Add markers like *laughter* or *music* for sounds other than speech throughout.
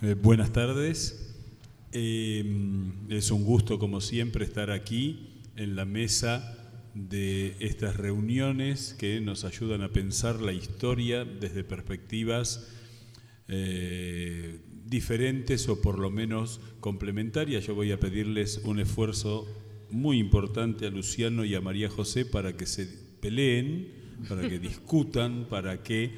Eh, buenas tardes. Eh, es un gusto, como siempre, estar aquí en la mesa de estas reuniones que nos ayudan a pensar la historia desde perspectivas eh, diferentes o por lo menos complementarias. Yo voy a pedirles un esfuerzo muy importante a Luciano y a María José para que se peleen, para que discutan, para que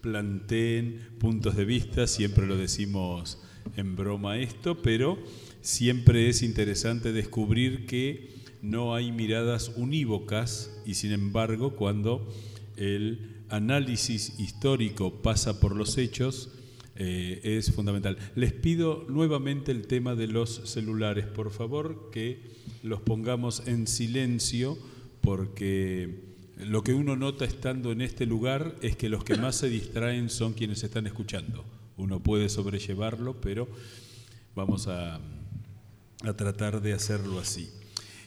planteen puntos de vista, siempre lo decimos en broma esto, pero siempre es interesante descubrir que no hay miradas unívocas y sin embargo cuando el análisis histórico pasa por los hechos, eh, es fundamental. Les pido nuevamente el tema de los celulares, por favor, que los pongamos en silencio, porque lo que uno nota estando en este lugar es que los que más se distraen son quienes están escuchando. Uno puede sobrellevarlo, pero vamos a, tratar de hacerlo así.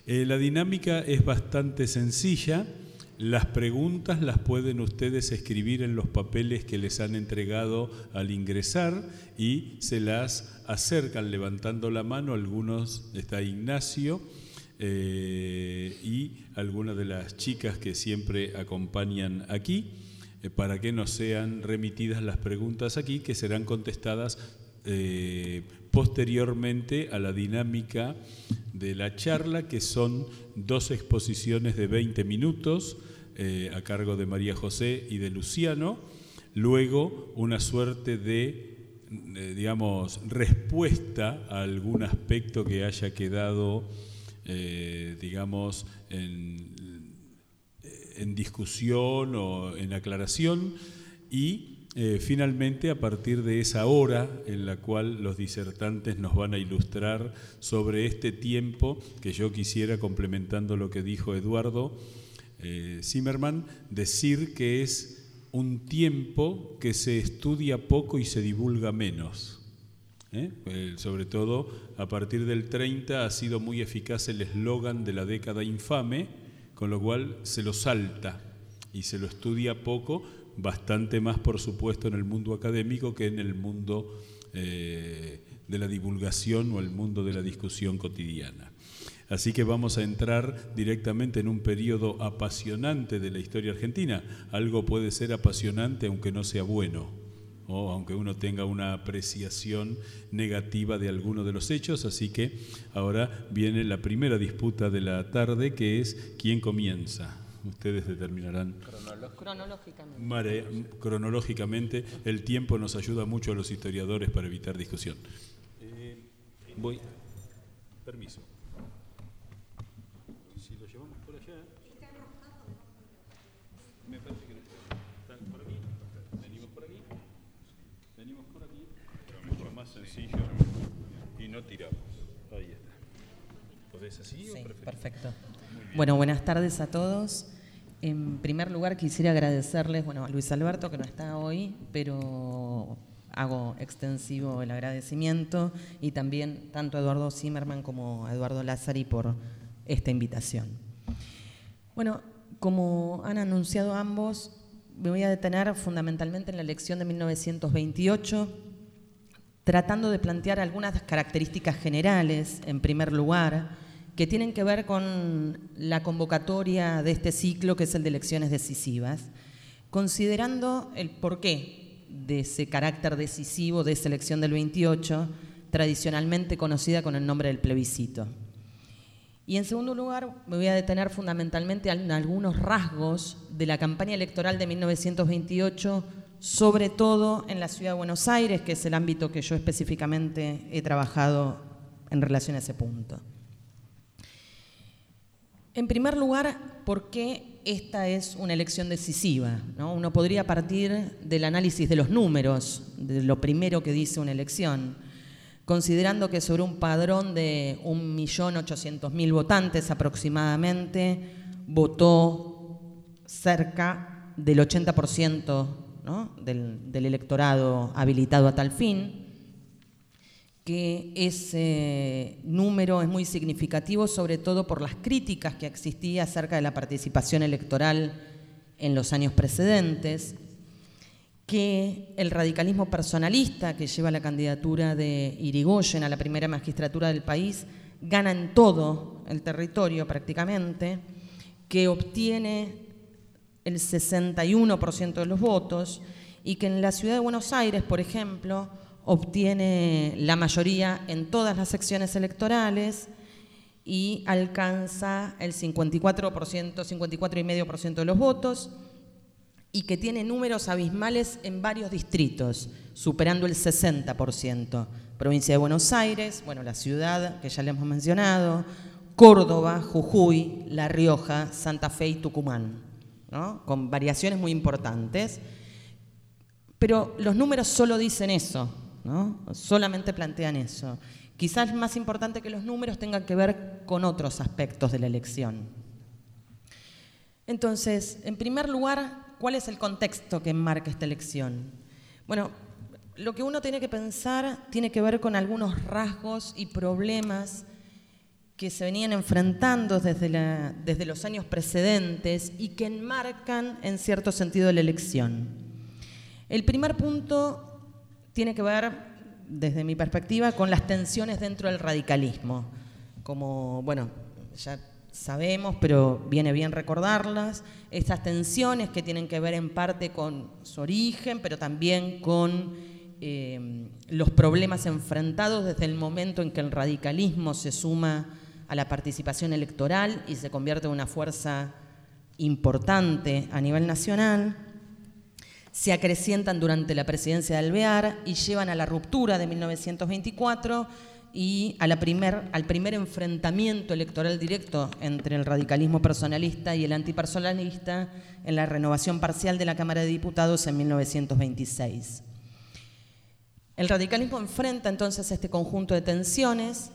Eh, la dinámica es bastante sencilla. Las preguntas las pueden ustedes escribir en los papeles que les han entregado al ingresar y se las acercan levantando la mano. Algunos, está Ignacio eh, y algunas de las chicas que siempre acompañan aquí, eh, para que nos sean remitidas las preguntas aquí, que serán contestadas eh, posteriormente a la dinámica de la charla, que son dos exposiciones de 20 minutos a cargo de María José y de Luciano, luego una suerte de, digamos, respuesta a algún aspecto que haya quedado, digamos, en, en discusión o en aclaración y eh, finalmente, a partir de esa hora en la cual los disertantes nos van a ilustrar sobre este tiempo, que yo quisiera, complementando lo que dijo Eduardo eh, Zimmerman, decir que es un tiempo que se estudia poco y se divulga menos. ¿Eh? sobre todo, a partir del 30 ha sido muy eficaz el eslogan de la década infame, con lo cual se lo salta y se lo estudia poco bastante más, por supuesto, en el mundo académico que en el mundo eh, de la divulgación o el mundo de la discusión cotidiana. Así que vamos a entrar directamente en un periodo apasionante de la historia argentina. Algo puede ser apasionante aunque no sea bueno, o aunque uno tenga una apreciación negativa de alguno de los hechos. Así que ahora viene la primera disputa de la tarde, que es quién comienza. Ustedes determinarán. Cronológicamente. cronológicamente. El tiempo nos ayuda mucho a los historiadores para evitar discusión. Eh, voy. Permiso. Si lo llevamos por allá. Me parece que están por aquí. Venimos por aquí. Venimos por aquí. Pero mucho más sencillo y no tiramos. Ahí está. ¿Podés así sí, Perfecto. Bueno, buenas tardes a todos. En primer lugar, quisiera agradecerles bueno, a Luis Alberto, que no está hoy, pero hago extensivo el agradecimiento, y también tanto a Eduardo Zimmerman como a Eduardo Lázari por esta invitación. Bueno, como han anunciado ambos, me voy a detener fundamentalmente en la elección de 1928, tratando de plantear algunas características generales, en primer lugar, que tienen que ver con la convocatoria de este ciclo, que es el de elecciones decisivas, considerando el porqué de ese carácter decisivo de esa elección del 28, tradicionalmente conocida con el nombre del plebiscito. Y en segundo lugar, me voy a detener fundamentalmente en algunos rasgos de la campaña electoral de 1928, sobre todo en la ciudad de Buenos Aires, que es el ámbito que yo específicamente he trabajado en relación a ese punto. En primer lugar, ¿por qué esta es una elección decisiva? Uno podría partir del análisis de los números, de lo primero que dice una elección, considerando que sobre un padrón de 1.800.000 votantes aproximadamente, votó cerca del 80% del electorado habilitado a tal fin, que ese número es muy significativo, sobre todo por las críticas que existía acerca de la participación electoral en los años precedentes, que el radicalismo personalista que lleva la candidatura de Irigoyen a la primera magistratura del país gana en todo el territorio prácticamente, que obtiene el 61% de los votos y que en la ciudad de Buenos Aires, por ejemplo, obtiene la mayoría en todas las secciones electorales y alcanza el 54%, 54,5% de los votos y que tiene números abismales en varios distritos, superando el 60%. Provincia de Buenos Aires, bueno, la ciudad que ya le hemos mencionado, Córdoba, Jujuy, La Rioja, Santa Fe y Tucumán, con variaciones muy importantes. Pero los números solo dicen eso, ¿no? solamente plantean eso. Quizás más importante que los números tengan que ver con otros aspectos de la elección. Entonces, en primer lugar, ¿cuál es el contexto que enmarca esta elección? Bueno, lo que uno tiene que pensar tiene que ver con algunos rasgos y problemas que se venían enfrentando desde, desde los años precedentes y que enmarcan en cierto sentido la elección. El primer punto tiene que ver, desde mi perspectiva, con las tensiones dentro del radicalismo. Como, bueno, ya sabemos, pero viene bien recordarlas, estas tensiones que tienen que ver en parte con su origen, pero también con eh, los problemas enfrentados desde el momento en que el radicalismo se suma a la participación electoral y se convierte en una fuerza importante a nivel nacional, se acrecientan durante la presidencia de Alvear y llevan a la ruptura de 1924 y a la primer, al primer enfrentamiento electoral directo entre el radicalismo personalista y el antipersonalista en la renovación parcial de la Cámara de Diputados en 1926. El radicalismo enfrenta entonces este conjunto de tensiones,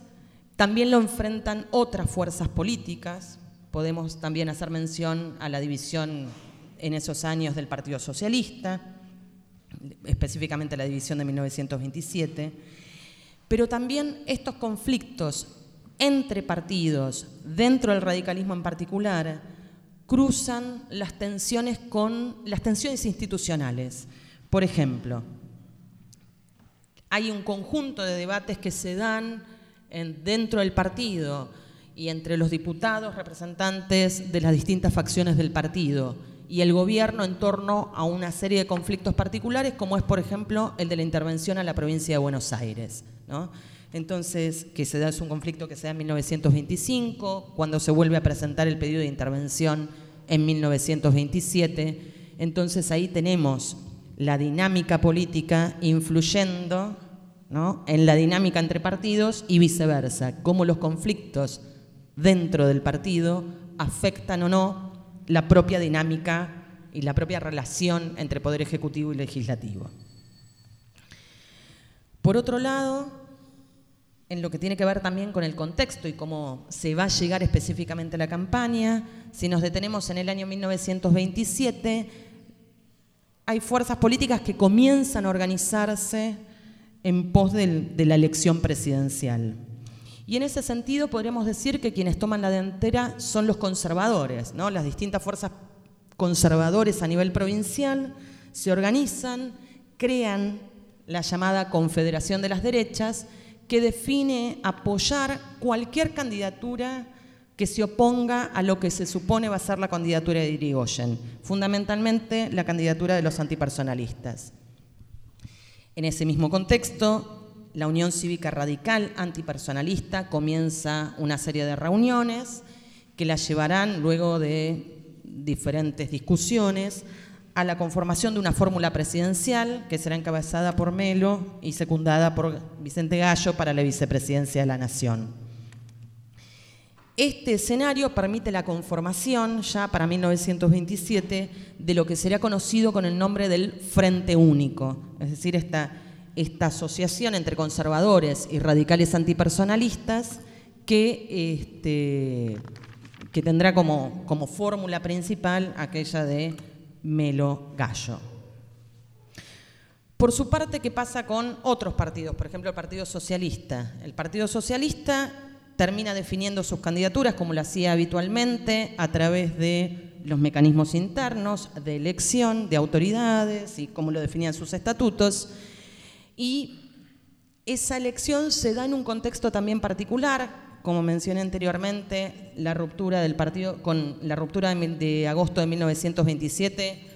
también lo enfrentan otras fuerzas políticas, podemos también hacer mención a la división en esos años del Partido Socialista, específicamente la división de 1927, pero también estos conflictos entre partidos, dentro del radicalismo en particular, cruzan las tensiones con las tensiones institucionales. Por ejemplo, hay un conjunto de debates que se dan dentro del partido y entre los diputados representantes de las distintas facciones del partido y el gobierno en torno a una serie de conflictos particulares, como es, por ejemplo, el de la intervención a la provincia de Buenos Aires. Entonces, que se da es un conflicto que se da en 1925, cuando se vuelve a presentar el pedido de intervención en 1927. Entonces ahí tenemos la dinámica política influyendo en la dinámica entre partidos y viceversa, cómo los conflictos dentro del partido afectan o no la propia dinámica y la propia relación entre poder ejecutivo y legislativo. Por otro lado, en lo que tiene que ver también con el contexto y cómo se va a llegar específicamente a la campaña, si nos detenemos en el año 1927, hay fuerzas políticas que comienzan a organizarse en pos de la elección presidencial. Y en ese sentido podríamos decir que quienes toman la delantera son los conservadores, ¿no? las distintas fuerzas conservadores a nivel provincial se organizan, crean la llamada Confederación de las Derechas, que define apoyar cualquier candidatura que se oponga a lo que se supone va a ser la candidatura de Irigoyen, fundamentalmente la candidatura de los antipersonalistas. En ese mismo contexto, la Unión Cívica Radical Antipersonalista comienza una serie de reuniones que la llevarán luego de diferentes discusiones a la conformación de una fórmula presidencial que será encabezada por Melo y secundada por Vicente Gallo para la vicepresidencia de la Nación. Este escenario permite la conformación, ya para 1927, de lo que será conocido con el nombre del Frente Único, es decir, esta, esta asociación entre conservadores y radicales antipersonalistas que, este, que tendrá como, como fórmula principal aquella de Melo Gallo. Por su parte, ¿qué pasa con otros partidos? Por ejemplo, el Partido Socialista. El Partido Socialista termina definiendo sus candidaturas, como lo hacía habitualmente, a través de los mecanismos internos de elección de autoridades y cómo lo definían sus estatutos. Y esa elección se da en un contexto también particular, como mencioné anteriormente, la ruptura del partido con la ruptura de, de agosto de 1927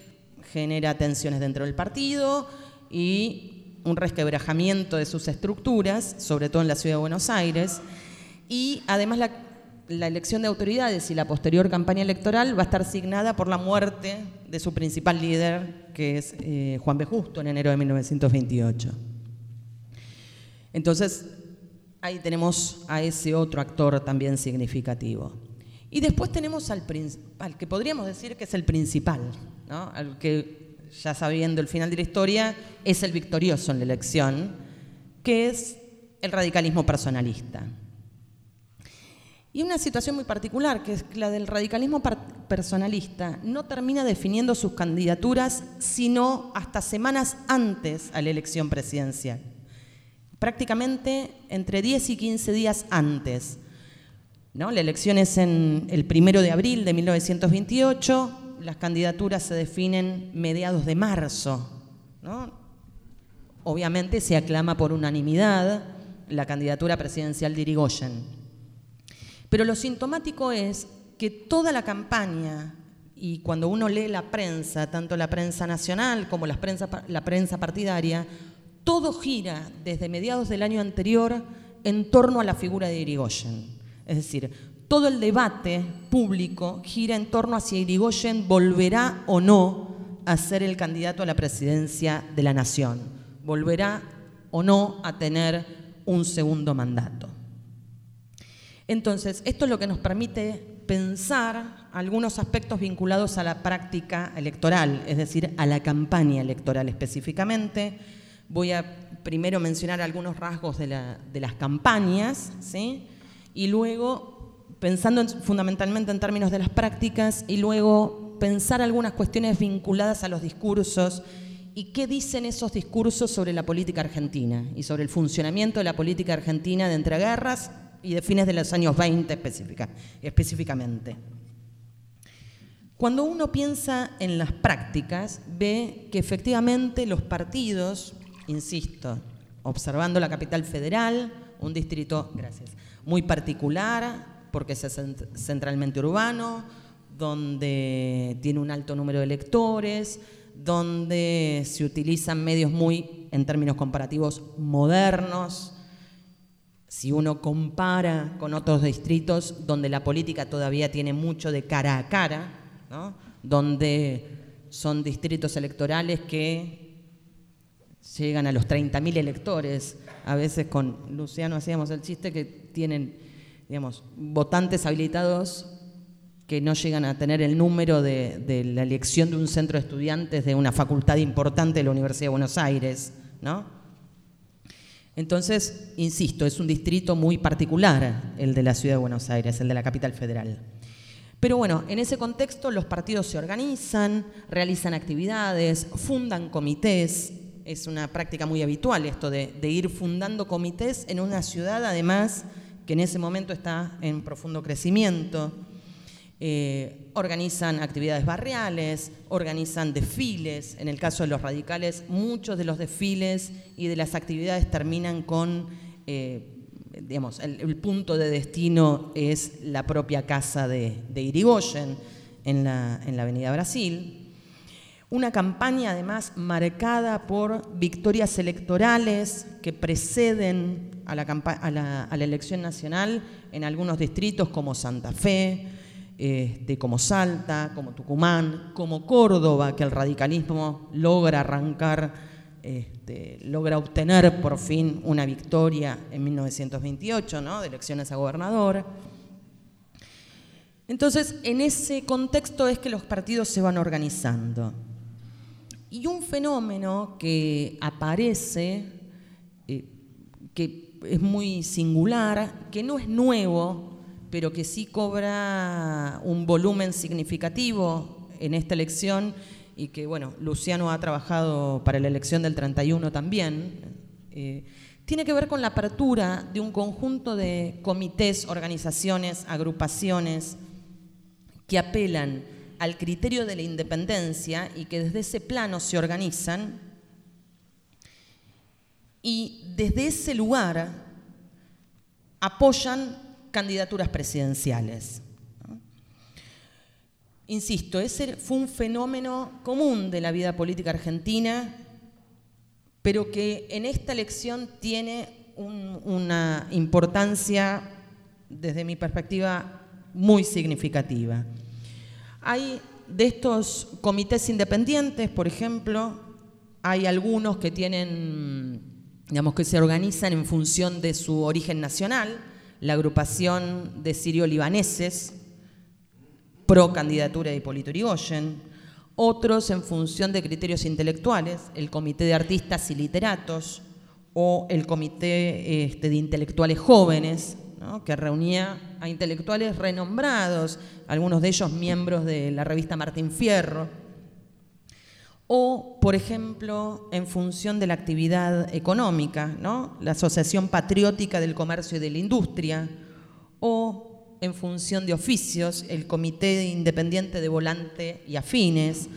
genera tensiones dentro del partido y un resquebrajamiento de sus estructuras, sobre todo en la ciudad de Buenos Aires, y además la la elección de autoridades y la posterior campaña electoral va a estar signada por la muerte de su principal líder, que es eh, Juan B. Justo, en enero de 1928. Entonces, ahí tenemos a ese otro actor también significativo. Y después tenemos al, al que podríamos decir que es el principal, ¿no? al que, ya sabiendo el final de la historia, es el victorioso en la elección, que es el radicalismo personalista. Y una situación muy particular, que es la del radicalismo personalista, no termina definiendo sus candidaturas sino hasta semanas antes a la elección presidencial. Prácticamente entre 10 y 15 días antes. ¿no? La elección es en el primero de abril de 1928, las candidaturas se definen mediados de marzo. Obviamente se aclama por unanimidad la candidatura presidencial de Irigoyen. Pero lo sintomático es que toda la campaña, y cuando uno lee la prensa, tanto la prensa nacional como la prensa, la prensa partidaria, todo gira desde mediados del año anterior en torno a la figura de Irigoyen. Es decir, todo el debate público gira en torno a si Irigoyen volverá o no a ser el candidato a la presidencia de la nación, volverá o no a tener un segundo mandato. Entonces, esto es lo que nos permite pensar algunos aspectos vinculados a la práctica electoral, es decir, a la campaña electoral específicamente. Voy a primero mencionar algunos rasgos de, las campañas, ¿sí? y luego, pensando fundamentalmente en términos de las prácticas, y luego pensar algunas cuestiones vinculadas a los discursos y qué dicen esos discursos sobre la política argentina y sobre el funcionamiento de la política argentina de entreguerras y de fines de los años 20 específica, específicamente. Cuando uno piensa en las prácticas, ve que efectivamente los partidos, insisto, observando la capital federal, un distrito, muy particular, porque es centralmente urbano, donde tiene un alto número de electores, donde se utilizan medios muy, en términos comparativos, modernos, si uno compara con otros distritos donde la política todavía tiene mucho de cara a cara, donde son distritos electorales que llegan a los 30.000 electores, a veces con Luciano hacíamos el chiste que tienen, digamos, votantes habilitados que no llegan a tener el número de, la elección de un centro de estudiantes de una facultad importante de la Universidad de Buenos Aires, ¿no? Entonces, insisto, es un distrito muy particular el de la ciudad de Buenos Aires, el de la capital federal. Pero bueno, en ese contexto los partidos se organizan, realizan actividades, fundan comités. Es una práctica muy habitual esto de, ir fundando comités en una ciudad, además, que en ese momento está en profundo crecimiento. Eh, organizan actividades barriales, organizan desfiles. En el caso de los radicales, muchos de los desfiles y de las actividades terminan con, eh, digamos, el, punto de destino es la propia casa de, Irigoyen en la, en la Avenida Brasil. Una campaña además marcada por victorias electorales que preceden a la elección nacional en algunos distritos como Santa Fe, este, como Salta, como Tucumán, como Córdoba, que el radicalismo logra arrancar, este, logra obtener por fin una victoria en 1928, ¿no? de elecciones a gobernador. Entonces, en ese contexto es que los partidos se van organizando. Y un fenómeno que aparece, eh, que es muy singular, que no es nuevo, pero que sí cobra un volumen significativo en esta elección y que, bueno, Luciano ha trabajado para la elección del 31 también, eh, tiene que ver con la apertura de un conjunto de comités, organizaciones, agrupaciones que apelan al criterio de la independencia y que desde ese plano se organizan. Y desde ese lugar apoyan candidaturas presidenciales. Insisto, ese fue un fenómeno común de la vida política argentina, pero que en esta elección tiene una importancia, desde mi perspectiva, muy significativa. Hay de estos comités independientes, por ejemplo, hay algunos que tienen, digamos, que se organizan en función de su origen nacional, la agrupación de sirio-libaneses, pro candidatura de Hipólito Yrigoyen, otros en función de criterios intelectuales, el Comité de Artistas y Literatos o el Comité este, de Intelectuales Jóvenes, que reunía a intelectuales renombrados, algunos de ellos miembros de la revista Martín Fierro, o, por ejemplo, en función de la actividad económica, ¿no? la Asociación Patriótica del Comercio y de la Industria, o en función de oficios, el Comité Independiente de Volante y Afines,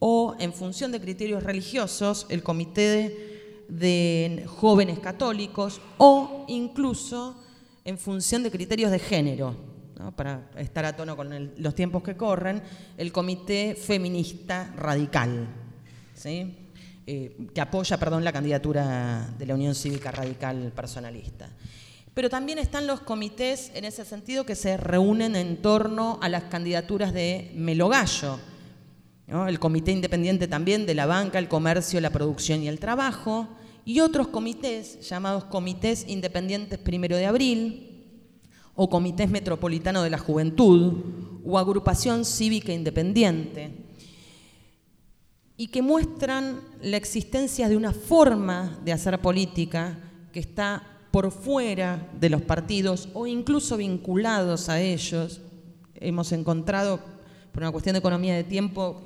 o en función de criterios religiosos, el Comité de Jóvenes Católicos, o incluso en función de criterios de género, para estar a tono con los tiempos que corren, el Comité Feminista Radical, eh, que apoya perdón, la candidatura de la Unión Cívica Radical Personalista. Pero también están los comités en ese sentido que se reúnen en torno a las candidaturas de Melogallo, el Comité Independiente también de la Banca, el Comercio, la Producción y el Trabajo, y otros comités llamados Comités Independientes Primero de Abril o Comités Metropolitano de la Juventud o Agrupación Cívica Independiente, y que muestran la existencia de una forma de hacer política que está por fuera de los partidos o incluso vinculados a ellos. Hemos encontrado por una cuestión de economía de tiempo,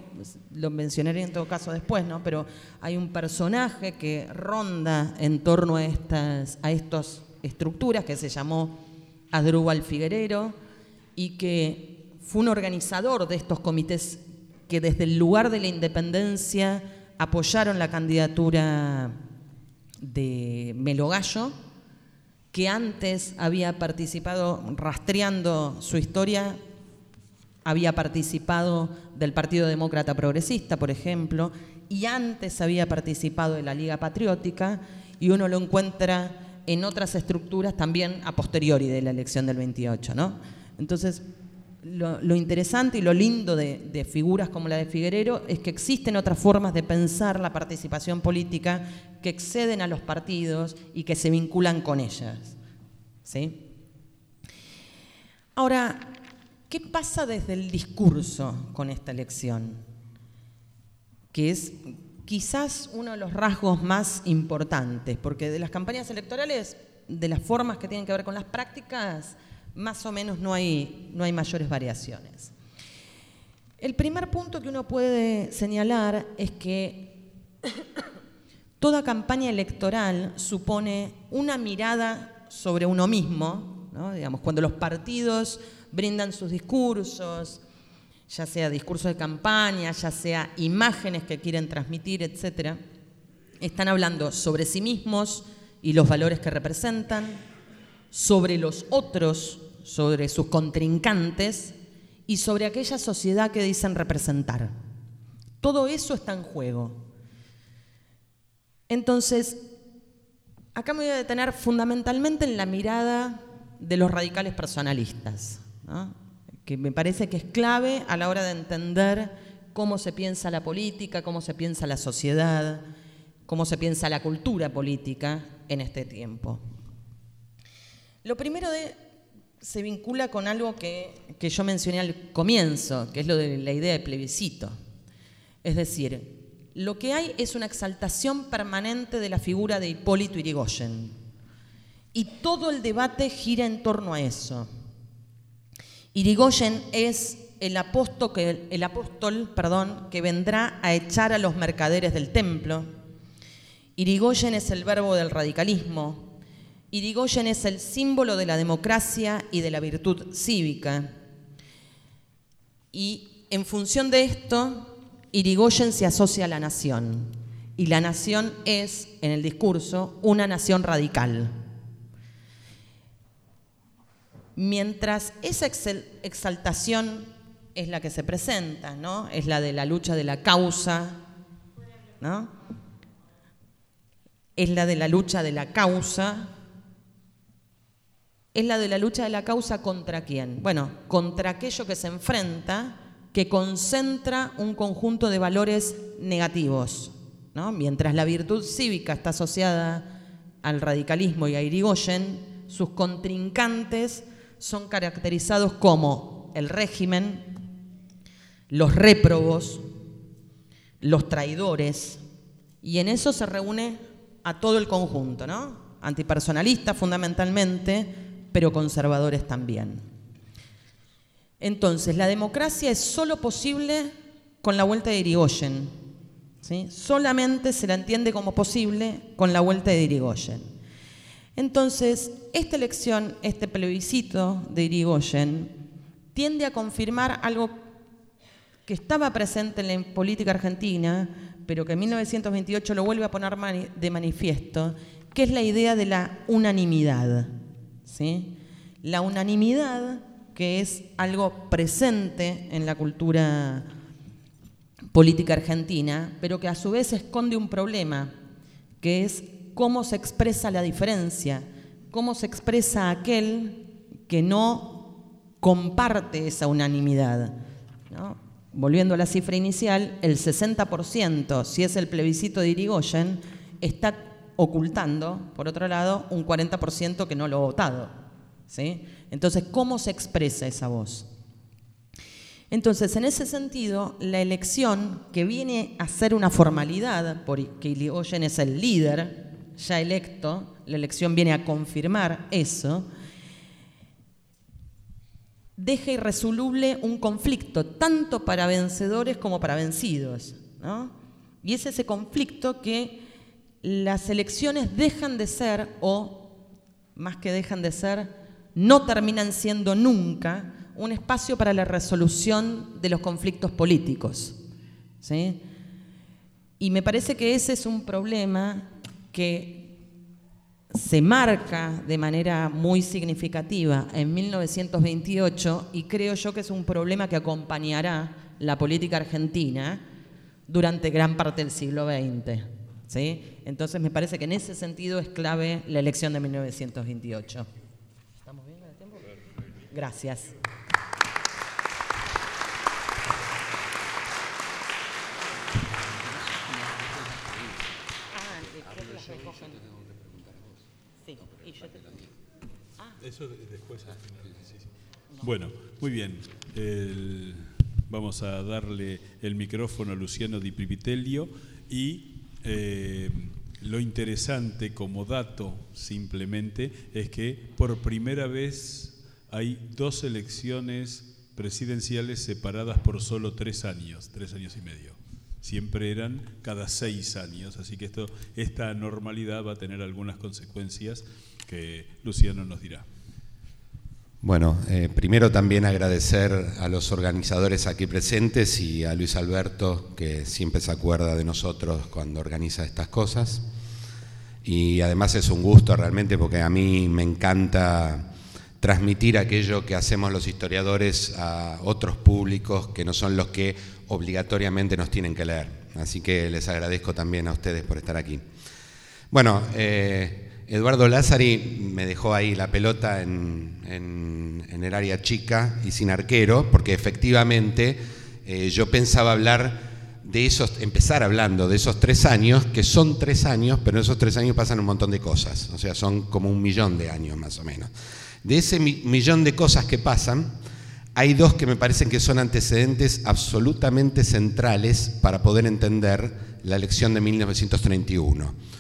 lo mencionaré en todo caso después, ¿no? pero hay un personaje que ronda en torno a estas a estas estructuras que se llamó Adrúbal Figuerero y que fue un organizador de estos comités que desde el lugar de la independencia apoyaron la candidatura de Melogallo, que antes había participado rastreando su historia había participado del Partido Demócrata Progresista, por ejemplo, y antes había participado de la Liga Patriótica, y uno lo encuentra en otras estructuras también a posteriori de la elección del 28. ¿no? Entonces, lo, interesante y lo lindo de, figuras como la de Figuerero es que existen otras formas de pensar la participación política que exceden a los partidos y que se vinculan con ellas. ¿sí? Ahora, ¿Qué pasa desde el discurso con esta elección? Que es quizás uno de los rasgos más importantes, porque de las campañas electorales, de las formas que tienen que ver con las prácticas, más o menos no hay, no hay mayores variaciones. El primer punto que uno puede señalar es que toda campaña electoral supone una mirada sobre uno mismo, digamos, cuando los partidos brindan sus discursos, ya sea discursos de campaña, ya sea imágenes que quieren transmitir, etc., están hablando sobre sí mismos y los valores que representan, sobre los otros, sobre sus contrincantes y sobre aquella sociedad que dicen representar. Todo eso está en juego. Entonces, acá me voy a detener fundamentalmente en la mirada de los radicales personalistas que me parece que es clave a la hora de entender cómo se piensa la política, cómo se piensa la sociedad, cómo se piensa la cultura política en este tiempo. Lo primero de, se vincula con algo que, que yo mencioné al comienzo, que es lo de la idea de plebiscito. Es decir, lo que hay es una exaltación permanente de la figura de Hipólito Yrigoyen. Y todo el debate gira en torno a eso. Irigoyen es el apóstol, que, el apóstol perdón, que vendrá a echar a los mercaderes del templo. Irigoyen es el verbo del radicalismo. Irigoyen es el símbolo de la democracia y de la virtud cívica. Y en función de esto, Irigoyen se asocia a la nación. Y la nación es, en el discurso, una nación radical. Mientras esa exaltación es la que se presenta, ¿no? Es la de la lucha de la causa, ¿no? Es la de la lucha de la causa. Es la de la lucha de la causa contra quién? Bueno, contra aquello que se enfrenta, que concentra un conjunto de valores negativos. ¿no? Mientras la virtud cívica está asociada al radicalismo y a Irigoyen, sus contrincantes son caracterizados como el régimen, los réprobos, los traidores, y en eso se reúne a todo el conjunto, ¿no? Antipersonalistas fundamentalmente, pero conservadores también. Entonces, la democracia es solo posible con la vuelta de Irigoyen. ¿sí? Solamente se la entiende como posible con la vuelta de Irigoyen. Entonces, esta elección, este plebiscito de Irigoyen, tiende a confirmar algo que estaba presente en la política argentina, pero que en 1928 lo vuelve a poner de manifiesto, que es la idea de la unanimidad. La unanimidad que es algo presente en la cultura política argentina, pero que a su vez esconde un problema, que es cómo se expresa la diferencia, cómo se expresa aquel que no comparte esa unanimidad. Volviendo a la cifra inicial, el 60%, si es el plebiscito de Irigoyen, está ocultando, por otro lado, un 40% que no lo ha votado. ¿sí? Entonces, ¿cómo se expresa esa voz? Entonces, en ese sentido, la elección que viene a ser una formalidad, porque Irigoyen es el líder ya electo, la elección viene a confirmar eso, deja irresoluble un conflicto, tanto para vencedores como para vencidos. Y es ese conflicto que las elecciones dejan de ser, o más que dejan de ser, no terminan siendo nunca un espacio para la resolución de los conflictos políticos. Y me parece que ese es un problema que se marca de manera muy significativa en 1928 y creo yo que es un problema que acompañará la política argentina durante gran parte del siglo XX. ¿sí? Entonces me parece que en ese sentido es clave la elección de 1928. ¿Estamos bien el tiempo? Gracias. Eso después Bueno, muy bien. vamos a darle el micrófono a Luciano Di Pipitelio y eh, lo interesante como dato simplemente es que por primera vez hay dos elecciones presidenciales separadas por solo tres años, tres años y medio. Siempre eran cada seis años, así que esto, esta normalidad va a tener algunas consecuencias que Luciano nos dirá. Bueno, eh, primero también agradecer a los organizadores aquí presentes y a Luis Alberto, que siempre se acuerda de nosotros cuando organiza estas cosas. Y además es un gusto realmente porque a mí me encanta transmitir aquello que hacemos los historiadores a otros públicos que no son los que obligatoriamente nos tienen que leer. Así que les agradezco también a ustedes por estar aquí. Bueno, eh, Eduardo Lázari me dejó ahí la pelota en, el área chica y sin arquero, porque efectivamente eh, yo pensaba hablar de esos, empezar hablando de esos tres años, que son tres años, pero en esos tres años pasan un montón de cosas, o sea, son como un millón de años más o menos. De ese millón de cosas que pasan, hay dos que me parecen que son antecedentes absolutamente centrales para poder entender la elección de 1931.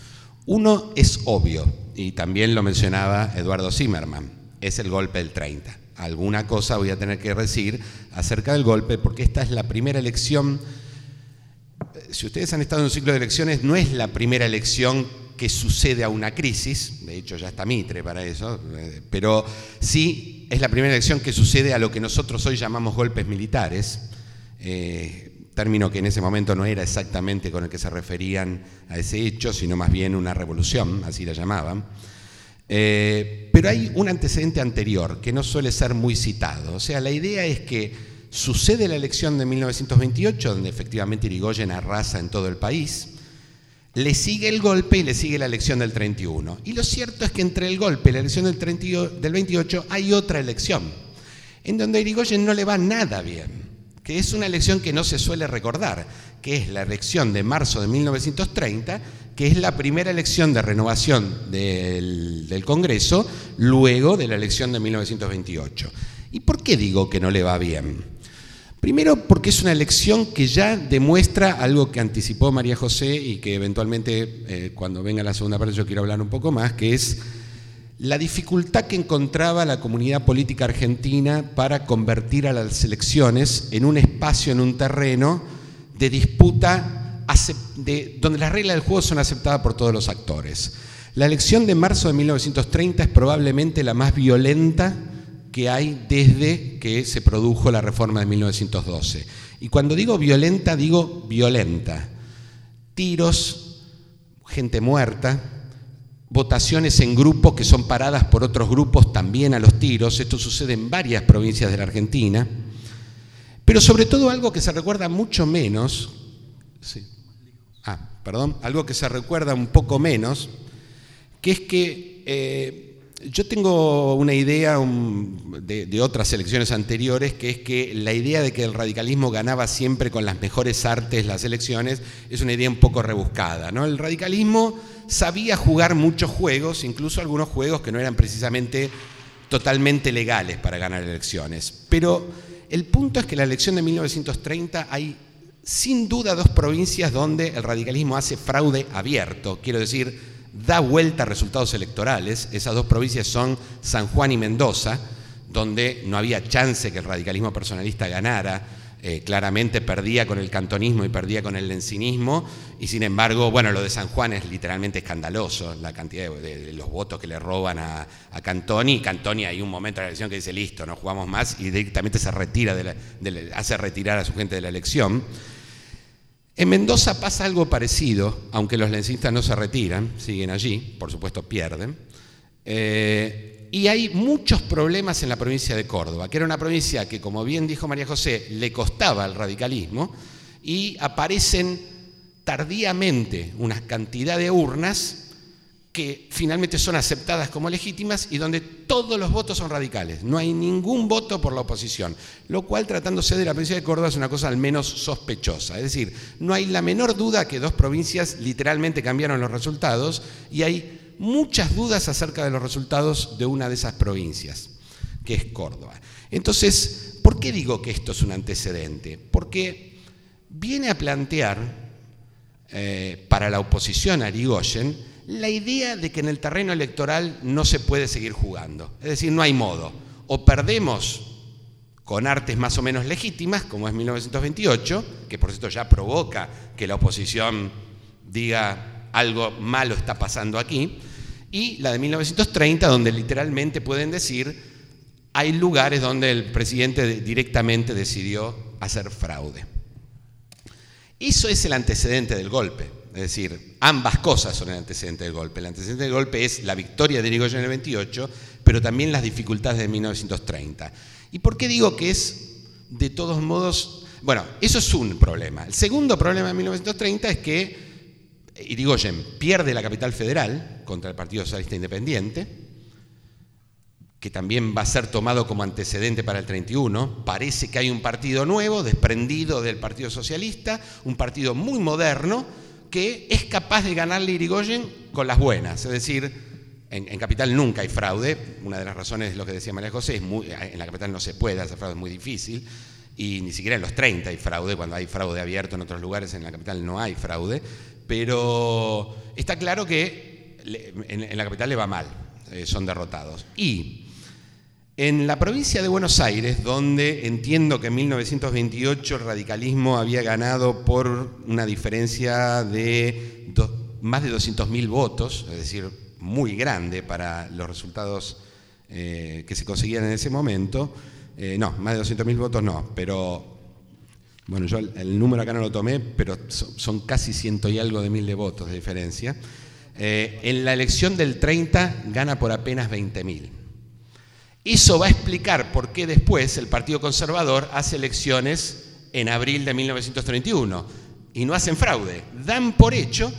Uno es obvio, y también lo mencionaba Eduardo Zimmerman, es el golpe del 30. Alguna cosa voy a tener que decir acerca del golpe, porque esta es la primera elección. Si ustedes han estado en un ciclo de elecciones, no es la primera elección que sucede a una crisis, de hecho ya está Mitre para eso, eh, pero sí es la primera elección que sucede a lo que nosotros hoy llamamos golpes militares, término que en ese momento no era exactamente con el que se referían a ese hecho, sino más bien una revolución, así la llamaban. pero hay un antecedente anterior que no suele ser muy citado. O sea, la idea es que sucede la elección de 1928, donde efectivamente Irigoyen arrasa en todo el país, le sigue el golpe y le sigue la elección del 31. Y lo cierto es que entre el golpe y la elección del, 28 hay otra elección, en donde Irigoyen no le va nada bien, que es una elección que no se suele recordar, que es la elección de marzo de 1930, que es la primera elección de renovación del, del Congreso luego de la elección de 1928. ¿Y por qué digo que no le va bien? Primero porque es una elección que ya demuestra algo que anticipó María José y que eventualmente eh, cuando venga la segunda parte yo quiero hablar un poco más, que es la dificultad que encontraba la comunidad política argentina para convertir a las elecciones en un espacio, en un terreno de disputa donde las reglas del juego son aceptadas por todos los actores. La elección de marzo de 1930 es probablemente la más violenta que hay desde que se produjo la reforma de 1912. Y cuando digo violenta, digo violenta. Tiros, gente muerta, votaciones en grupos que son paradas por otros grupos también a los tiros. Esto sucede en varias provincias de la Argentina. Pero sobre todo algo que se recuerda mucho menos, ah, perdón, algo que se recuerda un poco menos, que es que eh, yo tengo una idea de, otras elecciones anteriores, que es que la idea de que el radicalismo ganaba siempre con las mejores artes las elecciones es una idea un poco rebuscada. ¿no? El radicalismo sabía jugar muchos juegos, incluso algunos juegos que no eran precisamente totalmente legales para ganar elecciones. Pero el punto es que en la elección de 1930 hay sin duda dos provincias donde el radicalismo hace fraude abierto, quiero decir, da vuelta a resultados electorales. Esas dos provincias son San Juan y Mendoza, donde no había chance que el radicalismo personalista ganara. Eh, claramente perdía con el cantonismo y perdía con el lencinismo, y sin embargo, bueno, lo de San Juan es literalmente escandaloso, la cantidad de, los votos que le roban a, Cantoni. Cantoni hay un momento de la elección que dice, listo, no jugamos más, y directamente se retira, hace retirar a su gente de la elección. En Mendoza pasa algo parecido, aunque los lencistas no se retiran, siguen allí, por supuesto pierden. Eh, y hay muchos problemas en la provincia de Córdoba, que era una provincia que, como bien dijo María José, le costaba el radicalismo, y aparecen tardíamente una cantidad de urnas que finalmente son aceptadas como legítimas y donde todos los votos son radicales. No hay ningún voto por la oposición, lo cual tratándose de la provincia de Córdoba es una cosa al menos sospechosa. Es decir, no hay la menor duda que dos provincias literalmente cambiaron los resultados y hay muchas dudas acerca de los resultados de una de esas provincias, que es Córdoba. Entonces, ¿por qué digo que esto es un antecedente? Porque viene a plantear eh, para la oposición a Arigoyen la idea de que en el terreno electoral no se puede seguir jugando. Es decir, no hay modo. O perdemos con artes más o menos legítimas, como es 1928, que por cierto ya provoca que la oposición diga algo malo está pasando aquí, y la de 1930, donde literalmente pueden decir, hay lugares donde el presidente directamente decidió hacer fraude. Eso es el antecedente del golpe. Es decir, ambas cosas son el antecedente del golpe. El antecedente del golpe es la victoria de Irigoyen en el 28, pero también las dificultades de 1930. ¿Y por qué digo que es, de todos modos, bueno, eso es un problema. El segundo problema de 1930 es que Irigoyen pierde la capital federal contra el Partido Socialista Independiente, que también va a ser tomado como antecedente para el 31. Parece que hay un partido nuevo, desprendido del Partido Socialista, un partido muy moderno, que es capaz de ganarle Irigoyen con las buenas. Es decir, en, Capital nunca hay fraude. Una de las razones es lo que decía María José, es muy, en la Capital no se puede hacer fraude, es muy difícil. Y ni siquiera en los 30 hay fraude, cuando hay fraude abierto en otros lugares, en la Capital no hay fraude. Pero está claro que en, la Capital le va mal, eh, son derrotados. Y en la provincia de Buenos Aires, donde entiendo que en 1928 el radicalismo había ganado por una diferencia de más de 200.000 votos, es decir, muy grande para los resultados eh, que se conseguían en ese momento, eh, no, más de 200.000 votos no, pero bueno, yo el, número acá no lo tomé, pero son, casi ciento y algo de mil de votos de diferencia. Eh, en la elección del 30 gana por apenas 20 mil. Eso va a explicar por qué después el Partido Conservador hace elecciones en abril de 1931 y no hacen fraude. Dan por hecho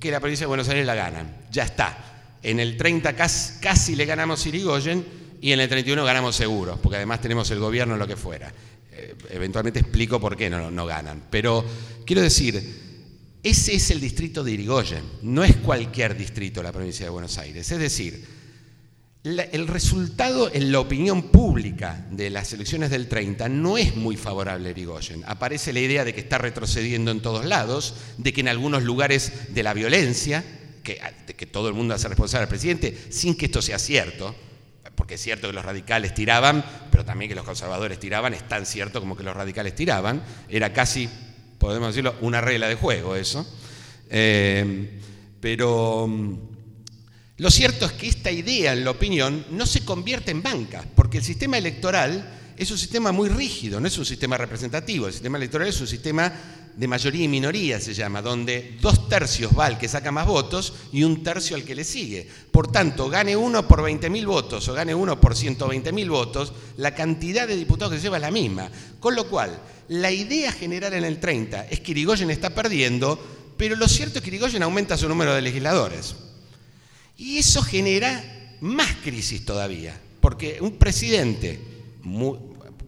que la provincia de Buenos Aires la ganan. Ya está. En el 30 casi, le ganamos Irigoyen y en el 31 ganamos seguro, porque además tenemos el gobierno, lo que fuera. Eh, eventualmente explico por qué no, no ganan. Pero quiero decir, ese es el distrito de Irigoyen, no es cualquier distrito la provincia de Buenos Aires. Es decir, el resultado en la opinión pública de las elecciones del 30 no es muy favorable a Irigoyen. Aparece la idea de que está retrocediendo en todos lados, de que en algunos lugares de la violencia, que, de que todo el mundo hace responsable al presidente, sin que esto sea cierto, porque es cierto que los radicales tiraban, pero también que los conservadores tiraban, es tan cierto como que los radicales tiraban, era casi, podemos decirlo, una regla de juego eso. Eh, pero lo cierto es que esta idea, en la opinión, no se convierte en banca, porque el sistema electoral es un sistema muy rígido, no es un sistema representativo. El sistema electoral es un sistema de mayoría y minoría, se llama, donde dos tercios va al que saca más votos y un tercio al que le sigue. Por tanto, gane uno por 20.000 votos o gane uno por 120.000 votos, la cantidad de diputados que se lleva es la misma. Con lo cual, la idea general en el 30 es que Irigoyen está perdiendo, pero lo cierto es que Irigoyen aumenta su número de legisladores. Y eso genera más crisis todavía, porque un presidente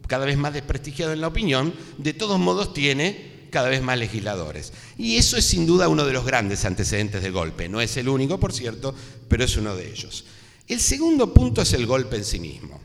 cada vez más desprestigiado en la opinión, de todos modos tiene cada vez más legisladores. Y eso es sin duda uno de los grandes antecedentes del golpe. No es el único, por cierto, pero es uno de ellos. El segundo punto es el golpe en sí mismo.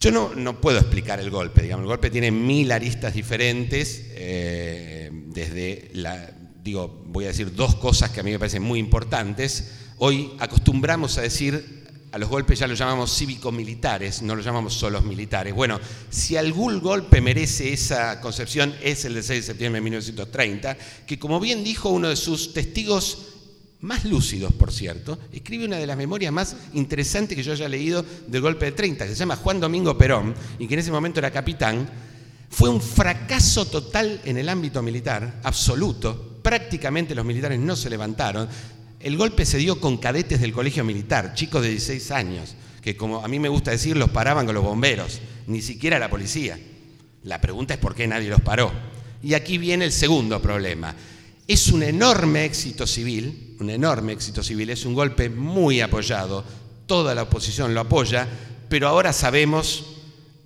Yo no, puedo explicar el golpe, digamos, el golpe tiene mil aristas diferentes, eh, desde la, digo, voy a decir dos cosas que a mí me parecen muy importantes. Hoy acostumbramos a decir, a los golpes ya los llamamos cívico-militares, no los llamamos solos militares. Bueno, si algún golpe merece esa concepción es el de 6 de septiembre de 1930, que como bien dijo uno de sus testigos más lúcidos, por cierto, escribe una de las memorias más interesantes que yo haya leído del golpe de 30, que se llama Juan Domingo Perón, y que en ese momento era capitán, fue un fracaso total en el ámbito militar, absoluto, prácticamente los militares no se levantaron. El golpe se dio con cadetes del colegio militar, chicos de 16 años, que como a mí me gusta decir, los paraban con los bomberos, ni siquiera la policía. La pregunta es por qué nadie los paró. Y aquí viene el segundo problema. Es un enorme éxito civil, un enorme éxito civil, es un golpe muy apoyado, toda la oposición lo apoya, pero ahora sabemos,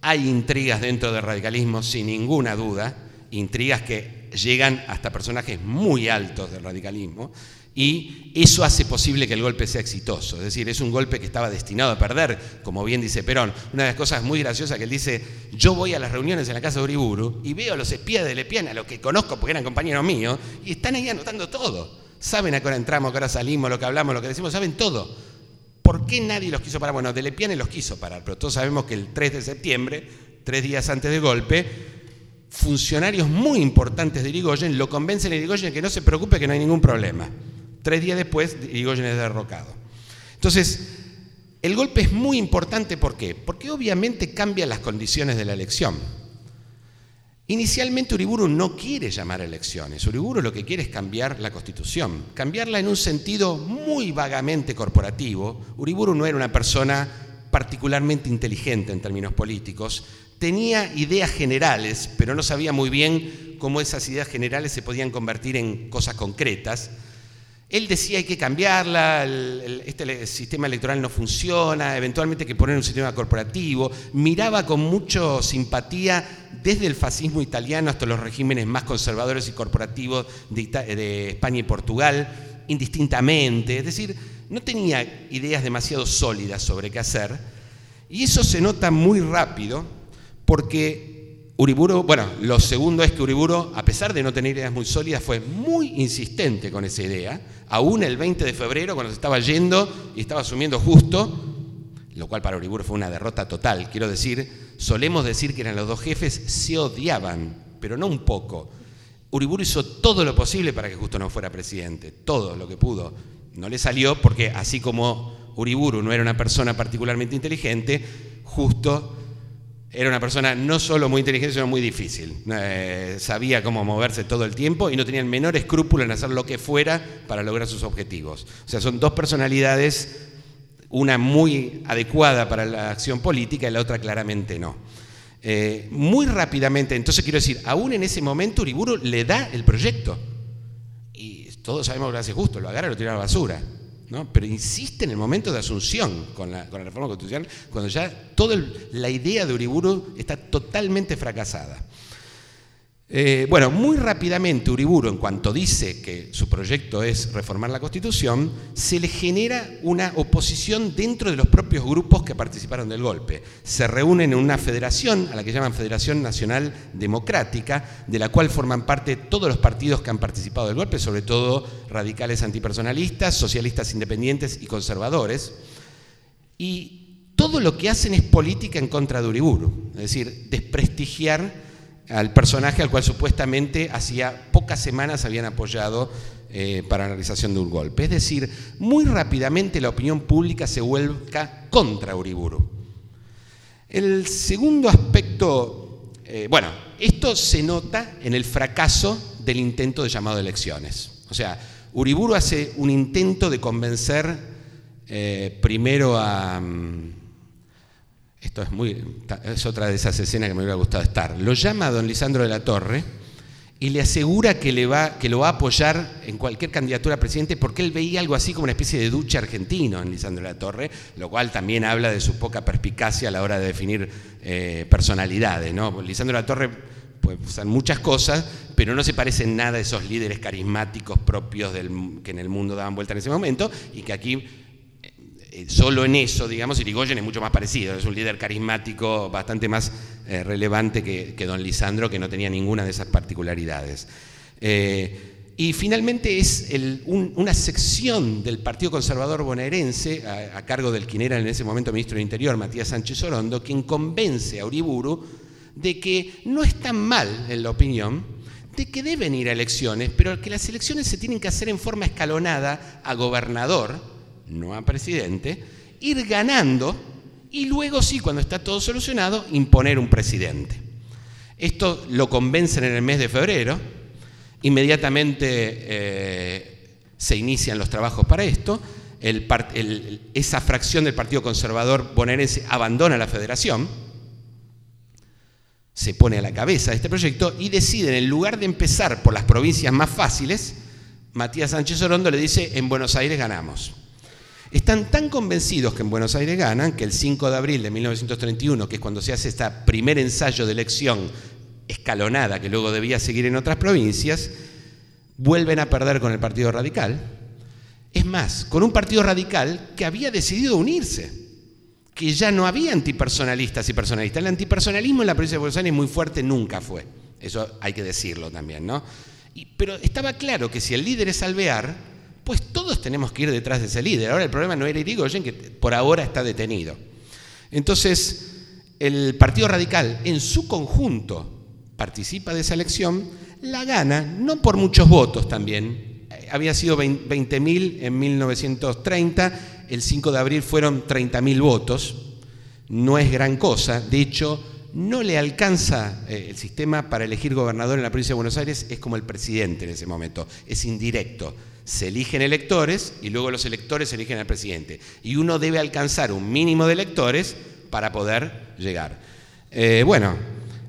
hay intrigas dentro del radicalismo, sin ninguna duda, intrigas que llegan hasta personajes muy altos del radicalismo y eso hace posible que el golpe sea exitoso. Es decir, es un golpe que estaba destinado a perder, como bien dice Perón. Una de las cosas muy graciosas que él dice, yo voy a las reuniones en la casa de Uriburu y veo a los espías de Lepiana, los que conozco porque eran compañeros míos, y están ahí anotando todo. Saben a qué hora entramos, a qué hora salimos, lo que hablamos, lo que decimos, saben todo. ¿Por qué nadie los quiso parar? Bueno, de Lepiane los quiso parar, pero todos sabemos que el 3 de septiembre, tres días antes del golpe, funcionarios muy importantes de Irigoyen lo convencen a Irigoyen que no se preocupe, que no hay ningún problema. Tres días después, Irigoyen es derrocado. Entonces, el golpe es muy importante, ¿por qué? Porque obviamente cambia las condiciones de la elección. Inicialmente Uriburu no quiere llamar a elecciones, Uriburu lo que quiere es cambiar la constitución, cambiarla en un sentido muy vagamente corporativo. Uriburu no era una persona particularmente inteligente en términos políticos, tenía ideas generales, pero no sabía muy bien cómo esas ideas generales se podían convertir en cosas concretas. Él decía hay que cambiarla, este sistema electoral no funciona, eventualmente hay que poner un sistema corporativo. Miraba con mucha simpatía desde el fascismo italiano hasta los regímenes más conservadores y corporativos de España y Portugal, indistintamente. Es decir, no tenía ideas demasiado sólidas sobre qué hacer. Y eso se nota muy rápido porque Uriburu, bueno, lo segundo es que Uriburu, a pesar de no tener ideas muy sólidas, fue muy insistente con esa idea, aún el 20 de febrero, cuando se estaba yendo y estaba asumiendo justo, lo cual para Uriburu fue una derrota total. Quiero decir, solemos decir que eran los dos jefes, se odiaban, pero no un poco. Uriburu hizo todo lo posible para que Justo no fuera presidente, todo lo que pudo. No le salió porque así como Uriburu no era una persona particularmente inteligente, Justo era una persona no solo muy inteligente, sino muy difícil. Eh, sabía cómo moverse todo el tiempo y no tenía el menor escrúpulo en hacer lo que fuera para lograr sus objetivos. O sea, son dos personalidades, una muy adecuada para la acción política y la otra claramente no. Eh, muy rápidamente, entonces quiero decir, aún en ese momento Uriburu le da el proyecto. Y todos sabemos que lo hace justo, lo agarra y lo tira a la basura pero insiste en el momento de asunción con la, reforma constitucional, cuando ya toda la idea de Uriburu está totalmente fracasada. Eh, bueno, muy rápidamente Uriburu, en cuanto dice que su proyecto es reformar la Constitución, se le genera una oposición dentro de los propios grupos que participaron del golpe. Se reúnen en una federación, a la que llaman Federación Nacional Democrática, de la cual forman parte todos los partidos que han participado del golpe, sobre todo radicales antipersonalistas, socialistas independientes y conservadores. Y todo lo que hacen es política en contra de Uriburu, es decir, desprestigiar al personaje al cual supuestamente hacía pocas semanas habían apoyado eh, para la realización de un golpe. Es decir, muy rápidamente la opinión pública se vuelca contra Uriburu. El segundo aspecto, eh, bueno, esto se nota en el fracaso del intento de llamado de elecciones. O sea, Uriburu hace un intento de convencer eh, primero a... Mm, esto es, muy, es otra de esas escenas que me hubiera gustado estar. Lo llama a don Lisandro de la Torre y le asegura que, le va, que lo va a apoyar en cualquier candidatura a presidente porque él veía algo así como una especie de ducha argentino en Lisandro de la Torre, lo cual también habla de su poca perspicacia a la hora de definir eh, personalidades. ¿no? Lisandro de la Torre puede usar muchas cosas, pero no se parece en nada a esos líderes carismáticos propios del, que en el mundo daban vuelta en ese momento y que aquí solo en eso, digamos, Irigoyen es mucho más parecido, es un líder carismático bastante más eh, relevante que, don Lisandro, que no tenía ninguna de esas particularidades. Eh, y finalmente es una sección del Partido Conservador bonaerense, a, cargo del quien era en ese momento ministro del Interior, Matías Sánchez Orondo, quien convence a Uriburu de que no es tan mal, en la opinión, de que deben ir a elecciones, pero que las elecciones se tienen que hacer en forma escalonada a gobernador, no a presidente, ir ganando y luego sí, cuando está todo solucionado, imponer un presidente. Esto lo convencen en el mes de febrero, inmediatamente eh, se inician los trabajos para esto, esa fracción del Partido Conservador bonaerense abandona la federación, se pone a la cabeza de este proyecto y deciden, en lugar de empezar por las provincias más fáciles, Matías Sánchez Orondo le dice, en Buenos Aires ganamos. Están tan convencidos que en Buenos Aires ganan que el 5 de abril de 1931, que es cuando se hace este primer ensayo de elección escalonada que luego debía seguir en otras provincias, vuelven a perder con el Partido Radical. Es más, con un Partido Radical que había decidido unirse, que ya no había antipersonalistas y personalistas. El antipersonalismo en la provincia de Buenos Aires muy fuerte nunca fue. Eso hay que decirlo también, ¿no? pero estaba claro que si el líder es Alvear, pues todos tenemos que ir detrás de ese líder. Ahora el problema no era Irigoyen, que por ahora está detenido. Entonces, el Partido Radical en su conjunto participa de esa elección, la gana, no por muchos votos también, había sido 20.000 en 1930, el 5 de abril fueron 30.000 votos, no es gran cosa, de hecho no le alcanza eh, el sistema para elegir gobernador en la provincia de Buenos Aires, es como el presidente en ese momento, es indirecto se eligen electores y luego los electores eligen al presidente. Y uno debe alcanzar un mínimo de electores para poder llegar. Eh, bueno,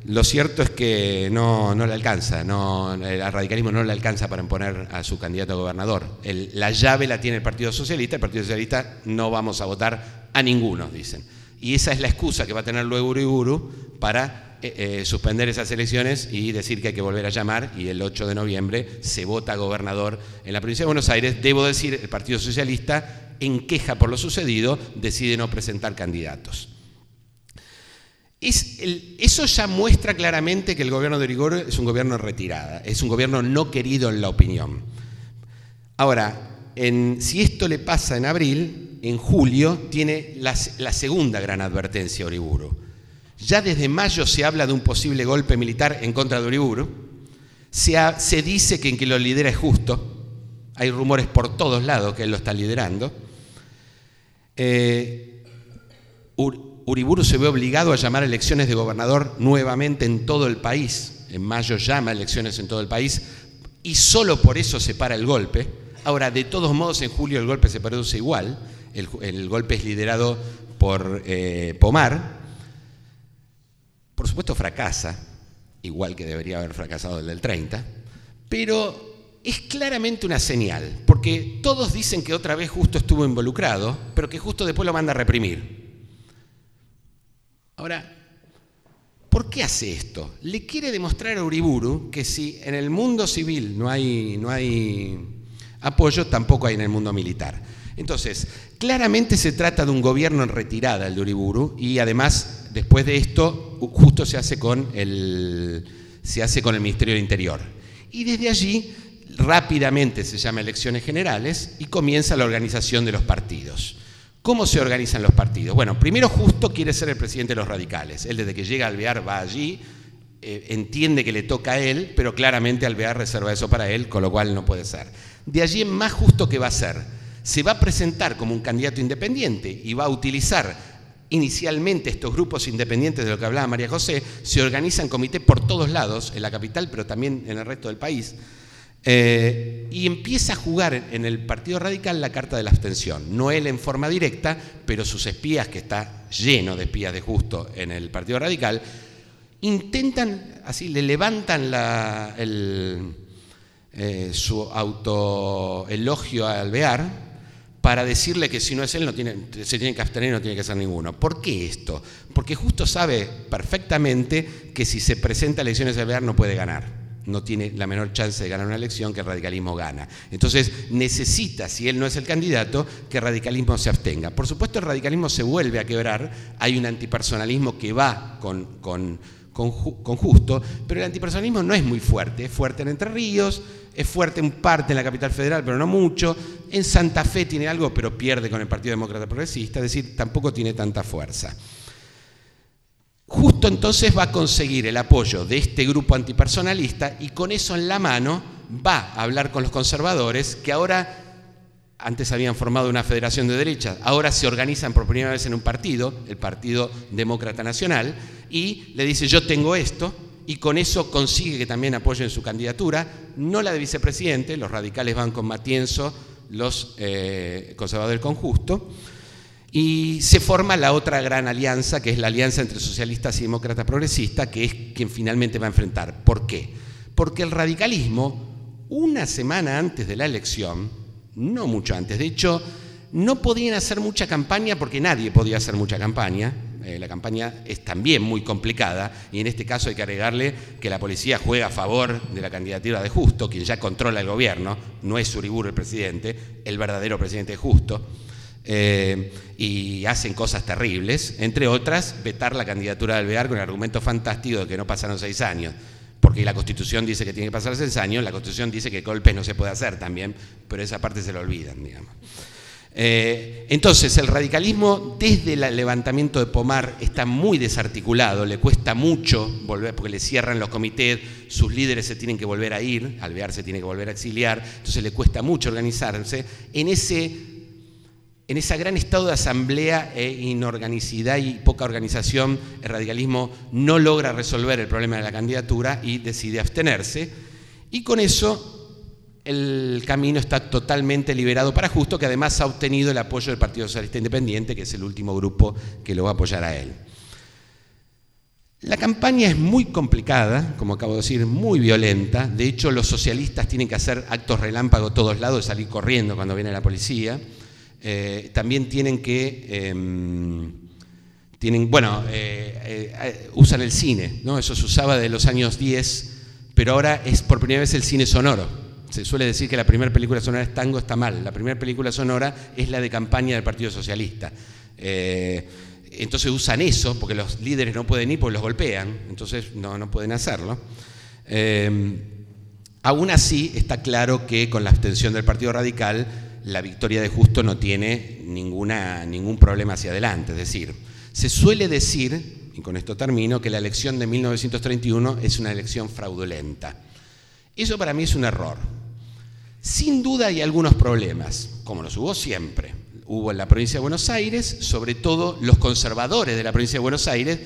lo cierto es que no, le alcanza, no, el radicalismo no le alcanza para imponer a su candidato a gobernador. la llave la tiene el Partido Socialista, el Partido Socialista no vamos a votar a ninguno, dicen. Y esa es la excusa que va a tener luego Uriburu para eh, eh, suspender esas elecciones y decir que hay que volver a llamar y el 8 de noviembre se vota gobernador en la provincia de Buenos Aires. Debo decir, el Partido Socialista, en queja por lo sucedido, decide no presentar candidatos. eso ya muestra claramente que el gobierno de Rigor es un gobierno retirada, es un gobierno no querido en la opinión. Ahora, si esto le pasa en abril, en julio tiene la, segunda gran advertencia Oriburu ya desde mayo se habla de un posible golpe militar en contra de Uriburu. Se, dice que en que lo lidera es justo. Hay rumores por todos lados que él lo está liderando. Eh, Uriburu se ve obligado a llamar elecciones de gobernador nuevamente en todo el país. En mayo llama elecciones en todo el país y solo por eso se para el golpe. Ahora, de todos modos, en julio el golpe se produce igual. El, golpe es liderado por eh, Pomar. Por supuesto, fracasa, igual que debería haber fracasado el del 30, pero es claramente una señal, porque todos dicen que otra vez Justo estuvo involucrado, pero que Justo después lo manda a reprimir. Ahora, ¿por qué hace esto? Le quiere demostrar a Uriburu que si en el mundo civil no hay, no hay apoyo, tampoco hay en el mundo militar. Entonces, claramente se trata de un gobierno en retirada, el de Uriburu, y además, después de esto, justo se hace con el, se hace con el Ministerio del Interior. Y desde allí, rápidamente se llama elecciones generales y comienza la organización de los partidos. ¿Cómo se organizan los partidos? Bueno, primero Justo quiere ser el presidente de los radicales. Él desde que llega a Alvear va allí, eh, entiende que le toca a él, pero claramente Alvear reserva eso para él, con lo cual no puede ser. De allí más justo que va a ser. Se va a presentar como un candidato independiente y va a utilizar inicialmente estos grupos independientes de lo que hablaba María José, se organizan comité por todos lados, en la capital, pero también en el resto del país eh, y empieza a jugar en el Partido Radical la carta de la abstención. No él en forma directa, pero sus espías, que está lleno de espías de justo en el Partido Radical, intentan, así, le levantan el, eh, su autoelogio a Alvear para decirle que si no es él no tiene, se tiene que abstener y no tiene que ser ninguno. ¿Por qué esto? Porque justo sabe perfectamente que si se presenta a elecciones de Alvear no puede ganar no tiene la menor chance de ganar una elección que el radicalismo gana. Entonces necesita, si él no es el candidato, que el radicalismo se abstenga. Por supuesto el radicalismo se vuelve a quebrar, hay un antipersonalismo que va con, con, justo, pero el antipersonalismo no es muy fuerte, es fuerte en Entre Ríos, es fuerte en parte en la capital federal, pero no mucho, en Santa Fe tiene algo, pero pierde con el Partido Demócrata Progresista, es decir, tampoco tiene tanta fuerza. Justo entonces va a conseguir el apoyo de este grupo antipersonalista y con eso en la mano va a hablar con los conservadores que ahora, antes habían formado una federación de derechas, ahora se organizan por primera vez en un partido, el Partido Demócrata Nacional, y le dice yo tengo esto y con eso consigue que también apoyen su candidatura, no la de vicepresidente, los radicales van con Matienzo, los eh, conservadores con Justo, y se forma la otra gran alianza, que es la alianza entre socialistas y demócratas progresistas, que es quien finalmente va a enfrentar. ¿Por qué? Porque el radicalismo, una semana antes de la elección, no mucho antes, de hecho, no podían hacer mucha campaña porque nadie podía hacer mucha campaña. Eh, la campaña es también muy complicada y en este caso hay que agregarle que la policía juega a favor de la candidatura de Justo, quien ya controla el gobierno, no es Uriburu el presidente, el verdadero presidente es Justo. Eh, y hacen cosas terribles, entre otras, vetar la candidatura de Alvear con el argumento fantástico de que no pasaron seis años, porque la Constitución dice que tiene que pasar seis años, la Constitución dice que golpes no se puede hacer también, pero esa parte se la olvidan, digamos. Eh, entonces, el radicalismo desde el levantamiento de Pomar está muy desarticulado, le cuesta mucho volver, porque le cierran los comités, sus líderes se tienen que volver a ir, Alvear se tiene que volver a exiliar, entonces le cuesta mucho organizarse. En ese en ese gran estado de asamblea e inorganicidad y poca organización, el radicalismo no logra resolver el problema de la candidatura y decide abstenerse. Y con eso el camino está totalmente liberado para Justo, que además ha obtenido el apoyo del Partido Socialista Independiente, que es el último grupo que lo va a apoyar a él. La campaña es muy complicada, como acabo de decir, muy violenta. De hecho, los socialistas tienen que hacer actos relámpago todos lados, salir corriendo cuando viene la policía. Eh, también tienen que, em, tienen, bueno, eh, eh, usan el cine, ¿no? Eso se usaba de los años 10, pero ahora es por primera vez el cine sonoro. Se suele decir que la primera película sonora es tango, está mal. La primera película sonora es la de campaña del Partido Socialista. entonces usan eso, porque los líderes no pueden ir porque los golpean, entonces no, no pueden hacerlo. Em, aún así, está claro que con la abstención del Partido Radical, la victoria de Justo no tiene ninguna, ningún problema hacia adelante. Es decir, se suele decir, y con esto termino, que la elección de 1931 es una elección fraudulenta. Eso para mí es un error. Sin duda hay algunos problemas, como los hubo siempre. hubo en la provincia de Buenos Aires, sobre todo los conservadores de la provincia de Buenos Aires,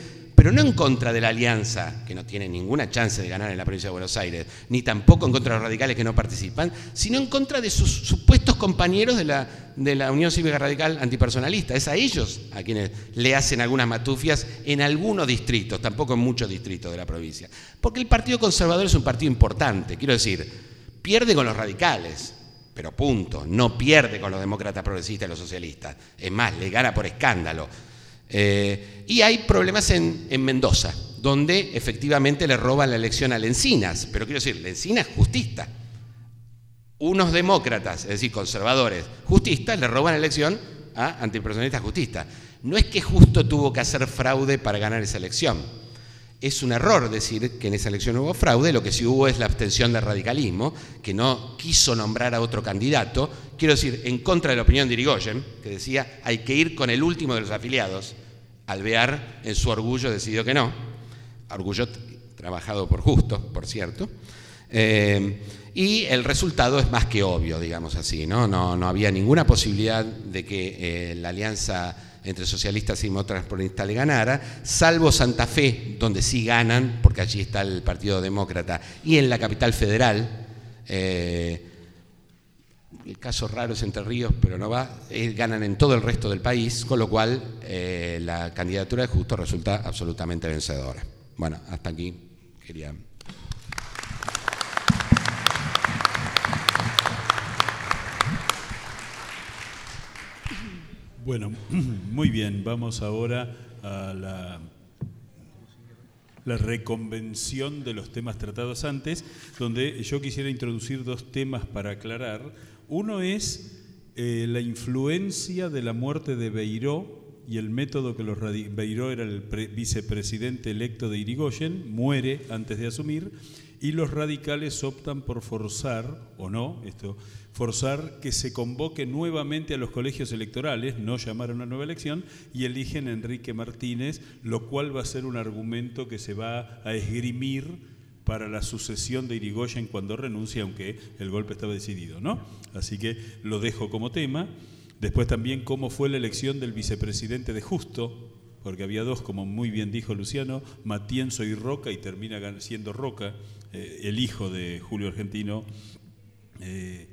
pero no en contra de la alianza, que no tiene ninguna chance de ganar en la provincia de Buenos Aires, ni tampoco en contra de los radicales que no participan, sino en contra de sus supuestos compañeros de la, Unión Cívica Radical Antipersonalista. Es a ellos a quienes le hacen algunas matufias en algunos distritos, tampoco en muchos distritos de la provincia. Porque el Partido Conservador es un partido importante, quiero decir, pierde con los radicales, pero punto, no pierde con los demócratas progresistas y los socialistas. Es más, le gana por escándalo. Eh, y hay problemas en, Mendoza, donde efectivamente le roban la elección a Lencinas, pero quiero decir, Lencinas es justista. Unos demócratas, es decir, conservadores, justistas, le roban la elección a antipersonalistas justistas. No es que justo tuvo que hacer fraude para ganar esa elección. Es un error decir que en esa elección hubo fraude, lo que sí hubo es la abstención del radicalismo, que no quiso nombrar a otro candidato, quiero decir, en contra de la opinión de Irigoyen, que decía hay que ir con el último de los afiliados, Alvear, en su orgullo, decidió que no. Orgullo trabajado por justo, por cierto. Eh, y el resultado es más que obvio, digamos así. No, no, no había ninguna posibilidad de que eh, la alianza entre socialistas y demócratas le ganara, salvo Santa Fe, donde sí ganan, porque allí está el Partido Demócrata, y en la capital federal. Eh, el caso raro es Entre Ríos, pero no va, eh, ganan en todo el resto del país, con lo cual eh, la candidatura de Justo resulta absolutamente vencedora. Bueno, hasta aquí quería... Bueno, *clears throat* muy bien, vamos ahora a la la reconvención de los temas tratados antes, donde yo quisiera introducir dos temas para aclarar. Uno es eh, la influencia de la muerte de Beiró y el método que los Beiró era el vicepresidente electo de Irigoyen, muere antes de asumir, y los radicales optan por forzar, o no, esto, forzar que se convoque nuevamente a los colegios electorales, no llamar a una nueva elección, y eligen a Enrique Martínez, lo cual va a ser un argumento que se va a esgrimir para la sucesión de Irigoyen cuando renuncia, aunque el golpe estaba decidido, ¿no? Así que lo dejo como tema. Después también cómo fue la elección del vicepresidente de Justo, porque había dos, como muy bien dijo Luciano, Matienzo y Roca, y termina siendo Roca, eh, el hijo de Julio Argentino. Eh,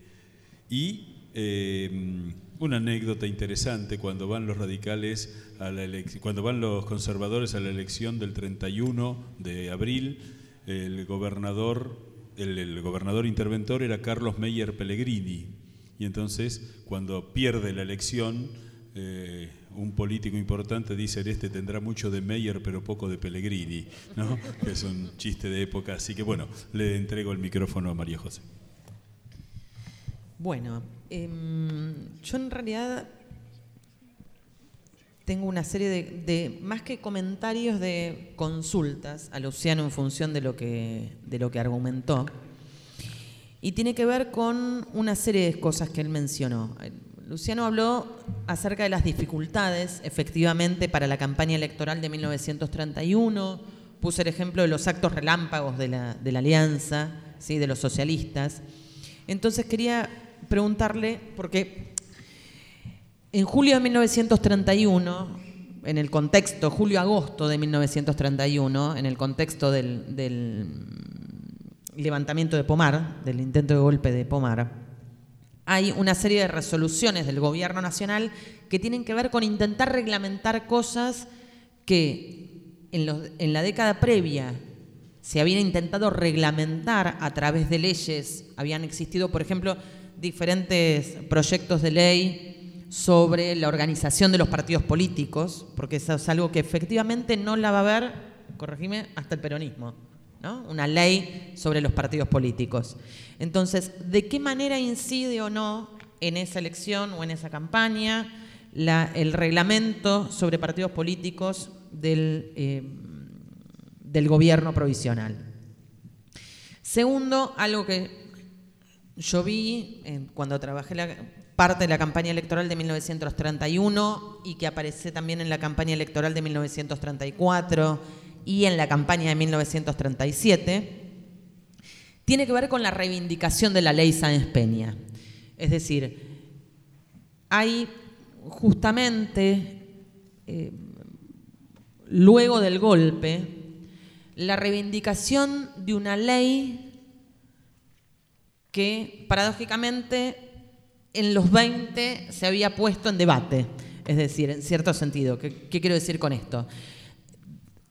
y eh, una anécdota interesante cuando van los radicales a la cuando van los conservadores a la elección del 31 de abril el gobernador, el, gobernador interventor era Carlos Meyer Pellegrini. Y entonces, cuando pierde la elección, eh, un político importante dice, este tendrá mucho de Meyer pero poco de Pellegrini, ¿no? *laughs* que es un chiste de época. Así que bueno, le entrego el micrófono a María José. Bueno, em, yo en realidad tengo una serie de, más que comentarios de consultas a Luciano en función de lo que, de lo que argumentó. Y tiene que ver con una serie de cosas que él mencionó. Luciano habló acerca de las dificultades, efectivamente, para la campaña electoral de 1931. Puso el ejemplo de los actos relámpagos de la, de la alianza, ¿sí? de los socialistas. Entonces quería preguntarle, porque en julio de 1931, en el contexto, julio-agosto de 1931, en el contexto del, levantamiento de Pomar, del intento de golpe de Pomar, hay una serie de resoluciones del gobierno nacional que tienen que ver con intentar reglamentar cosas que en, en la década previa se habían intentado reglamentar a través de leyes, habían existido, por ejemplo, diferentes proyectos de ley sobre la organización de los partidos políticos, porque eso es algo que efectivamente no la va a ver, corregime, hasta el peronismo, ¿no? Una ley sobre los partidos políticos. Entonces, ¿de qué manera incide o no en esa elección o en esa campaña el reglamento sobre partidos políticos del, eh, del gobierno provisional? Segundo, algo que yo vi cuando trabajé la, parte de la campaña electoral de 1931 y que aparece también en la campaña electoral de 1934 y en la campaña de 1937, tiene que ver con la reivindicación de la ley Sáenz Peña. Es decir, hay justamente eh, luego del golpe la reivindicación de una ley que paradójicamente en los 20 se había puesto en debate, es decir, en cierto sentido. ¿Qué, quiero decir con esto?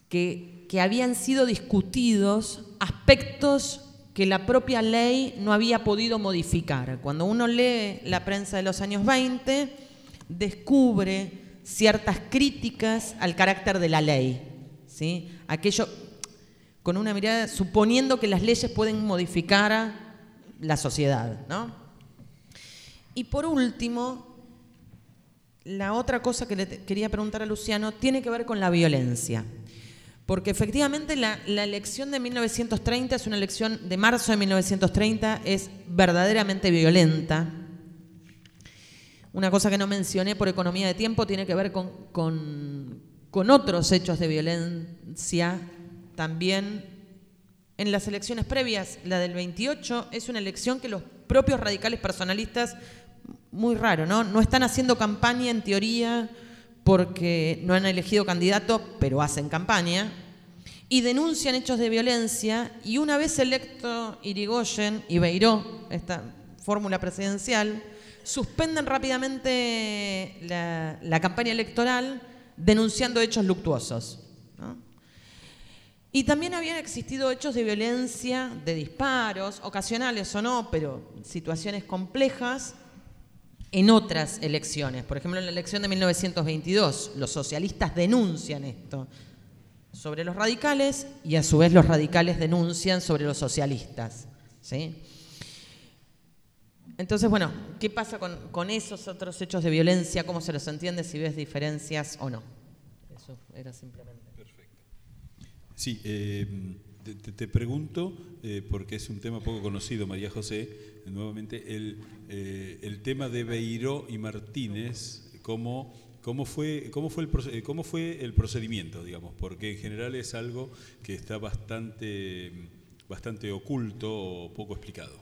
Que, habían sido discutidos aspectos que la propia ley no había podido modificar. Cuando uno lee la prensa de los años 20, descubre ciertas críticas al carácter de la ley. ¿sí? Aquello con una mirada suponiendo que las leyes pueden modificar la sociedad. ¿no? Y por último, la otra cosa que le quería preguntar a Luciano tiene que ver con la violencia porque efectivamente la, elección de 1930 es una elección de marzo de 1930, es verdaderamente violenta. Una cosa que no mencioné por economía de tiempo tiene que ver con, con otros hechos de violencia también en las elecciones previas. La del 28 es una elección que los propios radicales personalistas, muy raro, ¿no? No están haciendo campaña en teoría porque no han elegido candidato, pero hacen campaña, y denuncian hechos de violencia, y una vez electo Irigoyen y Beiró, esta fórmula presidencial, suspenden rápidamente la, campaña electoral denunciando hechos luctuosos. Y también habían existido hechos de violencia, de disparos, ocasionales o no, pero situaciones complejas, en otras elecciones. Por ejemplo, en la elección de 1922, los socialistas denuncian esto sobre los radicales y a su vez los radicales denuncian sobre los socialistas. ¿sí? Entonces, bueno, ¿qué pasa con, esos otros hechos de violencia? ¿Cómo se los entiende? Si ves diferencias o no. Eso era simplemente. Perfecto. Sí, eh, te, pregunto, eh, porque es un tema poco conocido, María José, nuevamente el, eh, el tema de Beiró y Martínez ¿Cómo fue, cómo, fue el, ¿Cómo fue el procedimiento, digamos? Porque en general es algo que está bastante, bastante oculto o poco explicado.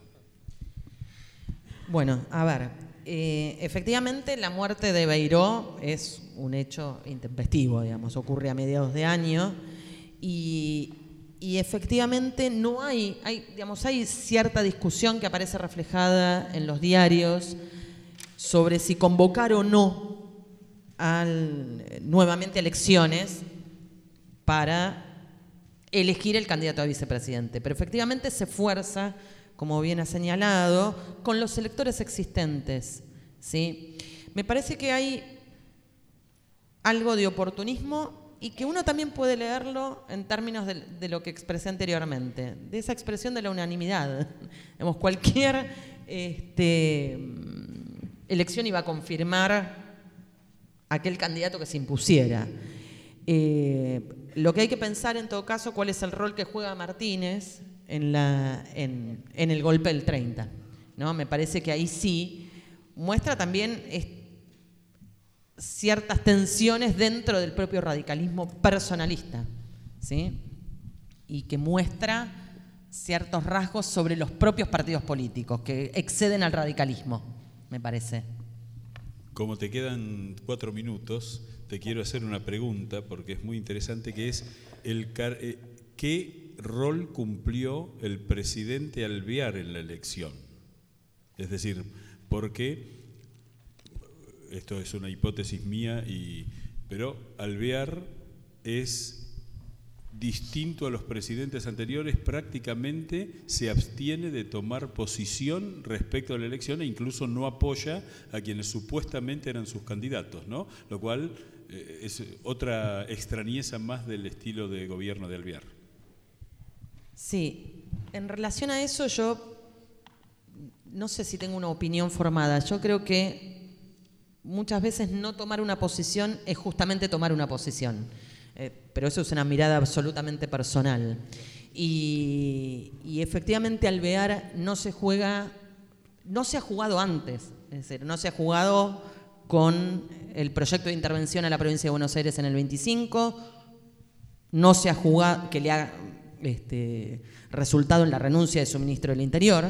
Bueno, a ver, eh, efectivamente la muerte de Beiró es un hecho intempestivo, digamos, ocurre a mediados de año y, y efectivamente no hay, hay, digamos, hay cierta discusión que aparece reflejada en los diarios sobre si convocar o no al, nuevamente elecciones para elegir el candidato a vicepresidente. Pero efectivamente se fuerza, como bien ha señalado, con los electores existentes. ¿sí? Me parece que hay algo de oportunismo y que uno también puede leerlo en términos de, lo que expresé anteriormente, de esa expresión de la unanimidad. *laughs* cualquier este, elección iba a confirmar aquel candidato que se impusiera. Eh, lo que hay que pensar en todo caso, cuál es el rol que juega Martínez en, la, en, el golpe del 30. ¿no? Me parece que ahí sí muestra también ciertas tensiones dentro del propio radicalismo personalista, ¿sí? y que muestra ciertos rasgos sobre los propios partidos políticos que exceden al radicalismo, me parece. Como te quedan cuatro minutos, te quiero hacer una pregunta porque es muy interesante, que es el eh, ¿qué rol cumplió el presidente Alvear en la elección? Es decir, porque, esto es una hipótesis mía, y, pero Alvear es distinto a los presidentes anteriores, prácticamente se abstiene de tomar posición respecto a la elección e incluso no apoya a quienes supuestamente eran sus candidatos, ¿no? Lo cual eh, es otra extrañeza más del estilo de gobierno de Alvear. Sí, en relación a eso yo no sé si tengo una opinión formada. Yo creo que muchas veces no tomar una posición es justamente tomar una posición. Eh, pero eso es una mirada absolutamente personal. Y, efectivamente Alvear no se juega, no se ha jugado antes, es decir, no se ha jugado con el proyecto de intervención a la provincia de Buenos Aires en el 25, no se ha jugado, que le ha este, resultado en la renuncia de su ministro del Interior,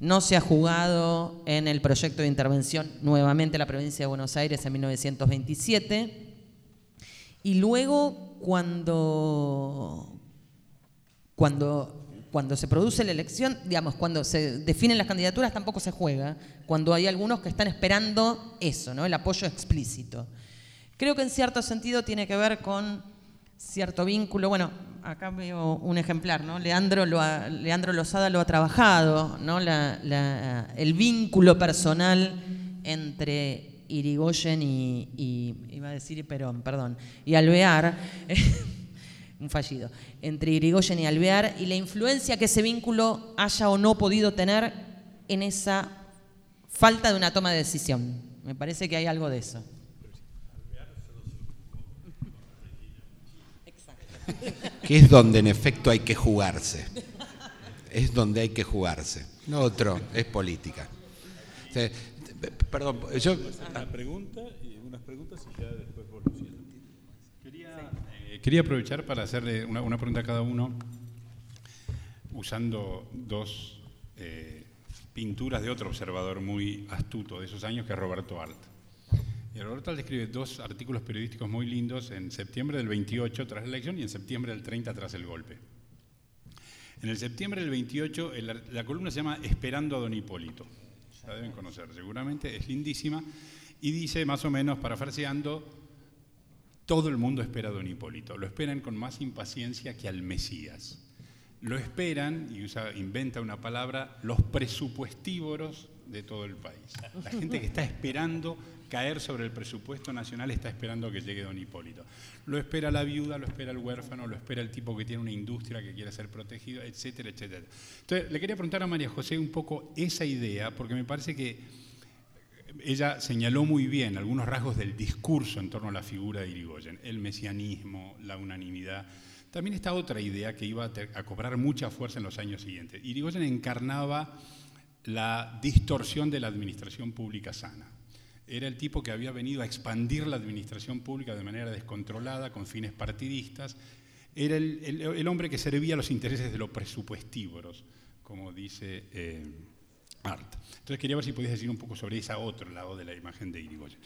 no se ha jugado en el proyecto de intervención nuevamente la provincia de Buenos Aires en 1927. Y luego cuando, cuando, cuando se produce la elección, digamos, cuando se definen las candidaturas tampoco se juega, cuando hay algunos que están esperando eso, ¿no? el apoyo explícito. Creo que en cierto sentido tiene que ver con cierto vínculo, bueno, acá veo un ejemplar, ¿no? Leandro, lo Leandro Lozada lo ha trabajado, ¿no? el vínculo personal entre Irigoyen y, iba a decir Perón, perdón, y Alvear, *laughs* un fallido, entre Irigoyen y Alvear, y la influencia que ese vínculo haya o no podido tener en esa falta de una toma de decisión. Me parece que hay algo de eso. Que es donde en efecto hay que jugarse. Es donde hay que jugarse. No otro, es política. perdón, yo... Una pregunta y unas preguntas y ya después Quería, eh, quería aprovechar para hacerle una, pregunta a cada uno usando dos eh, pinturas de otro observador muy astuto de esos años que es Roberto Alt. Y Roberto escribe dos artículos periodísticos muy lindos en septiembre del 28 tras la elección y en septiembre del 30 tras el golpe. En el septiembre del 28 la columna se llama Esperando a Don Hipólito. La deben conocer seguramente, es lindísima. Y dice más o menos, parafraseando, todo el mundo espera a Don Hipólito. Lo esperan con más impaciencia que al Mesías. Lo esperan, y usa, inventa una palabra, los presupuestívoros de todo el país. La gente que está esperando caer sobre el presupuesto nacional está esperando que llegue don Hipólito. Lo espera la viuda, lo espera el huérfano, lo espera el tipo que tiene una industria que quiere ser protegido, etcétera, etcétera. Entonces, le quería preguntar a María José un poco esa idea, porque me parece que ella señaló muy bien algunos rasgos del discurso en torno a la figura de Irigoyen, el mesianismo, la unanimidad. También está otra idea que iba a, cobrar mucha fuerza en los años siguientes. Irigoyen encarnaba la distorsión de la administración pública sana era el tipo que había venido a expandir la administración pública de manera descontrolada, con fines partidistas. Era el, hombre que servía a los intereses de los presupuestívoros, como dice eh. Entonces quería ver si podías decir un poco sobre ese otro lado de la imagen de Irigoyen.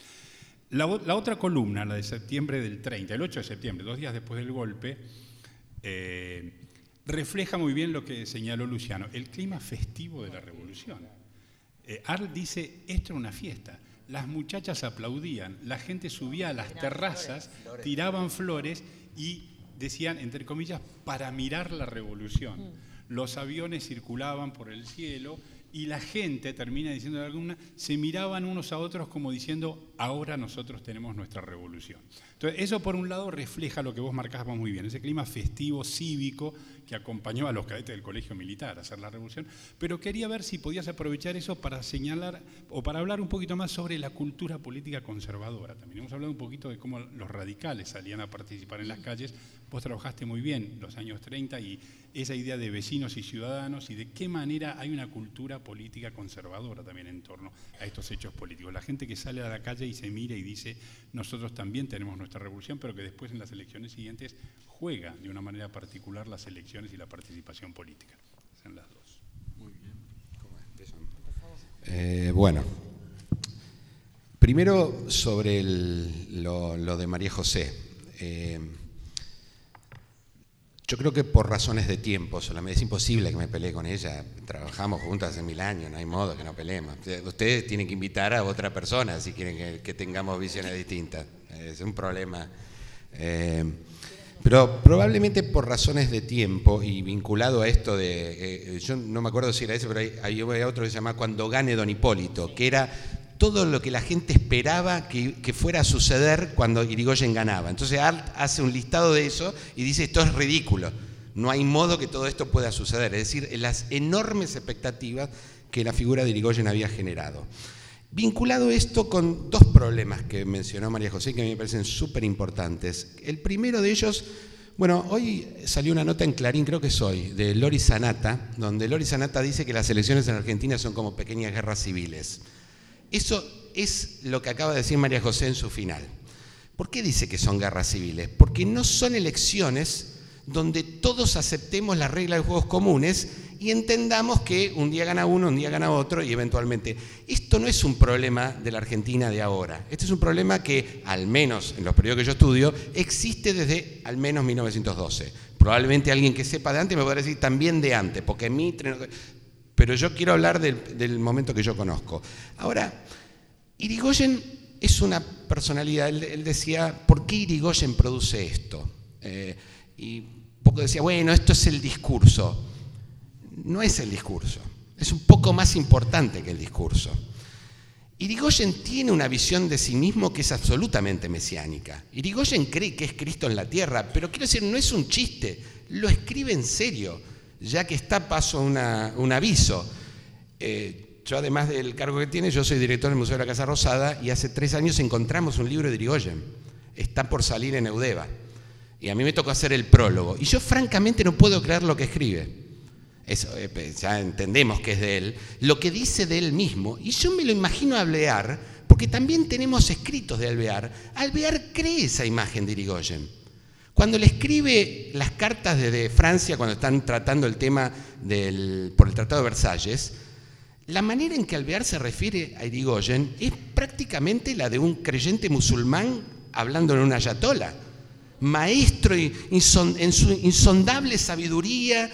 La, otra columna, la de septiembre del 30, el 8 de septiembre, dos días después del golpe, eh, refleja muy bien lo que señaló Luciano, el clima festivo de la revolución. Eh, Art dice, esto era una fiesta las muchachas aplaudían, la gente subía a las terrazas, tiraban flores y decían, entre comillas, para mirar la revolución. Mm. Los aviones circulaban por el cielo y la gente, termina diciendo de alguna, se miraban unos a otros como diciendo, ahora nosotros tenemos nuestra revolución. Entonces, eso por un lado refleja lo que vos marcabas muy bien, ese clima festivo, cívico, que acompañó a los cadetes del colegio militar a hacer la revolución, pero quería ver si podías aprovechar eso para señalar o para hablar un poquito más sobre la cultura política conservadora. También hemos hablado un poquito de cómo los radicales salían a participar en las calles. Vos trabajaste muy bien los años 30 y esa idea de vecinos y ciudadanos y de qué manera hay una cultura política conservadora también en torno a estos hechos políticos. La gente que sale a la calle y se mira y dice, nosotros también tenemos nuestra revolución, pero que después en las elecciones siguientes juega de una manera particular las elecciones y la participación política. Son las dos. Muy bien. Eh, bueno, primero sobre lo, de María José. Eh, yo creo que por razones de tiempo solamente es imposible que me pelee con ella. Trabajamos juntas hace mil años, no hay modo que no peleemos. Ustedes tienen que invitar a otra persona si quieren que, tengamos visiones distintas. Es un problema. Eh, pero probablemente por razones de tiempo y vinculado a esto de, eh, yo no me acuerdo si era ese, pero hay, hay otro que se llama Cuando gane Don Hipólito, que era todo lo que la gente esperaba que, fuera a suceder cuando Irigoyen ganaba. Entonces Art hace un listado de eso y dice, esto es ridículo, no hay modo que todo esto pueda suceder. Es decir, las enormes expectativas que la figura de Irigoyen había generado. Vinculado esto con dos problemas que mencionó María José que a mí me parecen súper importantes. El primero de ellos, bueno, hoy salió una nota en Clarín, creo que es hoy, de Lori Sanata, donde Lori Sanata dice que las elecciones en Argentina son como pequeñas guerras civiles. Eso es lo que acaba de decir María José en su final. ¿Por qué dice que son guerras civiles? Porque no son elecciones donde todos aceptemos las reglas de juegos comunes y entendamos que un día gana uno, un día gana otro y eventualmente. Esto no es un problema de la Argentina de ahora. Este es un problema que, al menos en los periodos que yo estudio, existe desde al menos 1912. Probablemente alguien que sepa de antes me podrá decir también de antes, porque Mitre. Pero yo quiero hablar del, momento que yo conozco. Ahora, Irigoyen es una personalidad. Él, decía, ¿por qué Irigoyen produce esto? Eh, y poco decía, bueno, esto es el discurso no es el discurso, es un poco más importante que el discurso. Irigoyen tiene una visión de sí mismo que es absolutamente mesiánica. Irigoyen cree que es Cristo en la tierra, pero quiero decir, no es un chiste, lo escribe en serio, ya que está paso un aviso. Eh, yo además del cargo que tiene, yo soy director del Museo de la Casa Rosada y hace tres años encontramos un libro de Irigoyen. Está por salir en Eudeva. Y a mí me tocó hacer el prólogo. Y yo francamente no puedo creer lo que escribe. Eh, pues, ya entendemos que es de él, lo que dice de él mismo. Y yo me lo imagino Alvear, porque también tenemos escritos de Alvear. Alvear cree esa imagen de Irigoyen. Cuando le escribe las cartas desde Francia, cuando están tratando el tema por el Tratado de Versalles, la manera en que Alvear se refiere a Irigoyen es prácticamente la de un creyente musulmán hablando en una ayatola. Maestro en su insondable sabiduría,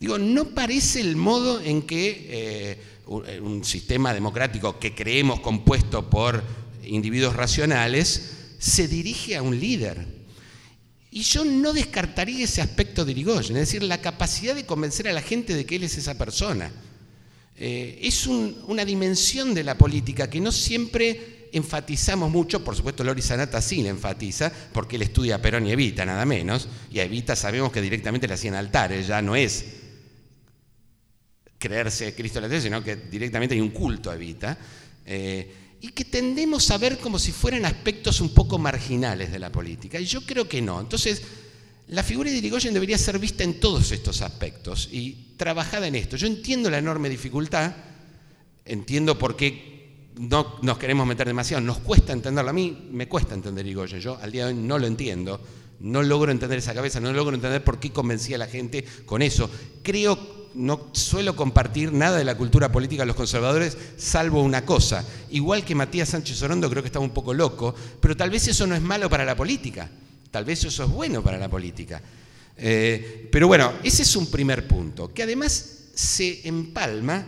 Digo, no parece el modo en que eh, eh, un sistema democrático que creemos compuesto por individuos racionales se dirige a un líder. Y yo no descartaría ese aspecto de Irigoyen, es decir, la capacidad de convencer a la gente de que él es esa persona. Eh, es una dimensión de la política que no siempre enfatizamos mucho, por supuesto Lori Sanata sí la enfatiza, porque él estudia a Perón y Evita, nada menos, y a Evita sabemos que directamente le hacían altares, ya no es creerse Cristo la sino que directamente hay un culto a Evita, eh, y que tendemos a ver como si fueran aspectos un poco marginales de la política. Y yo creo que no. Entonces, la figura de Irigoyen debería ser vista en todos estos aspectos y trabajada en esto. Yo entiendo la enorme dificultad, entiendo por qué no nos queremos meter demasiado, nos cuesta entenderlo. A mí me cuesta entender Irigoyen, yo al día de hoy no lo entiendo, no logro entender esa cabeza, no logro entender por qué convencía a la gente con eso. Creo no suelo compartir nada de la cultura política de los conservadores, salvo una cosa. Igual que Matías Sánchez Orondo creo que estaba un poco loco, pero tal vez eso no es malo para la política, tal vez eso es bueno para la política. Eh, pero bueno, ese es un primer punto, que además se empalma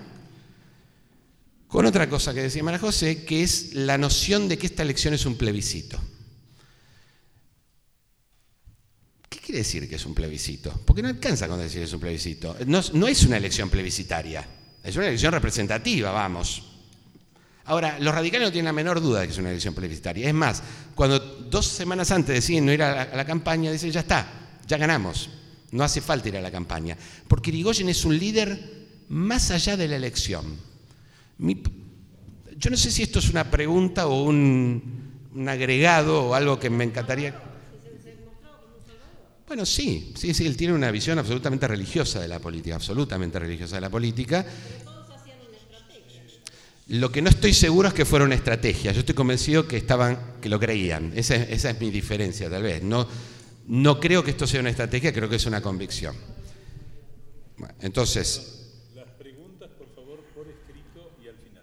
con otra cosa que decía Mara José, que es la noción de que esta elección es un plebiscito. Quiere decir que es un plebiscito? Porque no alcanza con decir que es un plebiscito. No, es una elección plebiscitaria, es una elección representativa, vamos. Ahora, los radicales no tienen la menor duda de que es una elección plebiscitaria. Es más, cuando dos semanas antes deciden no ir a la, campaña, dicen, ya está, ya ganamos, no hace falta ir a la campaña. Porque Irigoyen es un líder más allá de la elección. yo no sé si esto es una pregunta o un agregado o algo que me encantaría bueno, sí, sí, sí, él tiene una visión absolutamente religiosa de la política, absolutamente religiosa de la política. Lo que no estoy seguro es que fuera una estrategia. Yo estoy convencido que estaban, que lo creían. Esa, es mi diferencia, tal vez. No, no creo que esto sea una estrategia, creo que es una convicción. entonces. Las preguntas, por favor, por escrito y al final.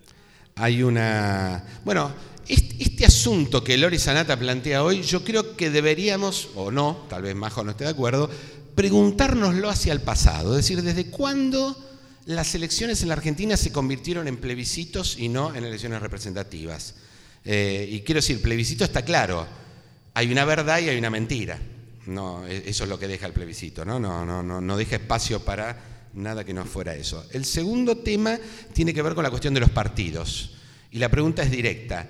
Hay una. Bueno, este asunto que Lori Sanata plantea hoy, yo creo que deberíamos, o no, tal vez Majo no esté de acuerdo, preguntárnoslo hacia el pasado. Es decir, ¿desde cuándo las elecciones en la Argentina se convirtieron en plebiscitos y no en elecciones representativas? Eh, y quiero decir, plebiscito está claro, hay una verdad y hay una mentira. No, e, eso es lo que deja el plebiscito, ¿no? No, no, no, no deja espacio para nada que no fuera eso. El segundo tema tiene que ver con la cuestión de los partidos. Y la pregunta es directa.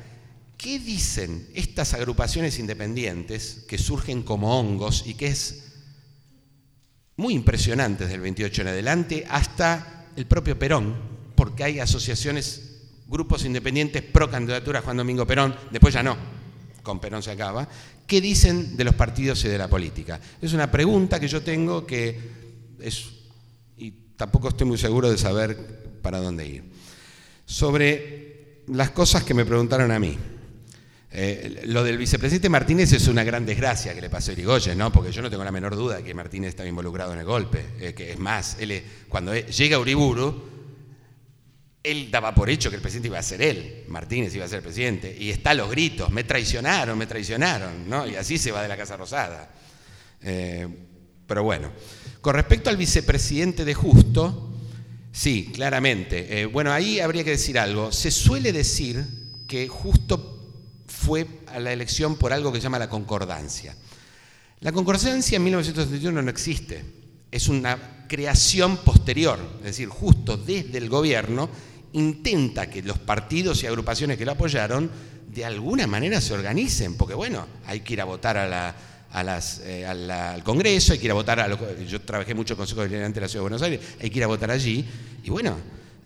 ¿Qué dicen estas agrupaciones independientes que surgen como hongos y que es muy impresionante desde el 28 en adelante hasta el propio Perón, porque hay asociaciones, grupos independientes pro candidatura Juan Domingo Perón, después ya no, con Perón se acaba, ¿qué dicen de los partidos y de la política? Es una pregunta que yo tengo que es, y tampoco estoy muy seguro de saber para dónde ir. Sobre las cosas que me preguntaron a mí. Eh, lo del vicepresidente Martínez es una gran desgracia que le pasó a Irigoyen, ¿no? Porque yo no tengo la menor duda de que Martínez estaba involucrado en el golpe. Eh, que es más, él, cuando llega Uriburu, él daba por hecho que el presidente iba a ser él, Martínez iba a ser el presidente. Y está a los gritos, me traicionaron, me traicionaron, ¿no? Y así se va de la Casa Rosada. Eh, pero bueno, con respecto al vicepresidente de Justo, sí, claramente. bueno, ahí habría que decir algo. Se suele decir que Justo fue a la elección por algo que se llama la concordancia. La concordancia en 1971 no existe, es una creación posterior, es decir, justo desde el gobierno intenta que los partidos y agrupaciones que lo apoyaron de alguna manera se organicen, porque bueno, hay que ir a votar eh, al Congreso, hay que ir a votar a yo trabajé mucho en el Consejo Deliberante de la Ciudad de Buenos Aires, hay que ir a votar allí, y bueno,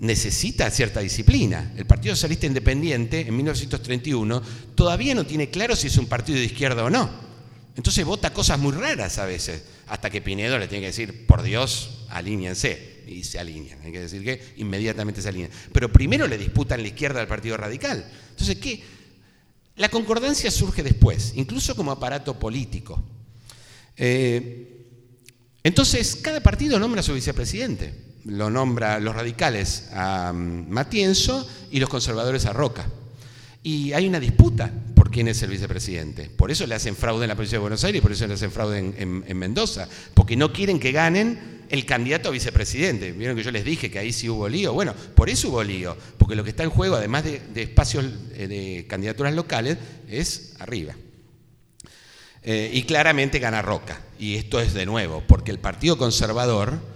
necesita cierta disciplina. El Partido Socialista Independiente en 1931 todavía no tiene claro si es un partido de izquierda o no. Entonces vota cosas muy raras a veces, hasta que Pinedo le tiene que decir, por Dios, alíñense. Y se alinean, hay que decir que inmediatamente se alinean. Pero primero le disputan la izquierda al Partido Radical. Entonces, ¿qué? La concordancia surge después, incluso como aparato político. Eh, entonces, cada partido nombra a su vicepresidente lo nombra los radicales a mm, Matienzo y los conservadores a Roca. Y hay una disputa por quién es el vicepresidente. Por eso le hacen fraude en la provincia de Buenos Aires por eso le hacen fraude en, Mendoza. Porque no quieren que ganen el candidato a vicepresidente. Vieron que yo les dije que ahí sí hubo lío. Bueno, por eso hubo lío. Porque lo que está en juego, además de, espacios eh, de candidaturas locales, es arriba. Eh, y claramente gana Roca. Y esto es de nuevo, porque el Partido Conservador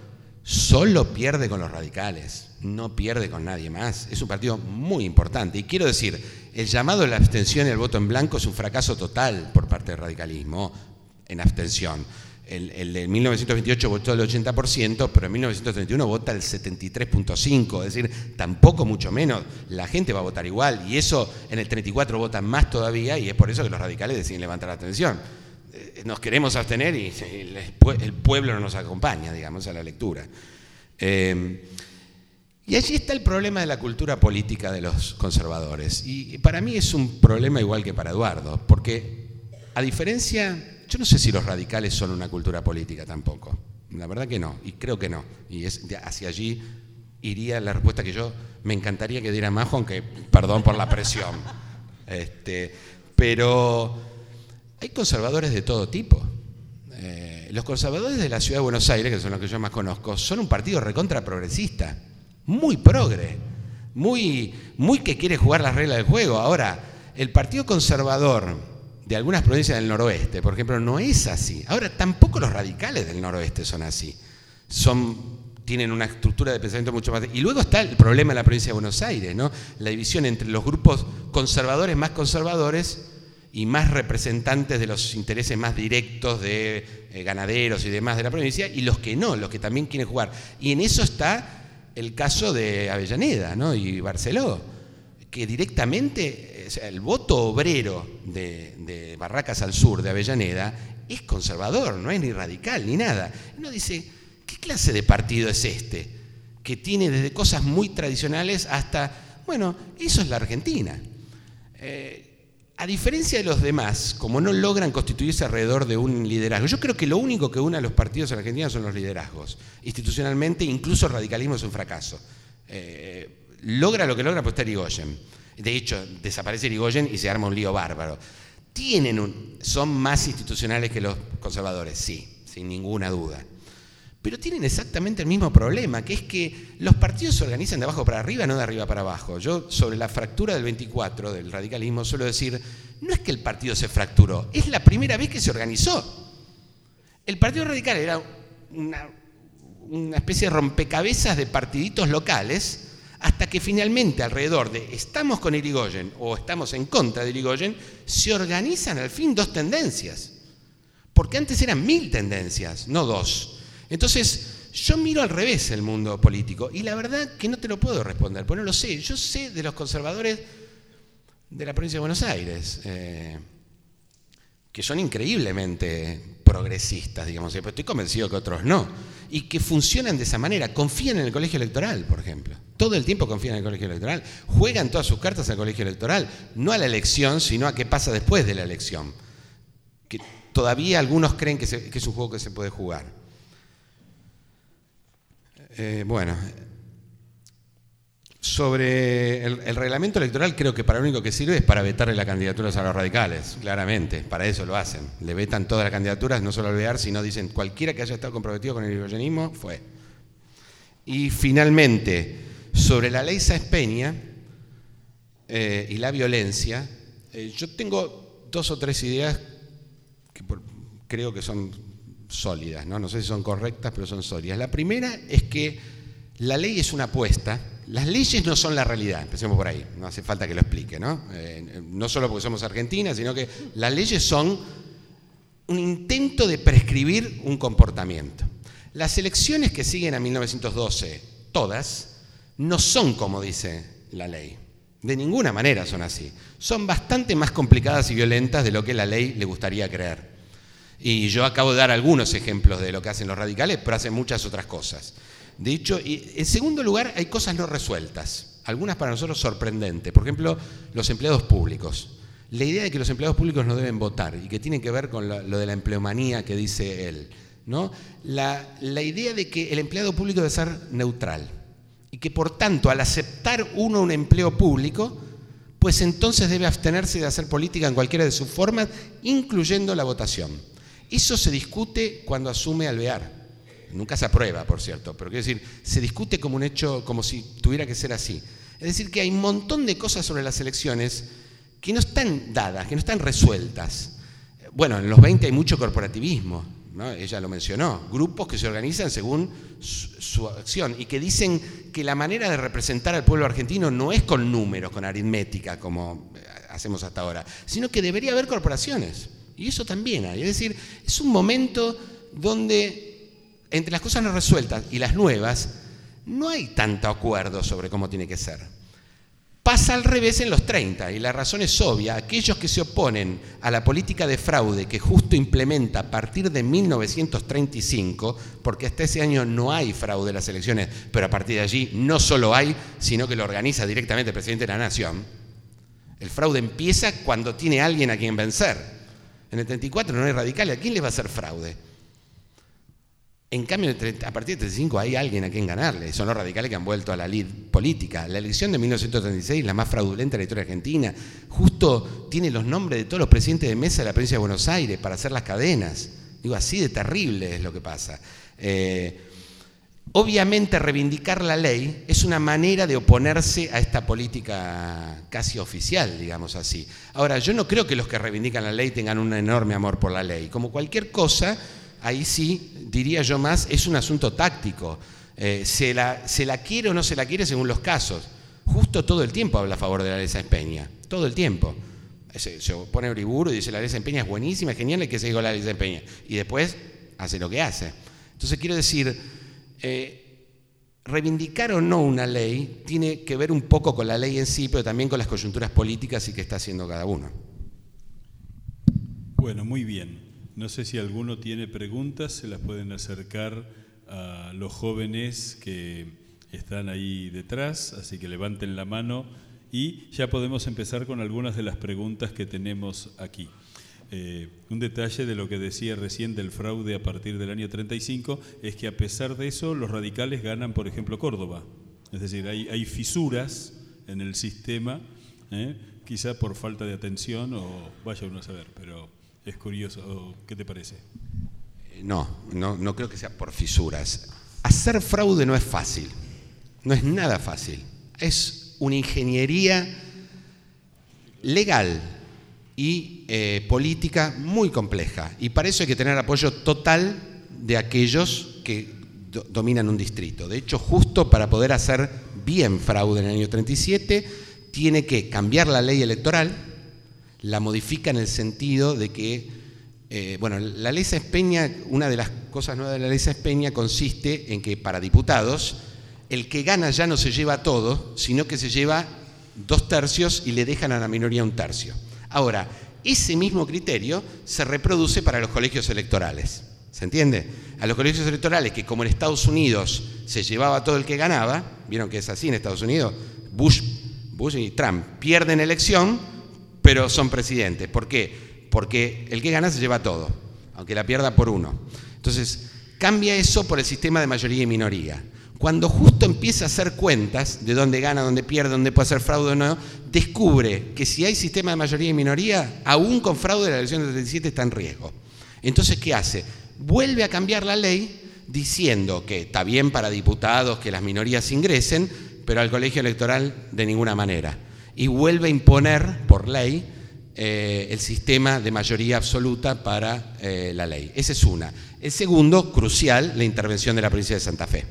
solo pierde con los radicales, no pierde con nadie más. Es un partido muy importante. Y quiero decir, el llamado a la abstención y el voto en blanco es un fracaso total por parte del radicalismo en abstención. El, de 1928 votó el 80%, pero en 1931 vota el 73.5%, es decir, tampoco mucho menos. La gente va a votar igual y eso en el 34 votan más todavía y es por eso que los radicales deciden levantar la abstención. Eh, nos queremos abstener y el pueblo no nos acompaña, digamos, a la lectura. Eh, y allí está el problema de la cultura política de los conservadores. Y para mí es un problema igual que para Eduardo, porque a diferencia, yo no sé si los radicales son una cultura política tampoco. La verdad que no, y creo que no. Y es, hacia allí iría la respuesta que yo me encantaría que diera Majo, aunque perdón por la presión. Este, pero hay conservadores de todo tipo. Eh, los conservadores de la ciudad de Buenos Aires, que son los que yo más conozco, son un partido recontra progresista, muy progre, muy, muy que quiere jugar las reglas del juego. Ahora, el partido conservador de algunas provincias del noroeste, por ejemplo, no es así. Ahora, tampoco los radicales del noroeste son así. Son, tienen una estructura de pensamiento mucho más... Y luego está el problema en la provincia de Buenos Aires, ¿no? La división entre los grupos conservadores más conservadores y más representantes de los intereses más directos de eh, ganaderos y demás de la provincia, y los que no, los que también quieren jugar. Y en eso está el caso de Avellaneda y Barceló, que directamente el voto obrero de, Barracas al sur de Avellaneda es conservador, no es ni radical ni nada. Uno dice, ¿qué clase de partido es este? Que tiene desde cosas muy tradicionales hasta, bueno, eso es la Argentina. Eh, a diferencia de los demás, como no logran constituirse alrededor de un liderazgo, yo creo que lo único que une a los partidos en Argentina son los liderazgos. Institucionalmente, incluso el radicalismo es un fracaso. Eh, logra lo que logra, pues está Irigoyen. De hecho, desaparece Irigoyen y se arma un lío bárbaro. Tienen un, son más institucionales que los conservadores, sí, sin ninguna duda pero tienen exactamente el mismo problema, que es que los partidos se organizan de abajo para arriba, no de arriba para abajo. Yo sobre la fractura del 24 del radicalismo suelo decir, no es que el partido se fracturó, es la primera vez que se organizó. El Partido Radical era una, especie de rompecabezas de partiditos locales, hasta que finalmente alrededor de estamos con Irigoyen o estamos en contra de Irigoyen, se organizan al fin dos tendencias. Porque antes eran mil tendencias, no dos. Entonces, yo miro al revés el mundo político y la verdad que no te lo puedo responder, porque no lo sé. Yo sé de los conservadores de la provincia de Buenos Aires, eh, que son increíblemente progresistas, digamos, pero estoy convencido que otros no. Y que funcionan de esa manera, confían en el colegio electoral, por ejemplo. Todo el tiempo confían en el colegio electoral, juegan todas sus cartas al colegio electoral, no a la elección, sino a qué pasa después de la elección. Que todavía algunos creen que, es un juego que se puede jugar. Eh, bueno, sobre el, reglamento electoral, creo que para lo único que sirve es para vetarle las candidaturas a los radicales, claramente, para eso lo hacen. Le vetan todas las candidaturas, no solo al sino dicen cualquiera que haya estado comprometido con el irigoyenismo fue. Y finalmente, sobre la ley Sáenz Peña eh, y la violencia, eh, yo tengo dos o tres ideas que creo que son sólidas, ¿no? no sé si son correctas, pero son sólidas. La primera es que la ley es una apuesta las leyes no son la realidad, empecemos por ahí, no hace falta que lo explique, ¿no? Eh, no solo porque somos Argentina, sino que las leyes son un intento de prescribir un comportamiento. Las elecciones que siguen a 1912, todas, no son como dice la ley. De ninguna manera son así. Son bastante más complicadas y violentas de lo que la ley le gustaría creer. Y yo acabo de dar algunos ejemplos de lo que hacen los radicales, pero hacen muchas otras cosas. De hecho, en segundo lugar, hay cosas no resueltas, algunas para nosotros sorprendentes. Por ejemplo, los empleados públicos. La idea de que los empleados públicos no deben votar y que tiene que ver con lo, de la empleomanía que dice él. ¿no? La, la idea de que el empleado público debe ser neutral y que por tanto al aceptar uno un empleo público, pues entonces debe abstenerse de hacer política en cualquiera de sus formas, incluyendo la votación. Eso se discute cuando asume Alvear. Nunca se aprueba, por cierto, pero quiero decir, se discute como un hecho, como si tuviera que ser así. Es decir, que hay un montón de cosas sobre las elecciones que no están dadas, que no están resueltas. Bueno, en los 20 hay mucho corporativismo, ella lo mencionó, grupos que se organizan según su, acción y que dicen que la manera de representar al pueblo argentino no es con números, con aritmética, como hacemos hasta ahora, sino que debería haber corporaciones. Y eso también hay. Es decir, es un momento donde entre las cosas no resueltas y las nuevas, no hay tanto acuerdo sobre cómo tiene que ser. Pasa al revés en los 30 y la razón es obvia. Aquellos que se oponen a la política de fraude que justo implementa a partir de 1935, porque hasta ese año no hay fraude en las elecciones, pero a partir de allí no solo hay, sino que lo organiza directamente el presidente de la Nación. El fraude empieza cuando tiene alguien a quien vencer. En el 34 no hay radicales, ¿a quién le va a hacer fraude? En cambio, a partir del 35 hay alguien a quien ganarle. Son los radicales que han vuelto a la lid política. La elección de 1936, la más fraudulenta de la historia argentina, justo tiene los nombres de todos los presidentes de mesa de la provincia de Buenos Aires para hacer las cadenas. Digo, así de terrible es lo que pasa. Eh, obviamente, reivindicar la ley es una manera de oponerse a esta política casi oficial, digamos así. Ahora, yo no creo que los que reivindican la ley tengan un enorme amor por la ley. Como cualquier cosa ahí sí, diría yo más, es un asunto táctico. Eh, se, la, quiere o no se la quiere según los casos. Justo todo el tiempo habla a favor de la ley Sáenz Peña, todo el tiempo. Se, pone Uriburu y dice la ley Sáenz Peña es buenísima, es genial, hay que seguir con la ley Sáenz Peña. Y después hace lo que hace. Entonces quiero decir, eh, reivindicar o no una ley tiene que ver un poco con la ley en sí, pero también con las coyunturas políticas y qué está haciendo cada uno. Bueno, muy bien. No sé si alguno tiene preguntas, se las pueden acercar a los jóvenes que están ahí detrás, así que levanten la mano y ya podemos empezar con algunas de las preguntas que tenemos aquí. Eh, un detalle de lo que decía recién del fraude a partir del año 35 es que a pesar de eso los radicales ganan, por ejemplo, Córdoba. Es decir, hay, fisuras en el sistema, ¿eh? quizá por falta de atención o vaya uno a saber, pero es curioso. ¿Qué te parece? Eh, no, no, no creo que sea por fisuras. Hacer fraude no es fácil, no es nada fácil. Es una ingeniería legal y eh, política muy compleja. Y para eso hay que tener apoyo total de aquellos que dominan un distrito. De hecho, justo para poder hacer bien fraude en el año 37, tiene que cambiar la ley electoral, la modifica en el sentido de que, eh, bueno, la ley Peña, una de las cosas nuevas de la ley Peña consiste en que para diputados, el que gana ya no se lleva todo, sino que se lleva dos tercios y le dejan a la minoría un tercio. Ahora, ese mismo criterio se reproduce para los colegios electorales. ¿Se entiende? A los colegios electorales que como en Estados Unidos se llevaba todo el que ganaba, vieron que es así en Estados Unidos, Bush, Bush y Trump pierden elección, pero son presidentes. ¿Por qué? Porque el que gana se lleva todo, aunque la pierda por uno. Entonces, cambia eso por el sistema de mayoría y minoría. Cuando justo empieza a hacer cuentas de dónde gana, dónde pierde, dónde puede hacer fraude o no, descubre que si hay sistema de mayoría y minoría, aún con fraude la elección del 37 está en riesgo. Entonces, ¿qué hace? Vuelve a cambiar la ley diciendo que está bien para diputados que las minorías ingresen, pero al colegio electoral de ninguna manera. Y vuelve a imponer por ley eh, el sistema de mayoría absoluta para eh, la ley. Esa es una. El segundo, crucial, la intervención de la provincia de Santa Fe.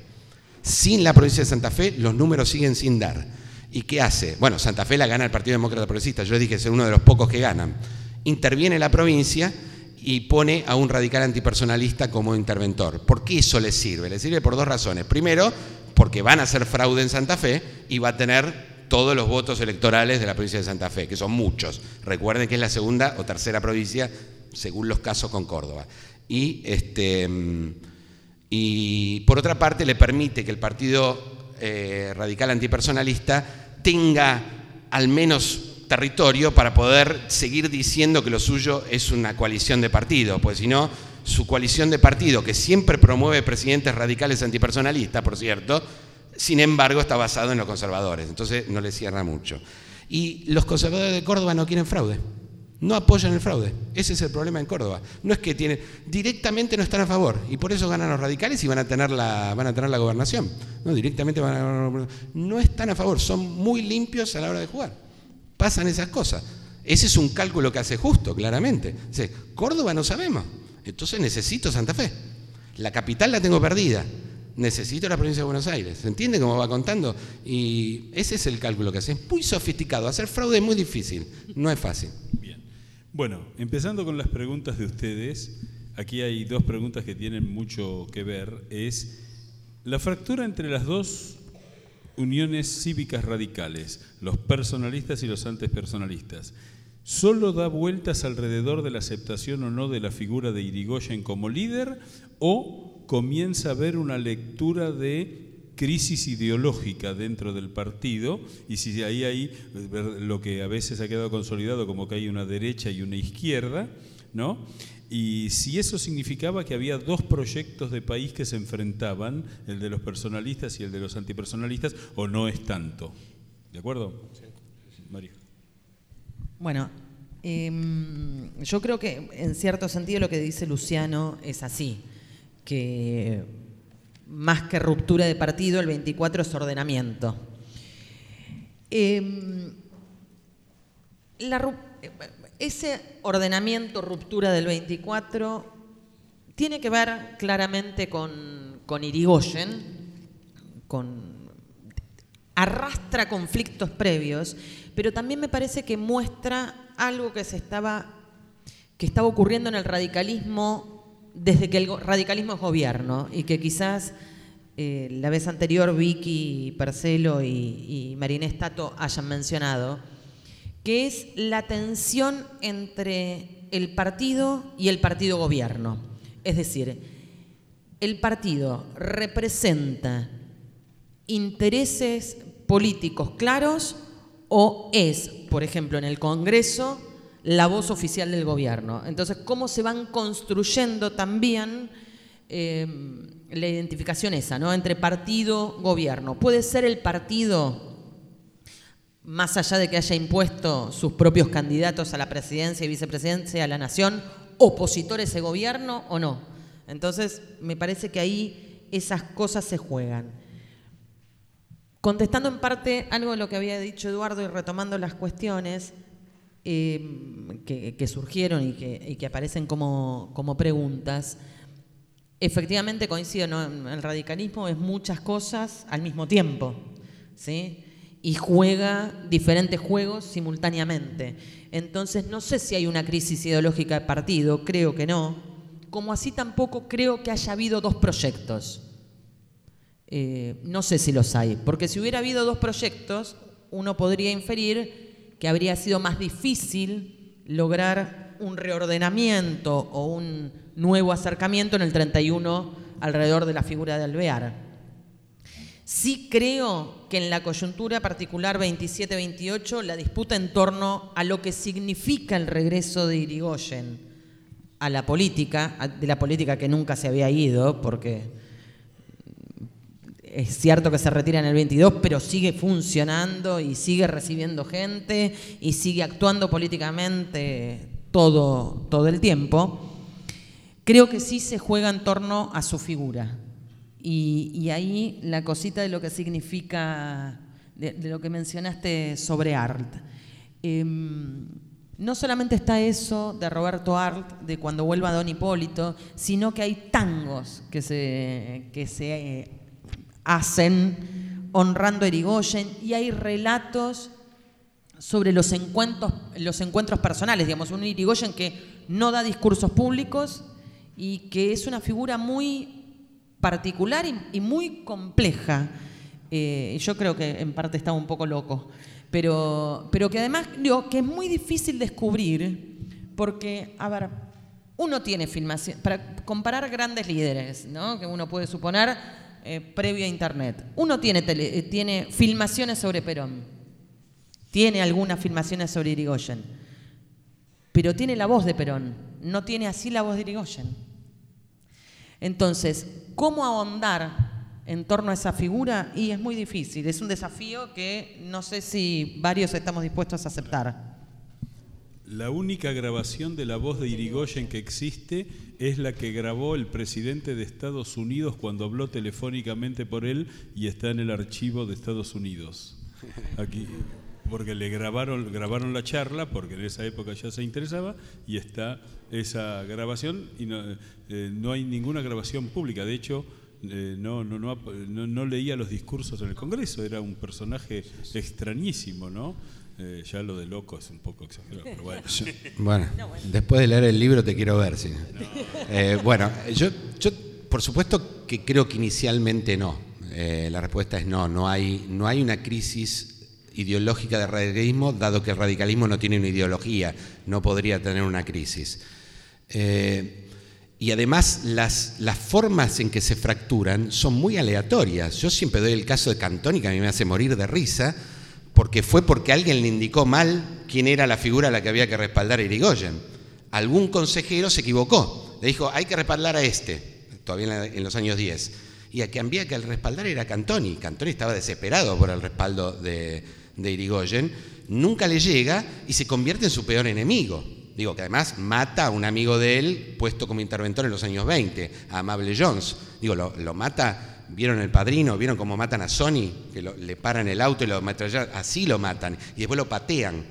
Sin la provincia de Santa Fe, los números siguen sin dar. ¿Y qué hace? Bueno, Santa Fe la gana el Partido Demócrata Progresista, yo dije que es uno de los pocos que ganan. Interviene la provincia y pone a un radical antipersonalista como interventor. ¿Por qué eso le sirve? Le sirve por dos razones. Primero, porque van a hacer fraude en Santa Fe y va a tener todos los votos electorales de la provincia de Santa Fe, que son muchos. Recuerden que es la segunda o tercera provincia, según los casos, con Córdoba. Y este y por otra parte le permite que el Partido eh, Radical Antipersonalista tenga al menos territorio para poder seguir diciendo que lo suyo es una coalición de partidos, pues si no, su coalición de partidos, que siempre promueve presidentes radicales antipersonalistas, por cierto, sin embargo está basado en los conservadores, entonces no le cierra mucho. Y los conservadores de Córdoba no quieren fraude no apoyan el fraude. Ese es el problema en Córdoba. No es que tienen, directamente no están a favor y por eso ganan los radicales y van a tener la, van a tener la gobernación. No, directamente van a, no están a favor, son muy limpios a la hora de jugar. Pasan esas cosas. Ese es un cálculo que hace justo, claramente. Córdoba no sabemos, entonces necesito Santa Fe. La capital la tengo perdida. Necesito la provincia de Buenos Aires. ¿Se entiende cómo va contando? Y ese es el cálculo que hace. Es muy sofisticado. Hacer fraude es muy difícil. No es fácil. Bueno, empezando con las preguntas de ustedes, aquí hay dos preguntas que tienen mucho que ver. Es la fractura entre las dos uniones cívicas radicales, los personalistas y los antipersonalistas, ¿solo da vueltas alrededor de la aceptación o no de la figura de Irigoyen como líder o comienza a haber una lectura de crisis ideológica dentro del partido y si ahí hay lo que a veces ha quedado consolidado como que hay una derecha y una izquierda, ¿no? Y si eso significaba que había dos proyectos de país que se enfrentaban, el de los personalistas y el de los antipersonalistas, o no es tanto. ¿De acuerdo? Sí. María. Bueno, em, yo creo que en cierto sentido lo que dice Luciano es así, que más que ruptura de partido, el 24 es ordenamiento. Em, ese ordenamiento, ruptura del 24, tiene que ver claramente con, Irigoyen, con, arrastra conflictos previos, pero también me parece que muestra algo que se estaba, que estaba ocurriendo en el radicalismo desde que el radicalismo es gobierno y que quizás eh, la vez anterior Vicky Percelo y, y Marinés Tato hayan mencionado, que es la tensión entre el partido y el partido gobierno. Es decir, el partido representa intereses políticos claros o es, por ejemplo, en el Congreso, la voz oficial del gobierno. Entonces, ¿cómo se van construyendo también eh, la identificación esa, ¿no? Entre partido, gobierno. Puede ser el partido, más allá de que haya impuesto sus propios candidatos a la presidencia y vicepresidencia a la nación, opositor a ese gobierno o no. Entonces, me parece que ahí esas cosas se juegan. Contestando en parte algo de lo que había dicho Eduardo y retomando las cuestiones, Em, que, surgieron y que, aparecen como, preguntas, efectivamente coincido, el radicalismo es muchas cosas al mismo tiempo, ¿sí? y juega diferentes juegos simultáneamente. Entonces no sé si hay una crisis ideológica de partido, creo que no, como así tampoco creo que haya habido dos proyectos. Eh, no sé si los hay, porque si hubiera habido dos proyectos, uno podría inferir que habría sido más difícil lograr un reordenamiento o un nuevo acercamiento en el 31 alrededor de la figura de Alvear. Sí creo que en la coyuntura particular 27-28 la disputa en torno a lo que significa el regreso de Irigoyen a la política, de la política que nunca se había ido, porque es cierto que se retira en el 22, pero sigue funcionando y sigue recibiendo gente y sigue actuando políticamente todo, todo el tiempo. Creo que sí se juega en torno a su figura. Y, ahí la cosita de lo que significa, de, lo que mencionaste sobre Art. Em, no solamente está eso de Roberto Art, de cuando vuelva Don Hipólito, sino que hay tangos que se, que se eh, hacen honrando a Erigoyen y hay relatos sobre los encuentros, los encuentros personales, digamos, un Irigoyen que no da discursos públicos y que es una figura muy particular y, muy compleja. Eh, yo creo que en parte estaba un poco loco, pero, pero que además digo, que es muy difícil descubrir porque, a ver, uno tiene filmación, para comparar grandes líderes, ¿no? que uno puede suponer eh, previo a Internet. Uno tiene, eh, tiene filmaciones sobre Perón, tiene algunas filmaciones sobre Irigoyen, pero tiene la voz de Perón, no tiene así la voz de Irigoyen. Entonces, ¿cómo ahondar en torno a esa figura? Y es muy difícil, es un desafío que no sé si varios estamos dispuestos a aceptar. La única grabación de la voz de Irigoyen que existe es la que grabó el presidente de Estados Unidos cuando habló telefónicamente por él y está en el archivo de Estados Unidos. Aquí, porque le grabaron, grabaron la charla, porque en esa época ya se interesaba, y está esa grabación, y no, eh, no hay ninguna grabación pública. De hecho, eh, no, no, no, no, leía los discursos en el Congreso, era un personaje extrañísimo, ¿no? Eh, ya lo de loco es un poco exagerado, pero bueno. *laughs* bueno, después de leer el libro te quiero ver, sí. Eh, bueno, yo, yo por supuesto que creo que inicialmente no. Eh, la respuesta es no, no hay, no hay una crisis ideológica de radicalismo, dado que el radicalismo no tiene una ideología, no podría tener una crisis. y además las, las formas en que se fracturan son muy aleatorias. Yo siempre doy el caso de Cantoni, que a mí me hace morir de risa, porque fue porque alguien le indicó mal quién era la figura a la que había que respaldar a Irigoyen. Algún consejero se equivocó, le dijo, hay que respaldar a este, todavía en los años 10. Y a que había que respaldar era Cantoni. Cantoni estaba desesperado por el respaldo de, Irigoyen. Nunca le llega y se convierte en su peor enemigo. Digo, que además mata a un amigo de él puesto como interventor en los años 20, a Amable Jones. Digo, lo mata ¿Vieron el padrino? ¿Vieron cómo matan a Sony? Que le paran el auto y lo ametrallan. Así lo matan. Y después lo patean.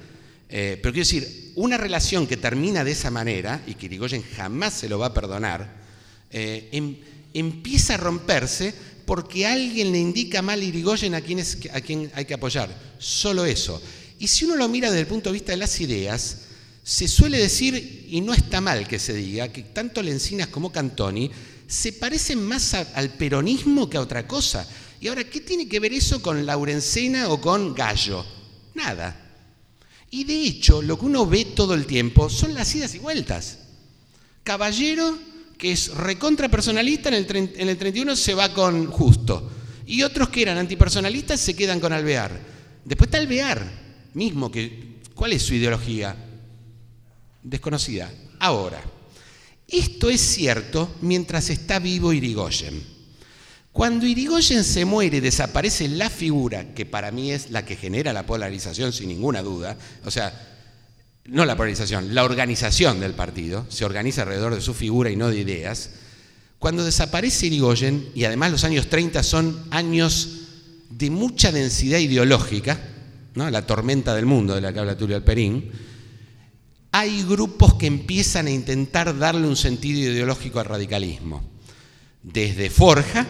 Eh, pero quiero decir, una relación que termina de esa manera, y que Irigoyen jamás se lo va a perdonar, eh, em, empieza a romperse porque alguien le indica mal a Irigoyen a quien, a quien hay que apoyar. Solo eso. Y si uno lo mira desde el punto de vista de las ideas, se suele decir, y no está mal que se diga, que tanto Lencinas como Cantoni se parecen más al peronismo que a otra cosa. Y ahora, ¿qué tiene que ver eso con Laurencena o con Gallo? Nada. Y de hecho, lo que uno ve todo el tiempo son las idas y vueltas. Caballero, que es recontra personalista, en el, en el 31 se va con Justo. Y otros que eran antipersonalistas se quedan con Alvear. Después está Alvear mismo, que, ¿cuál es su ideología? Desconocida. Ahora, esto es cierto mientras está vivo Irigoyen. Cuando Irigoyen se muere desaparece la figura, que para mí es la que genera la polarización sin ninguna duda, o sea, no la polarización, la organización del partido, se organiza alrededor de su figura y no de ideas, cuando desaparece Irigoyen, y además los años 30 son años de mucha densidad ideológica, ¿no? la tormenta del mundo de la que habla Tulio Alperín, hay grupos que empiezan a intentar darle un sentido ideológico al radicalismo, desde Forja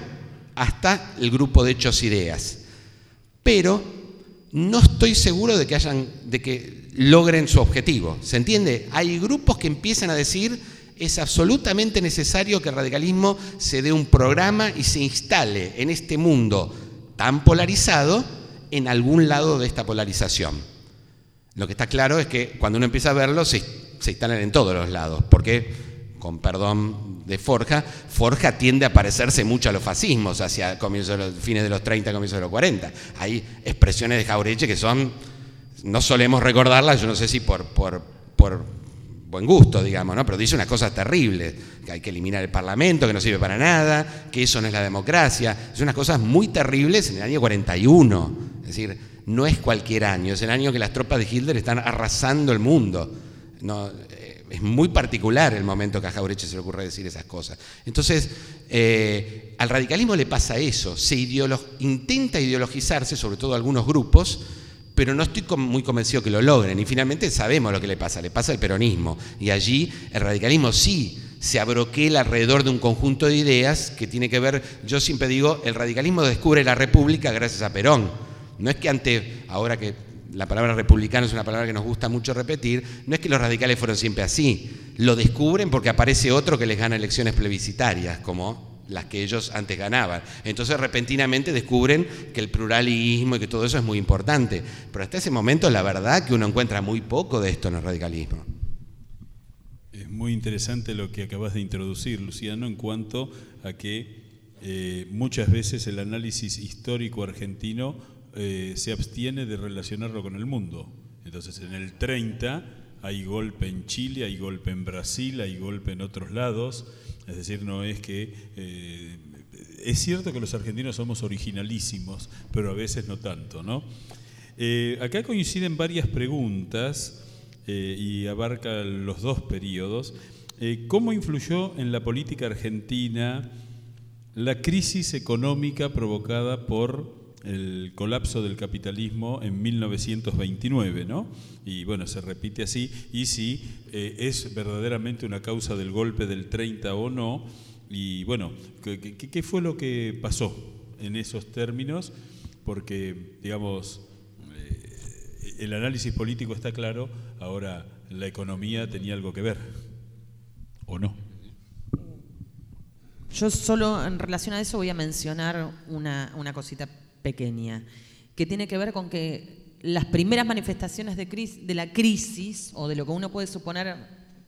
hasta el grupo de Hechos Ideas. Pero no estoy seguro de que, de que logren su objetivo. ¿Se entiende? Hay grupos que empiezan a decir es absolutamente necesario que el radicalismo se dé un programa y se instale en este mundo tan polarizado en algún lado de esta polarización. Lo que está claro es que cuando uno empieza a verlo se, se instalan en todos los lados, porque, con perdón de Forja, Forja tiende a parecerse mucho a los fascismos hacia comienzos de los, fines de los 30, comienzos de los 40. Hay expresiones de Jaureche que son, no solemos recordarlas, yo no sé si por, por, por buen gusto, digamos, ¿no? pero dice unas cosas terribles, que hay que eliminar el Parlamento, que no sirve para nada, que eso no es la democracia, es unas cosas muy terribles en el año 41, es decir, no es cualquier año, es el año que las tropas de Hitler están arrasando el mundo. No, eh, es muy particular el momento que a Jaureche se le ocurre decir esas cosas. Entonces, eh, al radicalismo le pasa eso, se intenta ideologizarse, sobre todo algunos grupos, pero no estoy muy convencido que lo logren. Y finalmente sabemos lo que le pasa, le pasa el peronismo. Y allí el radicalismo sí se abroquela alrededor de un conjunto de ideas que tiene que ver, yo siempre digo, el radicalismo descubre la República gracias a Perón. No es que ante, ahora que la palabra republicano es una palabra que nos gusta mucho repetir, no es que los radicales fueron siempre así. Lo descubren porque aparece otro que les gana elecciones plebiscitarias, como las que ellos antes ganaban. Entonces repentinamente descubren que el pluralismo y que todo eso es muy importante. Pero hasta ese momento la verdad que uno encuentra muy poco de esto en el radicalismo. Es muy interesante lo que acabas de introducir, Luciano, en cuanto a que eh, muchas veces el análisis histórico argentino eh, se abstiene de relacionarlo con el mundo. Entonces en el 30 hay golpe en Chile, hay golpe en Brasil, hay golpe en otros lados es decir, no es que... Eh, es cierto que los argentinos somos originalísimos, pero a veces no tanto. Eh, acá coinciden varias preguntas y abarca los dos periodos. ¿Cómo influyó en la política argentina la crisis económica provocada por el colapso del capitalismo en 1929, ¿no? Y bueno, se repite así, y si eh, es verdaderamente una causa del golpe del 30 o no, y bueno, ¿qué, fue lo que pasó en esos términos? Porque, digamos, eh, el análisis político está claro, ahora la economía tenía algo que ver, ¿o no? Yo solo en relación a eso voy a mencionar una, una cosita pequeña, que tiene que ver con que las primeras manifestaciones de, de la crisis, o de lo que uno puede suponer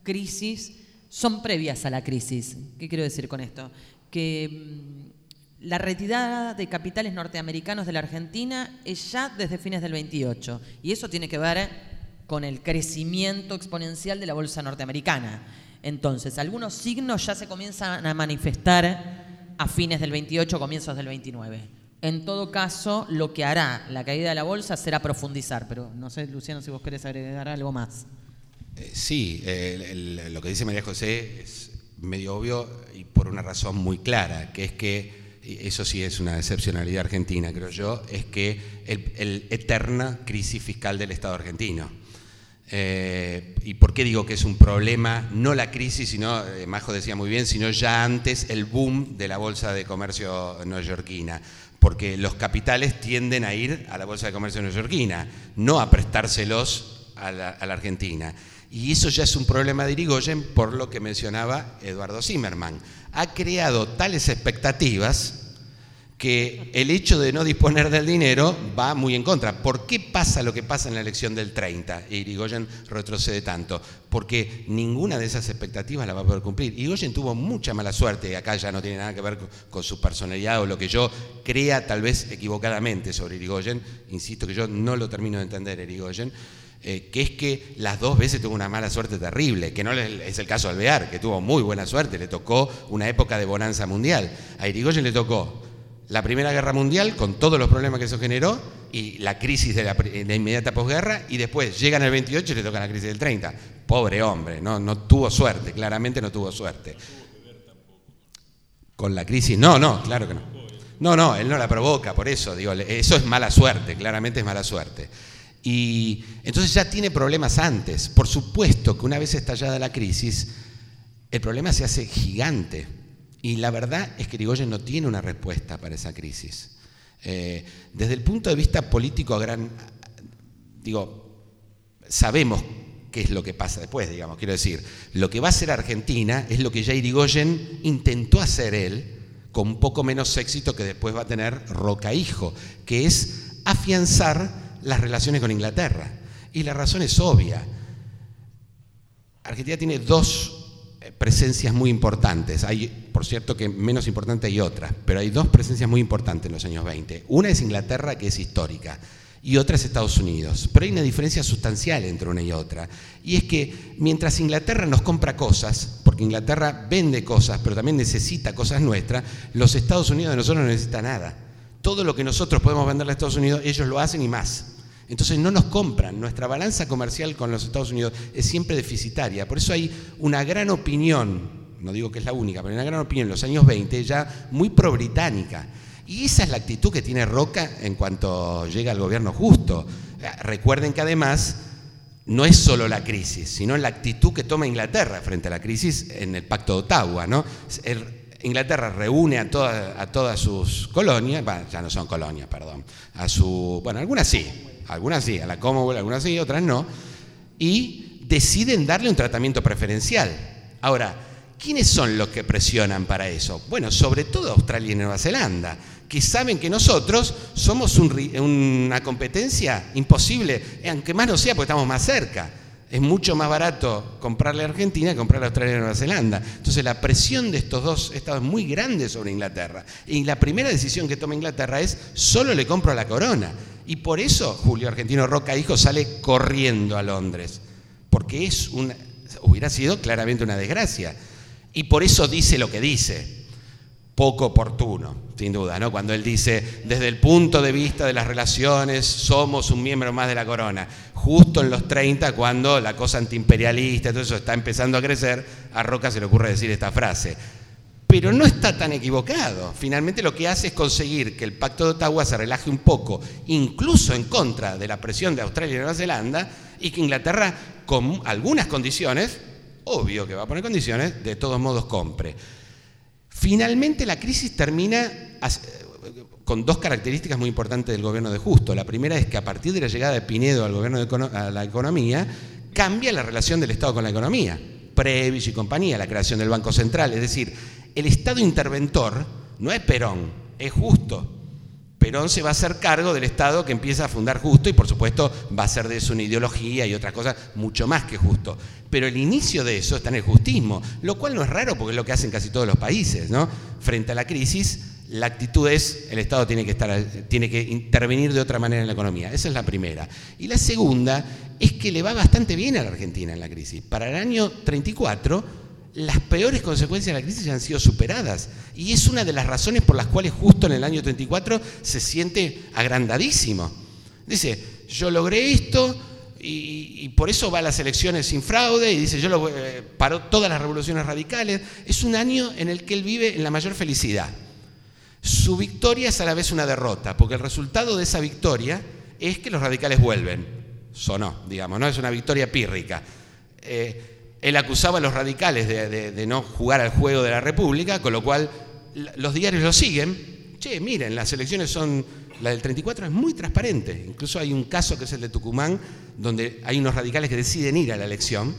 crisis, son previas a la crisis. ¿Qué quiero decir con esto? Que mm, la retirada de capitales norteamericanos de la Argentina es ya desde fines del 28, y eso tiene que ver con el crecimiento exponencial de la bolsa norteamericana. Entonces, algunos signos ya se comienzan a manifestar a fines del 28, comienzos del 29. En todo caso, lo que hará la caída de la bolsa será profundizar, pero no sé, Luciano, si vos querés agregar algo más. Eh, sí, lo que dice María José es medio obvio y por una razón muy clara, que es que, eso sí es una excepcionalidad argentina, creo yo, es que el, eterna crisis fiscal del Estado argentino. Eh, ¿Y por qué digo que es un problema? No la crisis, sino, eh, Majo decía muy bien, sino ya antes el boom de la Bolsa de Comercio neoyorquina porque los capitales tienden a ir a la Bolsa de Comercio neoyorquina, no a prestárselos a la, Argentina. Y eso ya es un problema de Irigoyen por lo que mencionaba Eduardo Zimmerman. Ha creado tales expectativas que el hecho de no disponer del dinero va muy en contra. ¿Por qué pasa lo que pasa en la elección del 30? Y Irigoyen retrocede tanto. Porque ninguna de esas expectativas la va a poder cumplir. Irigoyen tuvo mucha mala suerte, y acá ya no tiene nada que ver con su personalidad o lo que yo crea tal vez equivocadamente sobre Irigoyen. Insisto que yo no lo termino de entender, Irigoyen. Eh, que es que las dos veces tuvo una mala suerte terrible, que no es el caso de Alvear, que tuvo muy buena suerte, le tocó una época de bonanza mundial. A Irigoyen le tocó la Primera Guerra Mundial, con todos los problemas que eso generó, y la crisis de la, inmediata posguerra, y después llega en el 28 y le toca la crisis del 30. Pobre hombre, no, no tuvo suerte, claramente no tuvo suerte. Con la crisis, no, no, claro que no. No, no, él no la provoca, por eso, digo, eso es mala suerte, claramente es mala suerte. Y entonces ya tiene problemas antes. Por supuesto que una vez estallada la crisis, el problema se hace gigante. Y la verdad es que Irigoyen no tiene una respuesta para esa crisis. Eh, desde el punto de vista político, gran, digo, sabemos qué es lo que pasa después, digamos. Quiero decir, lo que va a hacer Argentina es lo que ya Irigoyen intentó hacer él, con poco menos éxito que después va a tener Roca Hijo, que es afianzar las relaciones con Inglaterra. Y la razón es obvia. Argentina tiene dos presencias muy importantes. Hay, por cierto, que menos importante hay otras, pero hay dos presencias muy importantes en los años 20. Una es Inglaterra, que es histórica, y otra es Estados Unidos. Pero hay una diferencia sustancial entre una y otra. Y es que mientras Inglaterra nos compra cosas, porque Inglaterra vende cosas, pero también necesita cosas nuestras, los Estados Unidos de nosotros no necesita nada. Todo lo que nosotros podemos venderle a Estados Unidos, ellos lo hacen y más. Entonces no nos compran. Nuestra balanza comercial con los Estados Unidos es siempre deficitaria. Por eso hay una gran opinión, no digo que es la única, pero una gran opinión en los años 20 ya muy pro-británica. Y esa es la actitud que tiene Roca en cuanto llega al gobierno justo. Recuerden que además no es solo la crisis, sino la actitud que toma Inglaterra frente a la crisis en el Pacto de Ottawa. ¿no? Inglaterra reúne a, a todas sus colonias, ya no son colonias, perdón, a su, bueno, algunas sí, algunas sí, a la Commonwealth, algunas sí, otras no, y deciden darle un tratamiento preferencial. Ahora, ¿quiénes son los que presionan para eso? Bueno, sobre todo Australia y Nueva Zelanda, que saben que nosotros somos una competencia imposible, aunque más no sea porque estamos más cerca. Es mucho más barato comprarle a Argentina que comprarle a Australia y Nueva Zelanda. Entonces la presión de estos dos estados es muy grande sobre Inglaterra. Y la primera decisión que toma Inglaterra es, solo le compro la corona. Y por eso Julio Argentino Roca Hijo sale corriendo a Londres, porque es una, hubiera sido claramente una desgracia. Y por eso dice lo que dice, poco oportuno, sin duda, ¿no? Cuando él dice, desde el punto de vista de las relaciones, somos un miembro más de la corona. Justo en los 30, cuando la cosa antiimperialista, todo eso está empezando a crecer, a Roca se le ocurre decir esta frase. Pero no está tan equivocado. Finalmente lo que hace es conseguir que el Pacto de Ottawa se relaje un poco, incluso en contra de la presión de Australia y Nueva Zelanda, y que Inglaterra, con algunas condiciones, obvio que va a poner condiciones, de todos modos compre. Finalmente la crisis termina con dos características muy importantes del gobierno de Justo. La primera es que a partir de la llegada de Pinedo al gobierno de a la economía, cambia la relación del Estado con la economía. Previs y compañía, la creación del Banco Central, es decir, el Estado interventor no es Perón, es justo. Perón se va a hacer cargo del Estado que empieza a fundar justo y por supuesto va a ser de eso una ideología y otras cosas mucho más que justo. Pero el inicio de eso está en el justismo, lo cual no es raro porque es lo que hacen casi todos los países. ¿no? Frente a la crisis, la actitud es el Estado tiene que, estar, tiene que intervenir de otra manera en la economía. Esa es la primera. Y la segunda es que le va bastante bien a la Argentina en la crisis. Para el año 34 las peores consecuencias de la crisis ya han sido superadas. Y es una de las razones por las cuales justo en el año 34 se siente agrandadísimo. Dice, yo logré esto y, por eso va a las elecciones sin fraude y dice, yo lo, eh, paró todas las revoluciones radicales. Es un año en el que él vive en la mayor felicidad. Su victoria es a la vez una derrota, porque el resultado de esa victoria es que los radicales vuelven. Sonó, digamos, ¿no? Es una victoria pírrica. Eh, él acusaba a los radicales de, no jugar al juego de la República, con lo cual los diarios lo siguen. Che, miren, las elecciones son, la del 34 es muy transparente. Incluso hay un caso que es el de Tucumán, donde hay unos radicales que deciden ir a la elección,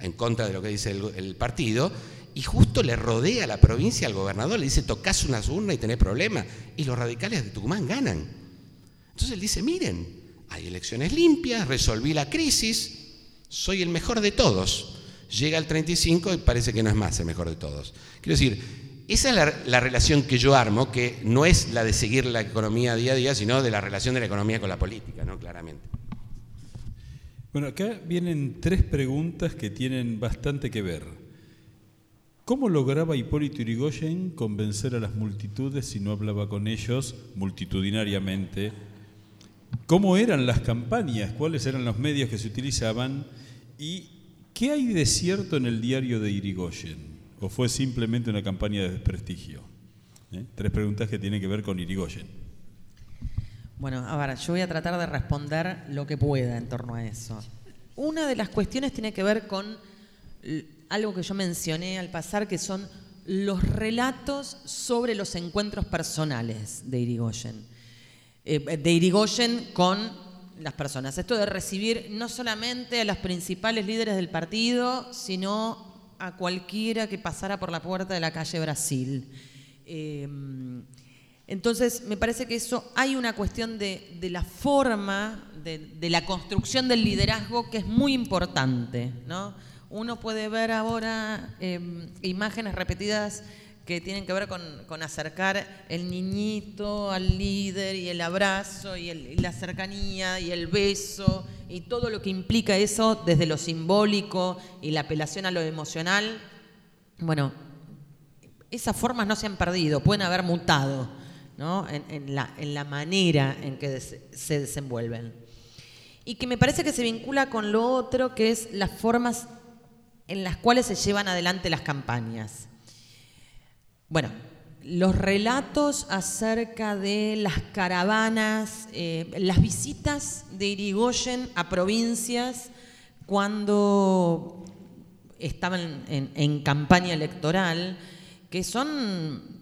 en contra de lo que dice el, partido, y justo le rodea la provincia al gobernador, le dice, tocas una urna y tenés problemas. Y los radicales de Tucumán ganan. Entonces él dice, miren, hay elecciones limpias, resolví la crisis, soy el mejor de todos llega al 35 y parece que no es más el mejor de todos. Quiero decir, esa es la, relación que yo armo, que no es la de seguir la economía día a día, sino de la relación de la economía con la política, ¿no? Claramente. Bueno, acá vienen tres preguntas que tienen bastante que ver. ¿Cómo lograba Hipólito Yrigoyen convencer a las multitudes si no hablaba con ellos multitudinariamente? ¿Cómo eran las campañas? ¿Cuáles eran los medios que se utilizaban? Y ¿Qué hay de cierto en el diario de Irigoyen? ¿O fue simplemente una campaña de desprestigio? ¿Eh? Tres preguntas que tienen que ver con Irigoyen. Bueno, a ver, yo voy a tratar de responder lo que pueda en torno a eso. Una de las cuestiones tiene que ver con algo que yo mencioné al pasar, que son los relatos sobre los encuentros personales de Irigoyen. Eh, de Irigoyen con las personas. Esto de recibir no solamente a los principales líderes del partido, sino a cualquiera que pasara por la puerta de la calle Brasil. Em, Entonces, me parece que eso hay una cuestión de, la forma, de, la construcción del liderazgo que es muy importante. ¿no? Uno puede ver ahora em, imágenes repetidas que tienen que ver con, acercar el niñito al líder y el abrazo y, la cercanía y el beso y todo lo que implica eso desde lo simbólico y la apelación a lo emocional. Bueno, esas formas no se han perdido, pueden haber mutado en, la, manera en que se desenvuelven. Y que me parece que se vincula con lo otro, que es las formas en las cuales se llevan adelante las campañas. Bueno, los relatos acerca de las caravanas, eh, las visitas de Irigoyen a provincias cuando estaban en campaña electoral, que son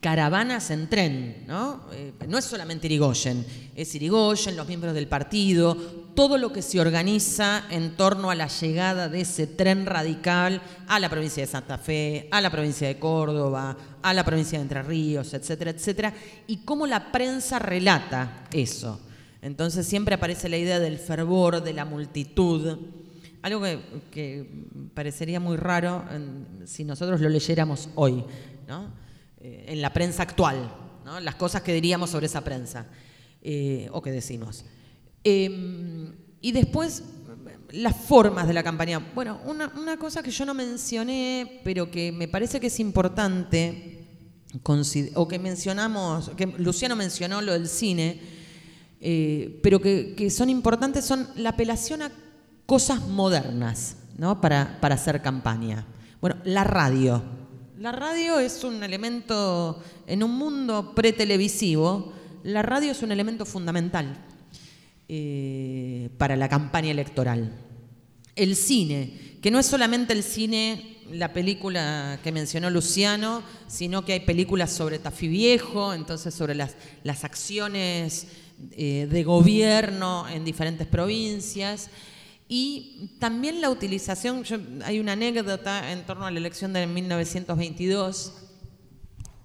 caravanas en tren, ¿no? Eh, no es solamente Irigoyen, es Irigoyen, los miembros del partido, todo lo que se organiza en torno a la llegada de ese tren radical a la provincia de Santa Fe, a la provincia de Córdoba, a la provincia de Entre Ríos, etcétera, etcétera, y cómo la prensa relata eso. Entonces siempre aparece la idea del fervor, de la multitud, algo que, parecería muy raro si nosotros lo leyéramos hoy, eh, en la prensa actual, las cosas que diríamos sobre esa prensa, eh, o que decimos. Em, y después, las formas de la campaña. Bueno, una, cosa que yo no mencioné, pero que me parece que es importante, o que mencionamos, que Luciano mencionó lo del cine, eh, pero que, que, son importantes, son la apelación a cosas modernas ¿no? para, para hacer campaña. Bueno, la radio. La radio es un elemento, en un mundo pretelevisivo, la radio es un elemento fundamental eh, para la campaña electoral. El cine, que no es solamente el cine, la película que mencionó Luciano, sino que hay películas sobre Tafí Viejo, entonces sobre las, las acciones eh, de gobierno en diferentes provincias. Y también la utilización, hay una anécdota en torno a la elección de 1922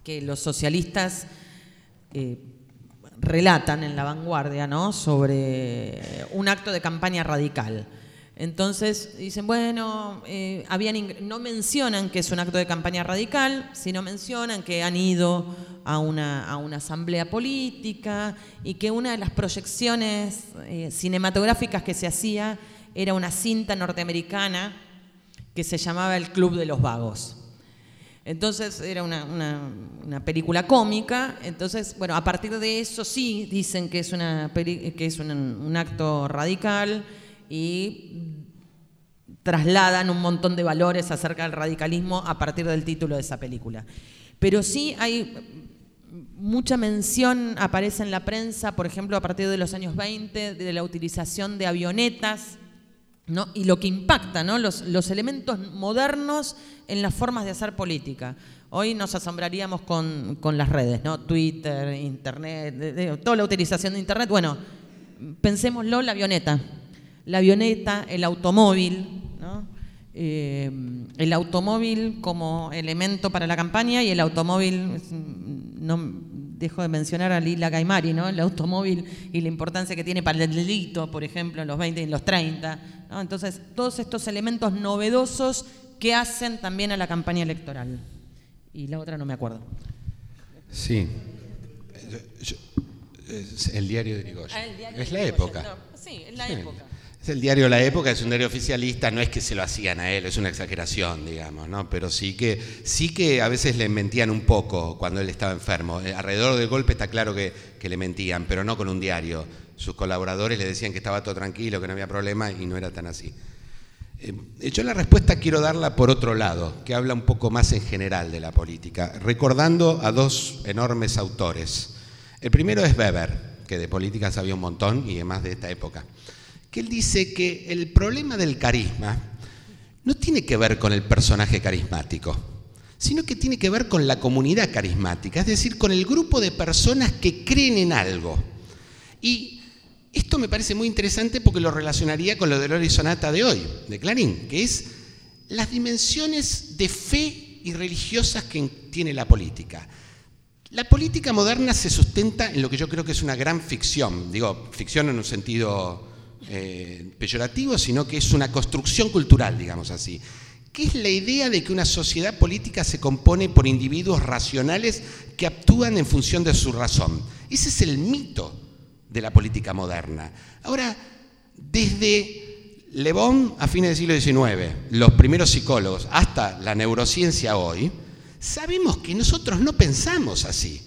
que los socialistas eh, relatan en la vanguardia, ¿no? Sobre un acto de campaña radical. Entonces dicen, bueno, eh, no mencionan que es un acto de campaña radical, sino mencionan que han ido a una, a una asamblea política y que una de las proyecciones eh, cinematográficas que se hacía era una cinta norteamericana que se llamaba El Club de los Vagos. Entonces era una, película cómica, entonces, bueno, a partir de eso sí dicen que es, una que es un, acto radical y trasladan un montón de valores acerca del radicalismo a partir del título de esa película. Pero sí hay mucha mención, aparece en la prensa, por ejemplo, a partir de los años 20, de la utilización de avionetas y lo que impacta, ¿no? los, elementos modernos en las formas de hacer política. Hoy nos asombraríamos con, las redes, ¿no? Twitter, Internet, toda la utilización de Internet. Bueno, pensémoslo, la avioneta. La avioneta, el automóvil, eh, el automóvil como elemento para la campaña y el automóvil, no, dejo de mencionar a Lila Gaimari, ¿no? el automóvil y la importancia que tiene para el delito, por ejemplo, en los 20 y en los 30. Entonces, todos estos elementos novedosos que hacen también a la campaña electoral. Y la otra no me acuerdo. Sí. el diario de Irigoyen. Ah, es la época. sí, es la época. Es el diario La Época, es un diario oficialista, no es que se lo hacían a él, es una exageración, digamos, ¿no? Pero sí que, sí que a veces le mentían un poco cuando él estaba enfermo. Eh, alrededor del golpe está claro que, le mentían, pero no con un diario. Sus colaboradores le decían que estaba todo tranquilo, que no había problema y no era tan así. Eh, yo la respuesta quiero darla por otro lado, que habla un poco más en general de la política, recordando a dos enormes autores. El primero es Weber, que de política sabía un montón y además de esta época que él dice que el problema del carisma no tiene que ver con el personaje carismático, sino que tiene que ver con la comunidad carismática, es decir, con el grupo de personas que creen en algo. Y esto me parece muy interesante porque lo relacionaría con lo del Sonata de hoy, de Clarín, que es las dimensiones de fe y religiosas que tiene la política. La política moderna se sustenta en lo que yo creo que es una gran ficción, digo, ficción en un sentido eh, peyorativo, sino que es una construcción cultural, digamos así, que es la idea de que una sociedad política se compone por individuos racionales que actúan en función de su razón. Ese es el mito de la política moderna. Ahora, desde Le Bon a fines del siglo XIX, los primeros psicólogos, hasta la neurociencia hoy, sabemos que nosotros no pensamos así,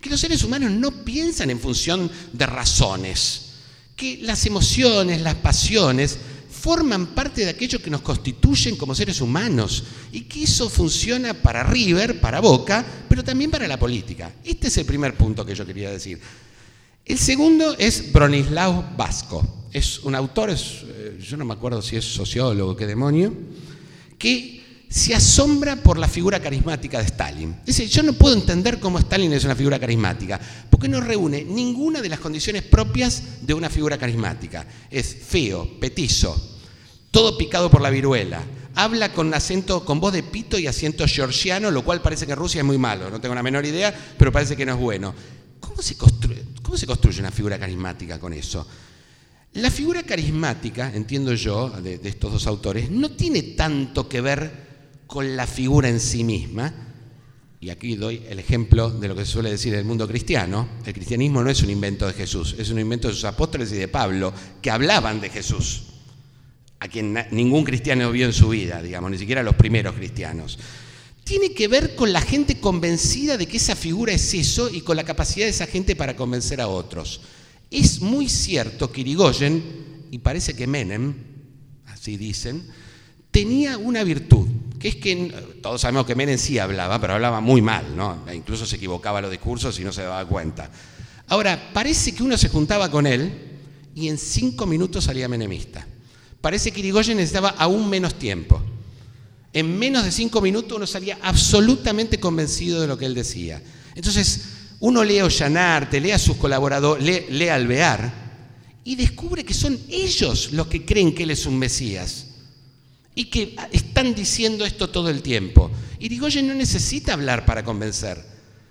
que los seres humanos no piensan en función de razones, que las emociones, las pasiones, forman parte de aquello que nos constituyen como seres humanos y que eso funciona para River, para Boca, pero también para la política. Este es el primer punto que yo quería decir. El segundo es Bronislaw Vasco. Es un autor, eh, yo no me acuerdo si es sociólogo, qué demonio, que se asombra por la figura carismática de Stalin. Dice, yo no puedo entender cómo Stalin es una figura carismática, porque no reúne ninguna de las condiciones propias de una figura carismática. Es feo, petizo, todo picado por la viruela. Habla con acento, con voz de pito y acento georgiano, lo cual parece que Rusia es muy malo, no tengo la menor idea, pero parece que no es bueno. ¿Cómo se construye, una figura carismática con eso? La figura carismática, entiendo yo, de estos dos autores, no tiene tanto que ver con la figura en sí misma. Y aquí doy el ejemplo de lo que se suele decir el mundo cristiano. El cristianismo no es un invento de Jesús, es un invento de sus apóstoles y de Pablo, que hablaban de Jesús, a quien ningún cristiano vio en su vida, digamos, ni siquiera los primeros cristianos. Tiene que ver con la gente convencida de que esa figura es eso y con la capacidad de esa gente para convencer a otros. Es muy cierto que Irigoyen, y parece que Menem, así dicen, tenía una virtud, es que todos sabemos que Menem sí hablaba, pero hablaba muy mal, ¿no? Incluso se equivocaba los discursos y no se daba cuenta. Ahora, parece que uno se juntaba con él y en cinco minutos salía menemista. Parece que Irigoyen necesitaba aún menos tiempo. En menos de cinco minutos uno salía absolutamente convencido de lo que él decía. Entonces, uno lee a Ollanarte, lee a sus colaboradores, lee, lee a Alvear y descubre que son ellos los que creen que él es un Mesías y que están diciendo esto todo el tiempo. Irigoyen no necesita hablar para convencer.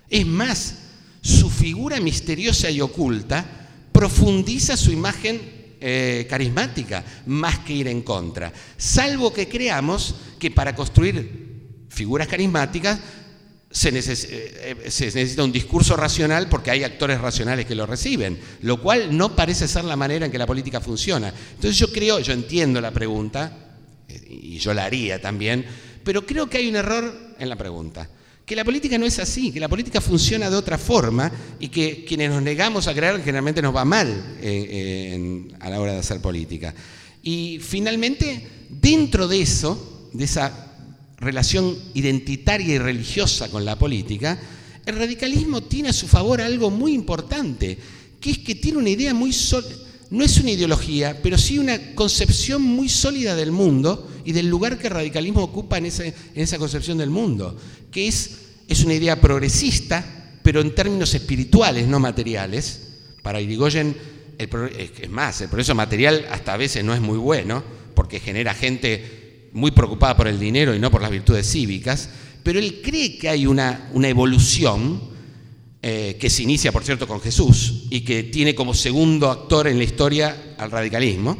Es más, su figura misteriosa y oculta profundiza su imagen eh, carismática, más que ir en contra. Salvo que creamos que para construir figuras carismáticas eh, eh, se, necesita un discurso racional porque hay actores racionales que lo reciben, lo cual no parece ser la manera en que la política funciona. Entonces yo creo, yo entiendo la pregunta, y yo la haría también, pero creo que hay un error en la pregunta. Que la política no es así, que la política funciona de otra forma y que quienes nos negamos a creer generalmente nos va mal eh, a la hora de hacer política. Y finalmente, dentro de eso, de esa relación identitaria y religiosa con la política, el radicalismo tiene a su favor algo muy importante, que es que tiene una idea muy sólida no es una ideología, pero sí una concepción muy sólida del mundo y del lugar que el radicalismo ocupa en, esa concepción del mundo, que es, es una idea progresista, pero en términos espirituales, no materiales. Para Irigoyen, es más, el progreso material hasta a veces no es muy bueno, porque genera gente muy preocupada por el dinero y no por las virtudes cívicas, pero él cree que hay una evolución eh, que se inicia, por cierto, con Jesús y que tiene como segundo actor en la historia al radicalismo,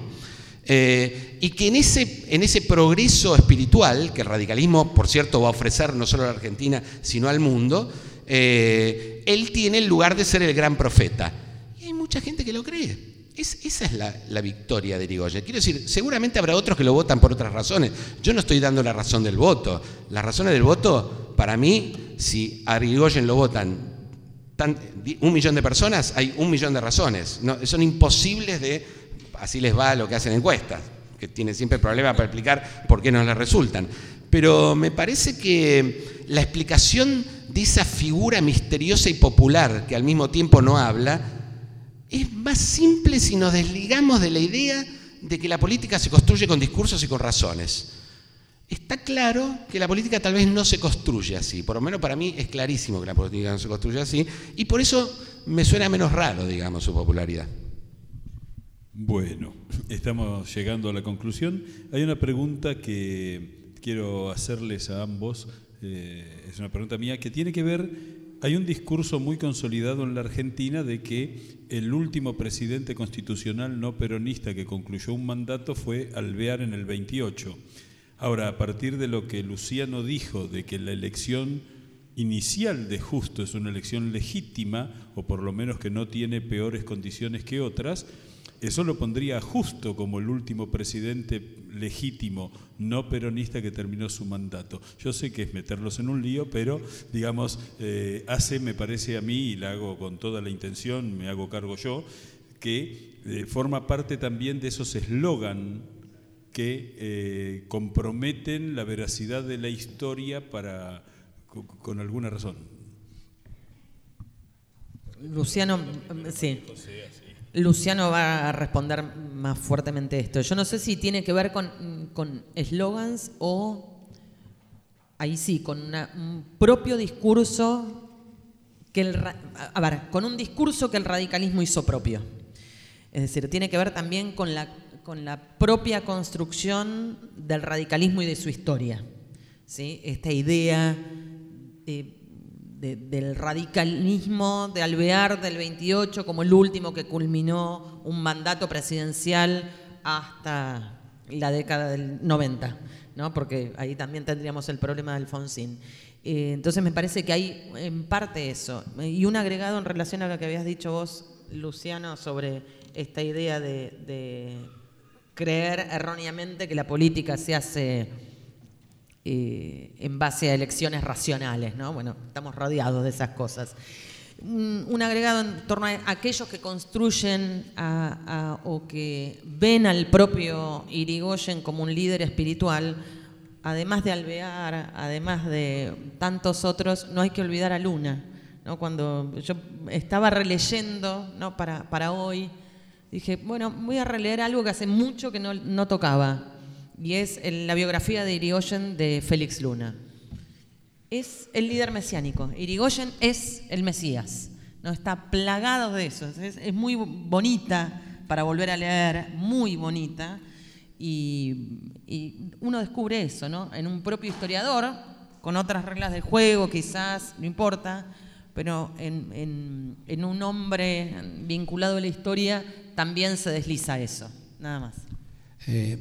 eh, y que en ese, progreso espiritual que el radicalismo, por cierto, va a ofrecer no solo a la Argentina, sino al mundo, eh, él tiene el lugar de ser el gran profeta. Y hay mucha gente que lo cree. esa es la, la, victoria de Irigoyen. Quiero decir, seguramente habrá otros que lo votan por otras razones. Yo no estoy dando la razón del voto. Las razones del voto, para mí, si a Irigoyen lo votan un millón de personas, hay un millón de razones. son imposibles de, así les va lo que hacen encuestas, que tienen siempre problemas para explicar por qué no les resultan. Pero me parece que la explicación de esa figura misteriosa y popular que al mismo tiempo no habla, es más simple si nos desligamos de la idea de que la política se construye con discursos y con razones. Está claro que la política tal vez no se construye así, por lo menos para mí es clarísimo que la política no se construye así, y por eso me suena menos raro, digamos, su popularidad. Bueno, *laughs* estamos llegando a la conclusión. Hay una pregunta que quiero hacerles a ambos, eh, es una pregunta mía, que tiene que ver hay un discurso muy consolidado en la Argentina de que el último presidente constitucional no peronista que concluyó un mandato fue Alvear en el 28. Ahora, a partir de lo que Luciano dijo de que la elección inicial de Justo es una elección legítima, o por lo menos que no tiene peores condiciones que otras, eso lo pondría justo como el último presidente legítimo, no peronista que terminó su mandato. Yo sé que es meterlos en un lío, pero digamos, eh, hace, me parece a mí, y la hago con toda la intención, me hago cargo yo, que eh, forma parte también de esos eslogan que eh, comprometen la veracidad de la historia para, con alguna razón. Luciano, sí. Luciano va a responder más fuertemente esto. Yo no sé si tiene que ver con eslogans o, ahí sí, con un propio discurso, que el, a ver, con un discurso que el radicalismo hizo propio. Es decir, tiene que ver también con la, con la propia construcción del radicalismo y de su historia. ¿sí? Esta idea... Eh, del radicalismo de Alvear del 28 como el último que culminó un mandato presidencial hasta la década del 90, ¿no? porque ahí también tendríamos el problema de Alfonsín. Eh, entonces me parece que hay en parte eso. Y un agregado en relación a lo que habías dicho vos, Luciano, sobre esta idea de creer erróneamente que la política se hace eh, en base a elecciones racionales, ¿no? Bueno, estamos rodeados de esas cosas. Un, agregado en torno a aquellos que construyen o que ven al propio Irigoyen como un líder espiritual, además de Alvear, además de tantos otros, no hay que olvidar a Luna. ¿no? Cuando yo estaba releyendo ¿no? para, para hoy, dije, bueno, voy a releer algo que hace mucho que no, no tocaba y es la biografía de Irigoyen de Félix Luna. Es el líder mesiánico. Irigoyen es el Mesías. ¿no? Está plagado de eso. Es, muy bonita para volver a leer, muy bonita. Y, uno descubre eso, ¿no? En un propio historiador, con otras reglas del juego, quizás, no importa, pero en, un hombre vinculado a la historia también se desliza eso. Nada más. Eh,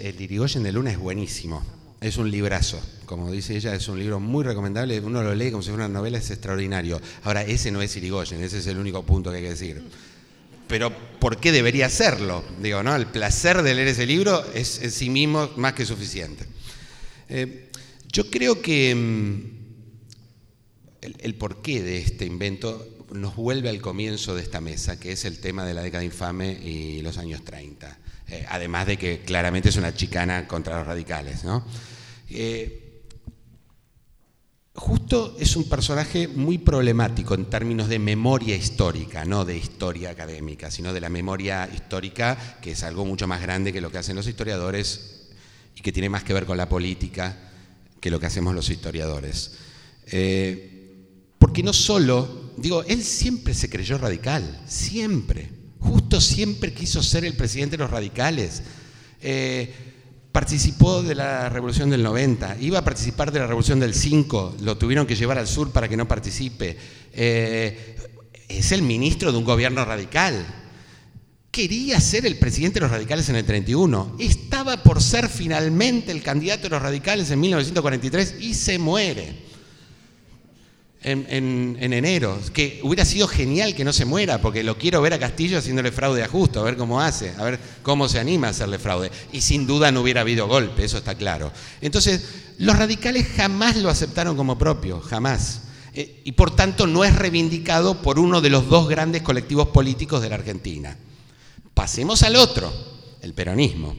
el Irigoyen de Luna es buenísimo. Es un librazo. Como dice ella, es un libro muy recomendable. Uno lo lee como si fuera una novela, es extraordinario. Ahora, ese no es Irigoyen, ese es el único punto que hay que decir. Pero, ¿por qué debería serlo? Digo, ¿no? El placer de leer ese libro es en sí mismo más que suficiente. Eh, yo creo que mm, el, el porqué de este invento nos vuelve al comienzo de esta mesa, que es el tema de la década infame y los años 30. Eh, además de que claramente es una chicana contra los radicales. Eh, Justo es un personaje muy problemático en términos de memoria histórica, no de historia académica, sino de la memoria histórica, que es algo mucho más grande que lo que hacen los historiadores y que tiene más que ver con la política que lo que hacemos los historiadores. Eh, porque no solo, digo, él siempre se creyó radical, siempre. Justo siempre quiso ser el presidente de los radicales. Eh, participó de la revolución del 90, iba a participar de la revolución del 5, lo tuvieron que llevar al sur para que no participe. Eh, es el ministro de un gobierno radical. Quería ser el presidente de los radicales en el 31. Estaba por ser finalmente el candidato de los radicales en 1943 y se muere en, enero, que hubiera sido genial que no se muera, porque lo quiero ver a Castillo haciéndole fraude a Justo, a ver cómo hace, a ver cómo se anima a hacerle fraude. Y sin duda no hubiera habido golpe, eso está claro. Entonces, los radicales jamás lo aceptaron como propio, jamás. Eh, y por tanto no es reivindicado por uno de los dos grandes colectivos políticos de la Argentina. Pasemos al otro, el peronismo.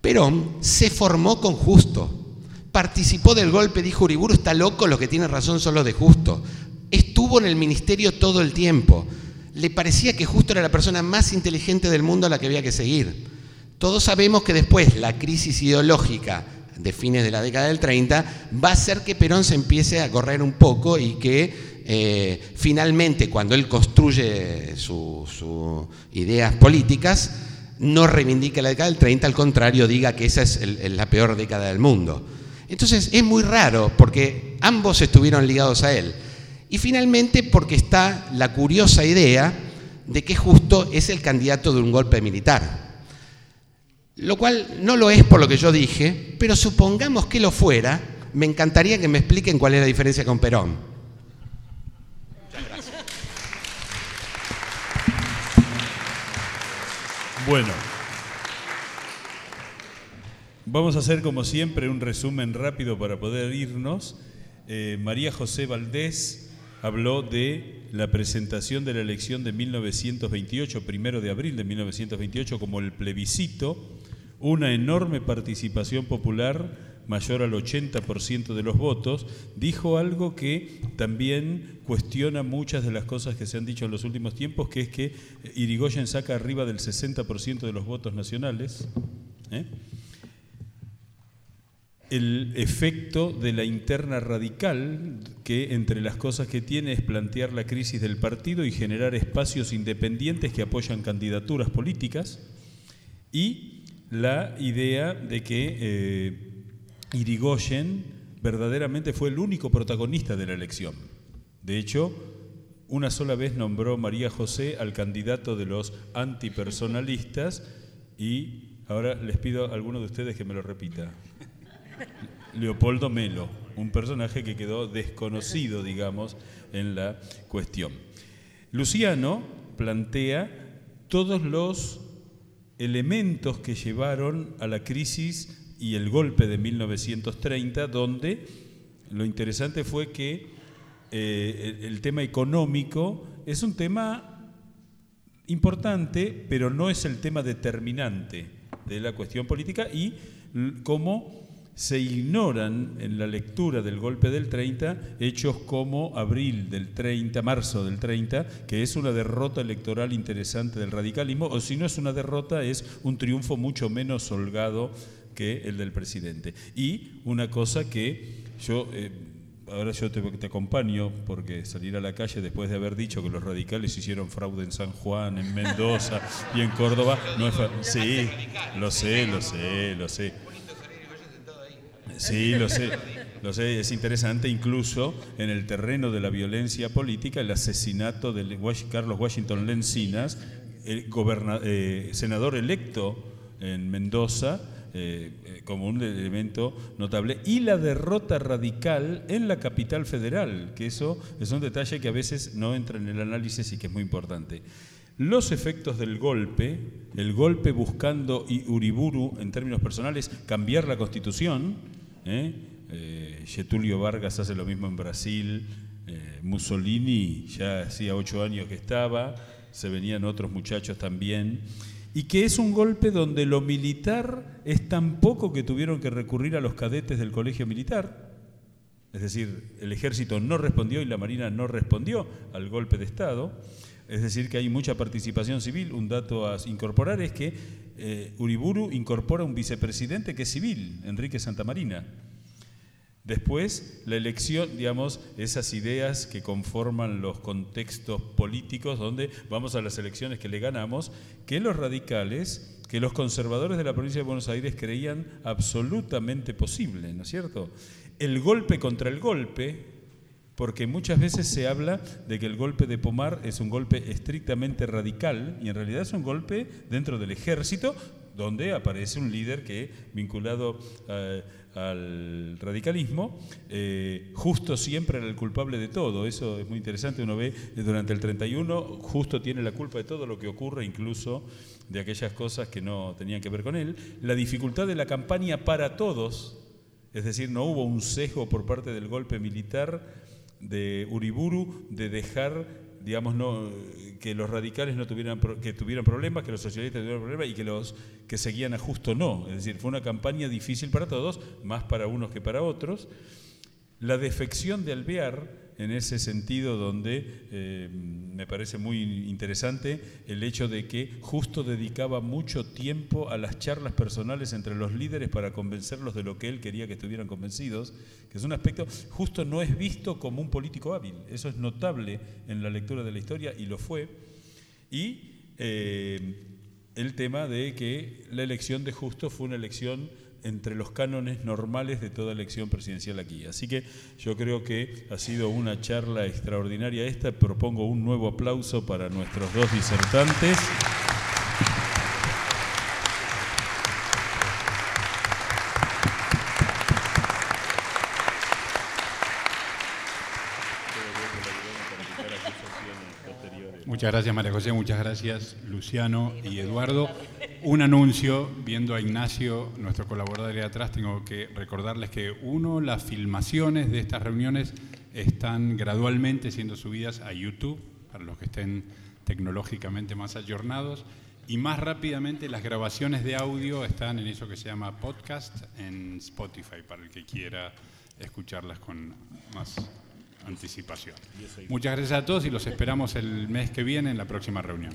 Perón se formó con Justo, participó del golpe, dijo Uriburu, está loco, los que tienen razón son los de Justo. Estuvo en el ministerio todo el tiempo. Le parecía que Justo era la persona más inteligente del mundo a la que había que seguir. Todos sabemos que después la crisis ideológica de fines de la década del 30 va a hacer que Perón se empiece a correr un poco y que eh, finalmente cuando él construye sus ideas políticas no reivindique la década del 30, al contrario diga que esa es la peor década del mundo. Entonces es muy raro porque ambos estuvieron ligados a él. Y finalmente porque está la curiosa idea de que justo es el candidato de un golpe militar. Lo cual no lo es por lo que yo dije, pero supongamos que lo fuera, me encantaría que me expliquen cuál es la diferencia con Perón. Bueno, vamos a hacer como siempre un resumen rápido para poder irnos. Eh, María José Valdés habló de la presentación de la elección de 1928, primero de abril de 1928, como el plebiscito, una enorme participación popular mayor al 80% de los votos, dijo algo que también cuestiona muchas de las cosas que se han dicho en los últimos tiempos, que es que Irigoyen saca arriba del 60% de los votos nacionales. ¿eh? El efecto de la interna radical, que entre las cosas que tiene es plantear la crisis del partido y generar espacios independientes que apoyan candidaturas políticas, y la idea de que eh, Irigoyen verdaderamente fue el único protagonista de la elección. De hecho, una sola vez nombró María José al candidato de los antipersonalistas y ahora les pido a alguno de ustedes que me lo repita. Leopoldo Melo, un personaje que quedó desconocido, digamos, en la cuestión. Luciano plantea todos los elementos que llevaron a la crisis y el golpe de 1930, donde lo interesante fue que eh, el, tema económico es un tema importante, pero no es el tema determinante de la cuestión política y cómo se ignoran en la lectura del golpe del 30 hechos como abril del 30, marzo del 30, que es una derrota electoral interesante del radicalismo, o si no es una derrota, es un triunfo mucho menos holgado que el del presidente. Y una cosa que yo, eh, ahora yo te, acompaño, porque salir a la calle después de haber dicho que los radicales hicieron fraude en San Juan, en Mendoza y en Córdoba, no es Sí, lo sé, lo sé, lo sé. Sí, lo sé. Lo sé, es interesante incluso en el terreno de la violencia política el asesinato de Carlos Washington Lencinas, el eh, senador electo en Mendoza, eh, eh, como un elemento notable, y la derrota radical en la capital federal, que eso es un detalle que a veces no entra en el análisis y que es muy importante. Los efectos del golpe, el golpe buscando y Uriburu, en términos personales, cambiar la constitución, ¿eh? Getulio Vargas hace lo mismo en Brasil, Mussolini ya hacía ocho años que estaba, se venían otros muchachos también y que es un golpe donde lo militar es tan poco que tuvieron que recurrir a los cadetes del colegio militar. Es decir, el ejército no respondió y la marina no respondió al golpe de Estado. Es decir, que hay mucha participación civil. Un dato a incorporar es que eh, Uriburu incorpora un vicepresidente que es civil, Enrique Santamarina. Después, la elección, digamos, esas ideas que conforman los contextos políticos donde vamos a las elecciones que le ganamos, que los radicales, que los conservadores de la provincia de Buenos Aires creían absolutamente posible, ¿no es cierto? El golpe contra el golpe, porque muchas veces se habla de que el golpe de Pomar es un golpe estrictamente radical y en realidad es un golpe dentro del ejército donde aparece un líder que, vinculado al radicalismo, eh, justo siempre era el culpable de todo. Eso es muy interesante. Uno ve eh, durante el 31, justo tiene la culpa de todo lo que ocurre, incluso de aquellas cosas que no tenían que ver con él. La dificultad de la campaña para todos, es decir, no hubo un sesgo por parte del golpe militar de Uriburu de dejar digamos, no, que los radicales no tuvieran, que tuvieran problemas, que los socialistas tuvieran problemas y que los que seguían a justo no. Es decir, fue una campaña difícil para todos, más para unos que para otros. La defección de Alvear en ese sentido donde eh, me parece muy interesante el hecho de que justo dedicaba mucho tiempo a las charlas personales entre los líderes para convencerlos de lo que él quería que estuvieran convencidos, que es un aspecto, justo no es visto como un político hábil, eso es notable en la lectura de la historia y lo fue, y eh, el tema de que la elección de Justo fue una elección entre los cánones normales de toda elección presidencial aquí. Así que yo creo que ha sido una charla extraordinaria esta. Propongo un nuevo aplauso para nuestros dos disertantes. Muchas gracias María José, muchas gracias Luciano y Eduardo. Un anuncio, viendo a Ignacio, nuestro colaborador de atrás, tengo que recordarles que uno, las filmaciones de estas reuniones están gradualmente siendo subidas a YouTube, para los que estén tecnológicamente más ayornados, y más rápidamente las grabaciones de audio están en eso que se llama podcast en Spotify, para el que quiera escucharlas con más anticipación. Muchas gracias a todos y los esperamos el mes que viene en la próxima reunión.